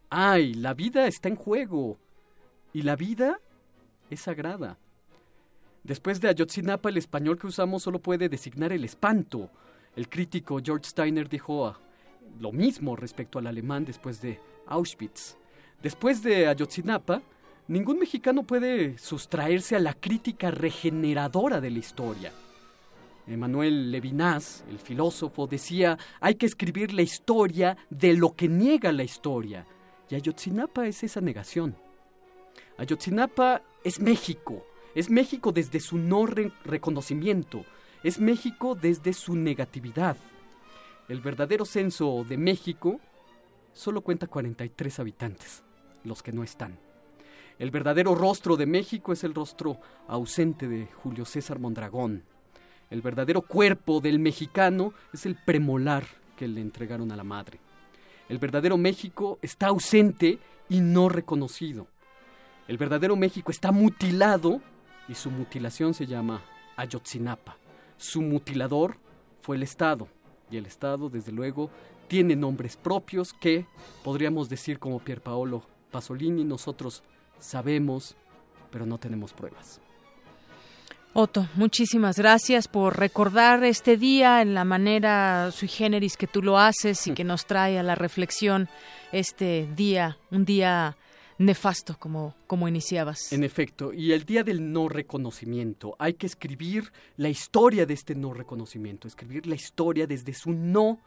¡Ay! La vida está en juego. Y la vida es sagrada. Después de Ayotzinapa, el español que usamos solo puede designar el espanto. El crítico George Steiner dijo ah, lo mismo respecto al alemán después de Auschwitz. Después de Ayotzinapa, ningún mexicano puede sustraerse a la crítica regeneradora de la historia. Emmanuel Levinas, el filósofo, decía, hay que escribir la historia de lo que niega la historia. Y Ayotzinapa es esa negación. Ayotzinapa es México, es México desde su no reconocimiento, es México desde su negatividad. El verdadero censo de México solo cuenta 43 habitantes, los que no están. El verdadero rostro de México es el rostro ausente de Julio César Mondragón. El verdadero cuerpo del mexicano es el premolar que le entregaron a la madre. El verdadero México está ausente y no reconocido. El verdadero México está mutilado y su mutilación se llama Ayotzinapa. Su mutilador fue el Estado y el Estado, desde luego, tiene nombres propios que podríamos decir como Pierpaolo Pasolini, nosotros sabemos, pero no tenemos pruebas. Otto, muchísimas gracias por recordar este día en la manera sui generis que tú lo haces y que nos trae a la reflexión este día, un día nefasto, como, como iniciabas. En efecto, y el día del no reconocimiento, hay que escribir la historia de este no reconocimiento, escribir la historia desde su no,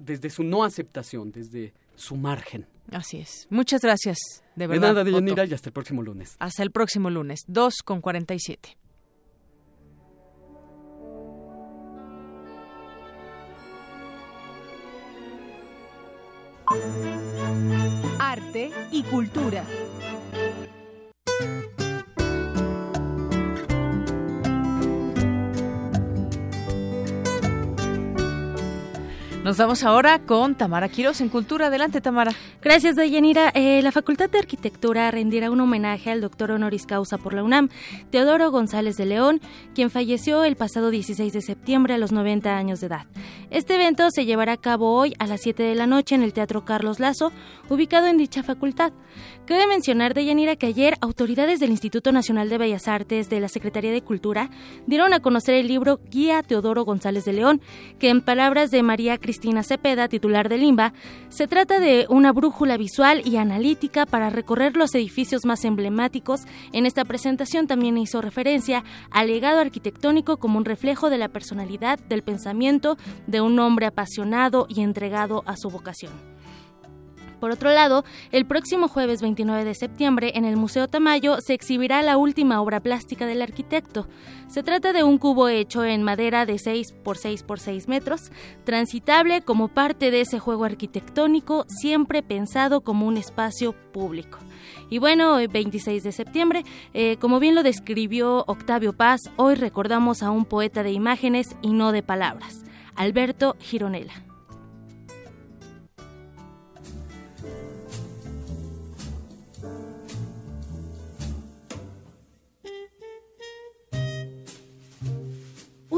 desde su no aceptación, desde su margen. Así es. Muchas gracias, de verdad. De nada, Deyanira, y hasta el próximo lunes. Hasta el próximo lunes, 2 con 47. Arte y cultura. Nos vamos ahora con Tamara Quiroz en Cultura. Adelante, Tamara. Gracias, Dayanira. Eh, la Facultad de Arquitectura rendirá un homenaje al doctor honoris causa por la UNAM, Teodoro González de León, quien falleció el pasado 16 de septiembre a los 90 años de edad. Este evento se llevará a cabo hoy a las 7 de la noche en el Teatro Carlos Lazo, ubicado en dicha facultad. Cabe mencionar, Deyanira, que ayer autoridades del Instituto Nacional de Bellas Artes de la Secretaría de Cultura dieron a conocer el libro Guía Teodoro González de León, que en palabras de María Cristina Cepeda, titular de Limba, se trata de una brújula visual y analítica para recorrer los edificios más emblemáticos. En esta presentación también hizo referencia al legado arquitectónico como un reflejo de la personalidad, del pensamiento de un hombre apasionado y entregado a su vocación. Por otro lado, el próximo jueves 29 de septiembre en el Museo Tamayo se exhibirá la última obra plástica del arquitecto. Se trata de un cubo hecho en madera de 6 por 6 por 6 metros, transitable como parte de ese juego arquitectónico siempre pensado como un espacio público. Y bueno, hoy 26 de septiembre, eh, como bien lo describió Octavio Paz, hoy recordamos a un poeta de imágenes y no de palabras, Alberto Gironella.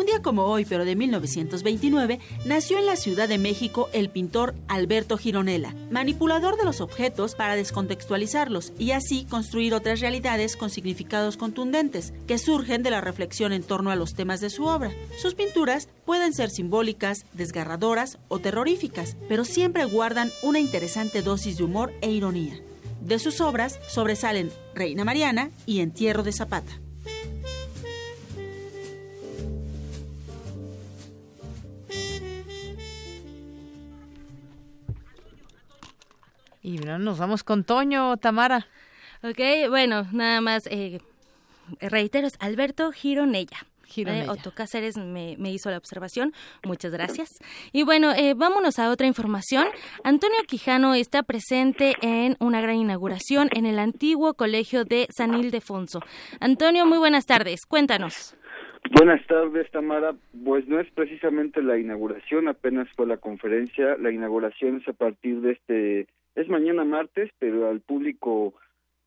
Un día como hoy, pero de 1929, nació en la Ciudad de México el pintor Alberto Gironella, manipulador de los objetos para descontextualizarlos y así construir otras realidades con significados contundentes, que surgen de la reflexión en torno a los temas de su obra. Sus pinturas pueden ser simbólicas, desgarradoras o terroríficas, pero siempre guardan una interesante dosis de humor e ironía. De sus obras sobresalen Reina Mariana y Entierro de Zapata. Y nos vamos con Toño, Tamara. Ok, bueno, nada más eh, reitero, es Alberto Gironella. Eh, Otto Cáceres me, hizo la observación. Muchas gracias. Y bueno, eh, vámonos a otra información. Antonio Quijano está presente en una gran inauguración en el antiguo colegio de San Ildefonso. Antonio, muy buenas tardes. Cuéntanos. Buenas tardes, Tamara. Pues no es precisamente la inauguración, apenas fue la conferencia. La inauguración es a partir de este, es mañana martes, pero al público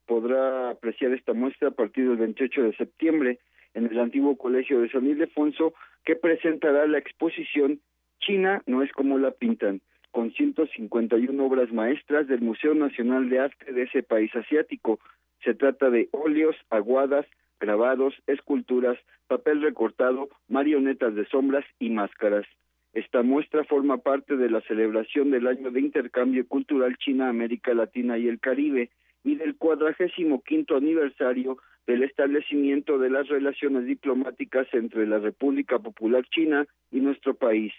podrá apreciar esta muestra a partir del 28 de septiembre en el antiguo colegio de San Ildefonso, que presentará la exposición China no es como la pintan, con 151 obras maestras del Museo Nacional de Arte de ese país asiático. Se trata de óleos, aguadas, grabados, esculturas, papel recortado, marionetas de sombras y máscaras. Esta muestra forma parte de la celebración del año de intercambio cultural China, América Latina y el Caribe y del cuadragésimo quinto aniversario del establecimiento de las relaciones diplomáticas entre la República Popular China y nuestro país.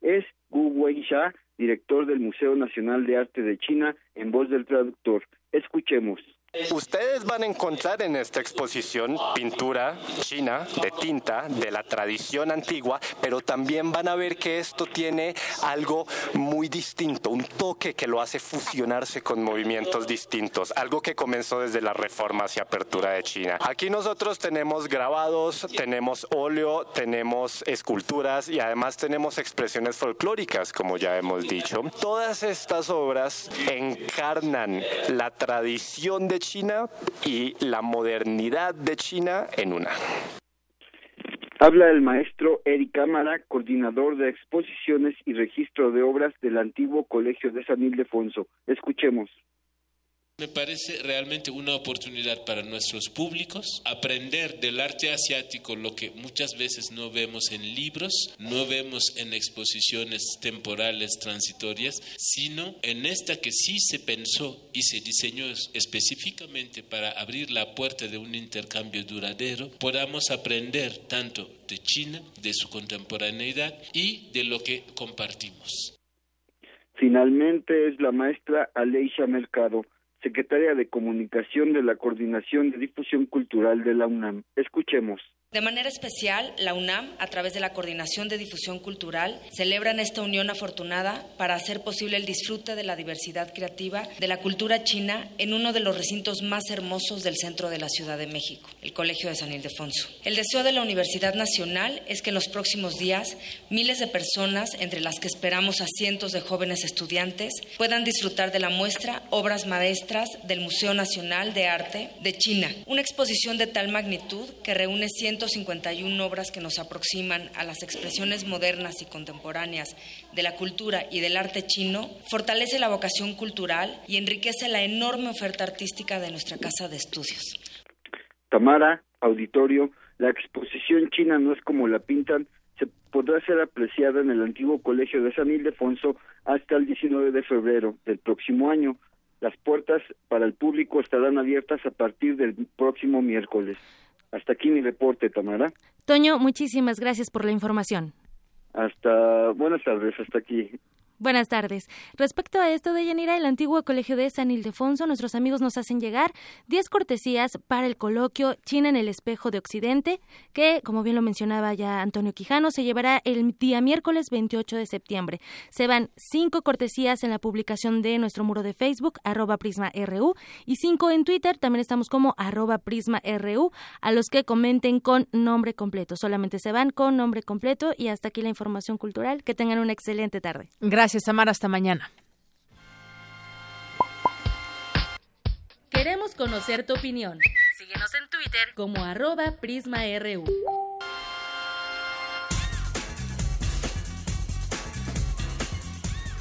Es Gu Weisha, director del Museo Nacional de Arte de China, en voz del traductor. Escuchemos. Ustedes van a encontrar en esta exposición pintura china de tinta de la tradición antigua, pero también van a ver que esto tiene algo muy distinto, un toque que lo hace fusionarse con movimientos distintos, algo que comenzó desde la reforma y apertura de China. Aquí nosotros tenemos grabados, tenemos óleo, tenemos esculturas y además tenemos expresiones folclóricas, como ya hemos dicho. Todas estas obras encarnan la tradición China y la modernidad de China en una. Habla el maestro Eric Cámara, coordinador de exposiciones y registro de obras del antiguo Colegio de San Ildefonso. Escuchemos. Me parece realmente una oportunidad para nuestros públicos aprender del arte asiático lo que muchas veces no vemos en libros, no vemos en exposiciones temporales transitorias, sino en esta que sí se pensó y se diseñó específicamente para abrir la puerta de un intercambio duradero, podamos aprender tanto de China, de su contemporaneidad y de lo que compartimos. Finalmente es la maestra Aleisha Mercado secretaria de Comunicación de la Coordinación de Difusión Cultural de la UNAM. Escuchemos. De manera especial, la UNAM, a través de la Coordinación de Difusión Cultural, celebran esta unión afortunada para hacer posible el disfrute de la diversidad creativa de la cultura china en uno de los recintos más hermosos del centro de la Ciudad de México, el Colegio de San Ildefonso. El deseo de la Universidad Nacional es que en los próximos días miles de personas, entre las que esperamos a cientos de jóvenes estudiantes, puedan disfrutar de la muestra Obras Maestras del Museo Nacional de Arte de China, una exposición de tal magnitud que reúne cientos 151 obras que nos aproximan a las expresiones modernas y contemporáneas de la cultura y del arte chino, fortalece la vocación cultural y enriquece la enorme oferta artística de nuestra casa de estudios. Tamara, auditorio, la exposición china no es como la pintan, se podrá ser apreciada en el antiguo colegio de San Ildefonso hasta el 19 de febrero del próximo año. Las puertas para el público estarán abiertas a partir del próximo miércoles. Hasta aquí mi reporte, Tamara. Toño, muchísimas gracias por la información. Hasta, buenas tardes, hasta aquí. Buenas tardes. Respecto a esto de Yanira, el antiguo colegio de San Ildefonso, nuestros amigos nos hacen llegar 10 cortesías para el coloquio China en el espejo de Occidente, que, como bien lo mencionaba ya Antonio Quijano, se llevará el día miércoles 28 de septiembre. Se van 5 cortesías en la publicación de nuestro muro de Facebook, arroba PrismaRU, y 5 en Twitter, también estamos como arroba PrismaRU, a los que comenten con nombre completo. Solamente se van con nombre completo y hasta aquí la información cultural. Que tengan una excelente tarde. Gracias. Gracias, Tamara. Hasta mañana. Queremos conocer tu opinión. Síguenos en Twitter como arroba PrismaRU.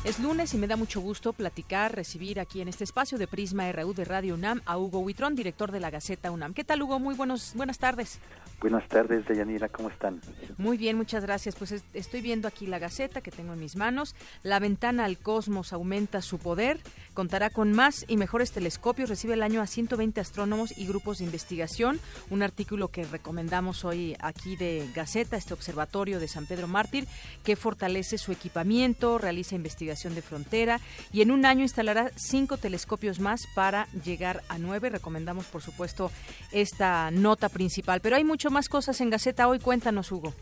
Es lunes y me da mucho gusto platicar, recibir aquí en este espacio de Prisma RU de Radio UNAM a Hugo Huitrón, director de la Gaceta UNAM. ¿Qué tal, Hugo? Muy buenos, buenas tardes. Buenas tardes, Deyanira, ¿cómo están? Muy bien, muchas gracias. Pues estoy viendo aquí la Gaceta que tengo en mis manos. La ventana al cosmos aumenta su poder, contará con más y mejores telescopios, recibe el año a 120 astrónomos y grupos de investigación. Un artículo que recomendamos hoy aquí de Gaceta, este observatorio de San Pedro Mártir, que fortalece su equipamiento, realiza investigación De Frontera y en un año instalará cinco telescopios más para llegar a nueve. Recomendamos, por supuesto, esta nota principal. Pero hay mucho más cosas en Gaceta hoy. Cuéntanos, Hugo.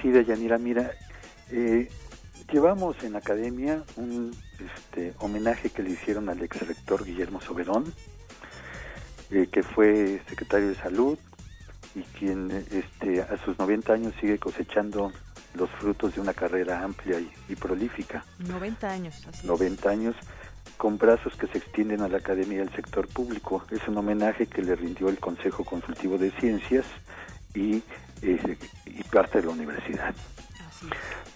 Sí, Deyanira, mira, eh, llevamos en la academia un este, homenaje que le hicieron al ex rector Guillermo Soberón, eh, que fue secretario de Salud y quien este, a sus 90 años sigue cosechando los frutos de una carrera amplia y, prolífica. 90 años, así 90 años con brazos que se extienden a la academia y al sector público. Es un homenaje que le rindió el Consejo Consultivo de Ciencias y, eh, y parte de la universidad.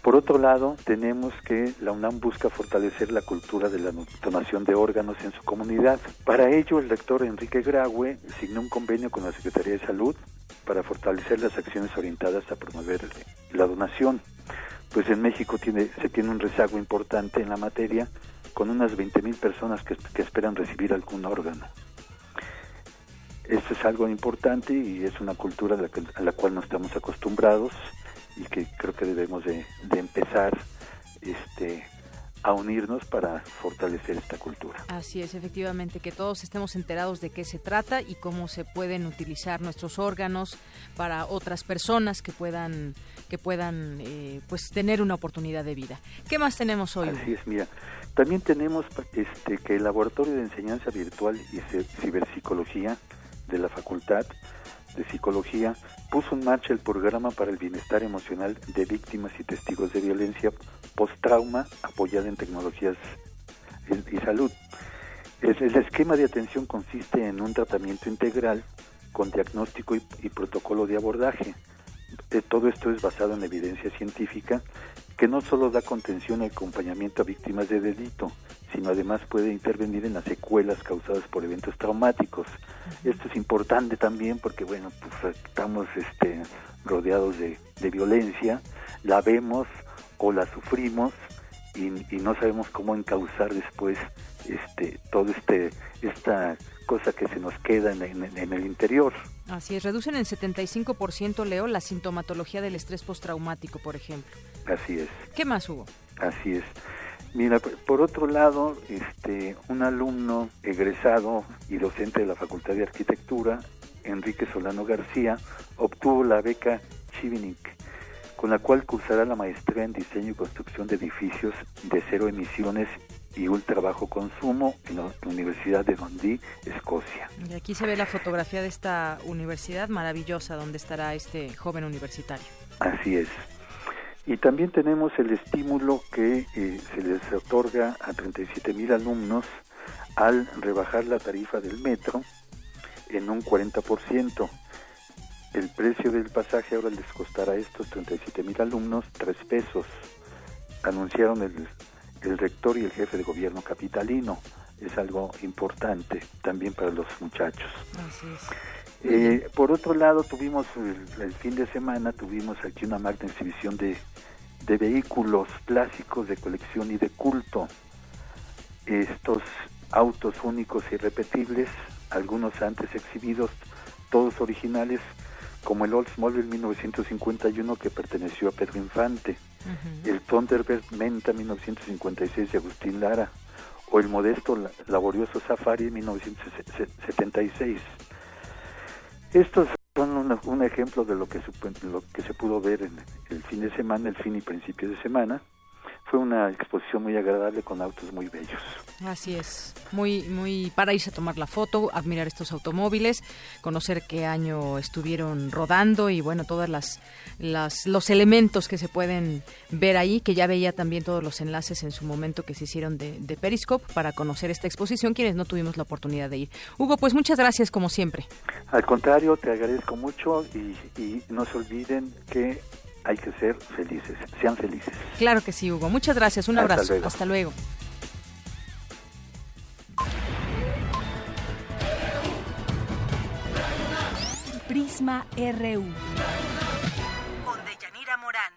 Por otro lado, tenemos que la UNAM busca fortalecer la cultura de la donación de órganos en su comunidad. Para ello, el rector Enrique Graue signó un convenio con la Secretaría de Salud para fortalecer las acciones orientadas a promover la donación. Pues en México tiene, se tiene un rezago importante en la materia, con unas 20.000 personas que, esperan recibir algún órgano. Esto es algo importante y es una cultura a la cual no estamos acostumbrados y que creo que debemos de, empezar este a unirnos para fortalecer esta cultura. Así es, efectivamente, que todos estemos enterados de qué se trata y cómo se pueden utilizar nuestros órganos para otras personas que puedan que puedan eh, pues tener una oportunidad de vida. ¿Qué más tenemos hoy? Así es, mira, también tenemos este que el laboratorio de enseñanza virtual y ciberpsicología de la facultad de Psicología puso en marcha el programa para el bienestar emocional de víctimas y testigos de violencia post-trauma apoyada en tecnologías y salud. El, esquema de atención consiste en un tratamiento integral con diagnóstico y, protocolo de abordaje. Eh, todo esto es basado en evidencia científica que no solo da contención y acompañamiento a víctimas de delito, sino además puede intervenir en las secuelas causadas por eventos traumáticos. Esto es importante también porque, bueno, pues estamos este, rodeados de, violencia, la vemos o la sufrimos y, no sabemos cómo encauzar después este, todo este esta cosa que se nos queda en, en, el interior. Así es, reducen en 75%, Leo, la sintomatología del estrés postraumático, por ejemplo. Así es. ¿Qué más hubo? Así es. Mira, por otro lado, este, un alumno egresado y docente de la Facultad de Arquitectura, Enrique Solano García, obtuvo la beca Chivinik, con la cual cursará la maestría en diseño y construcción de edificios de cero emisiones y ultra bajo consumo en la Universidad de Dundee, Escocia. Y aquí se ve la fotografía de esta universidad maravillosa donde estará este joven universitario. Así es. Y también tenemos el estímulo que eh, se les otorga a 37 mil alumnos al rebajar la tarifa del metro en un 40%. El precio del pasaje ahora les costará a estos 37 mil alumnos 3 pesos. Anunciaron el, el rector y el jefe de gobierno capitalino. Es algo importante también para los muchachos. Eh, por otro lado, tuvimos el, fin de semana, tuvimos aquí una magna exhibición de, de vehículos clásicos de colección y de culto. Estos autos únicos y repetibles, algunos antes exhibidos, todos originales, como el Oldsmobile 1951 que perteneció a Pedro Infante, el Thunderbird Menta 1956 de Agustín Lara, o el modesto laborioso Safari 1976. Estos son un, ejemplo de lo que, lo que se pudo ver en el fin de semana, el fin y principio de semana. Fue una exposición muy agradable con autos muy bellos. Así es, muy muy para irse a tomar la foto, admirar estos automóviles, conocer qué año estuvieron rodando y bueno todas las, las los elementos que se pueden ver ahí, que ya veía también todos los enlaces en su momento que se hicieron de, de Periscope para conocer esta exposición, quienes no tuvimos la oportunidad de ir. Hugo, pues muchas gracias como siempre. Al contrario, te agradezco mucho y, y no se olviden que hay que ser felices, sean felices. Claro que sí, Hugo. Muchas gracias, un abrazo. Hasta luego. Prisma RU. Con Deyanira Morán.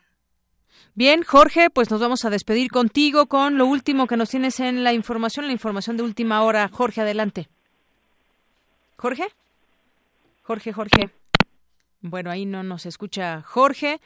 Bien, Jorge, pues nos vamos a despedir contigo con lo último que nos tienes en la información, la información de última hora. Jorge, adelante. Jorge. Jorge, Jorge. Bueno, ahí no nos escucha Jorge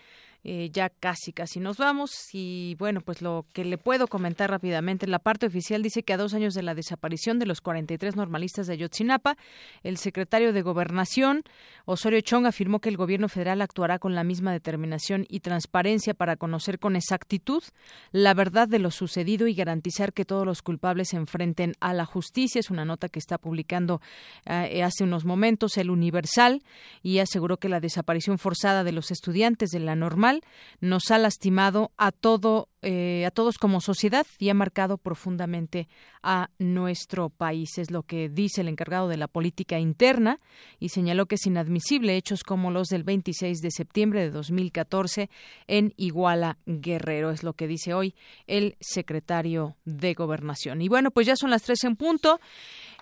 Eh, ya casi, casi nos vamos. Y bueno, pues lo que le puedo comentar rápidamente, la parte oficial dice que a dos años de la desaparición de los 43 normalistas de Ayotzinapa, el secretario de Gobernación, Osorio Chong, afirmó que el gobierno federal actuará con la misma determinación y transparencia para conocer con exactitud la verdad de lo sucedido y garantizar que todos los culpables se enfrenten a la justicia. Es una nota que está publicando eh, hace unos momentos el Universal y aseguró que la desaparición forzada de los estudiantes de la normal nos ha lastimado a todo eh, a todos como sociedad y ha marcado profundamente a nuestro país. Es lo que dice el encargado de la política interna y señaló que es inadmisible hechos como los del 26 de septiembre de 2014 en Iguala Guerrero. Es lo que dice hoy el secretario de Gobernación. Y bueno, pues ya son las tres en punto.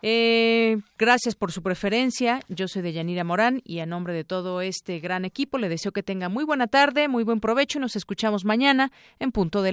Eh, gracias por su preferencia. Yo soy de Yanira Morán y a nombre de todo este gran equipo le deseo que tenga muy buena tarde, muy buen provecho y nos escuchamos mañana en punto de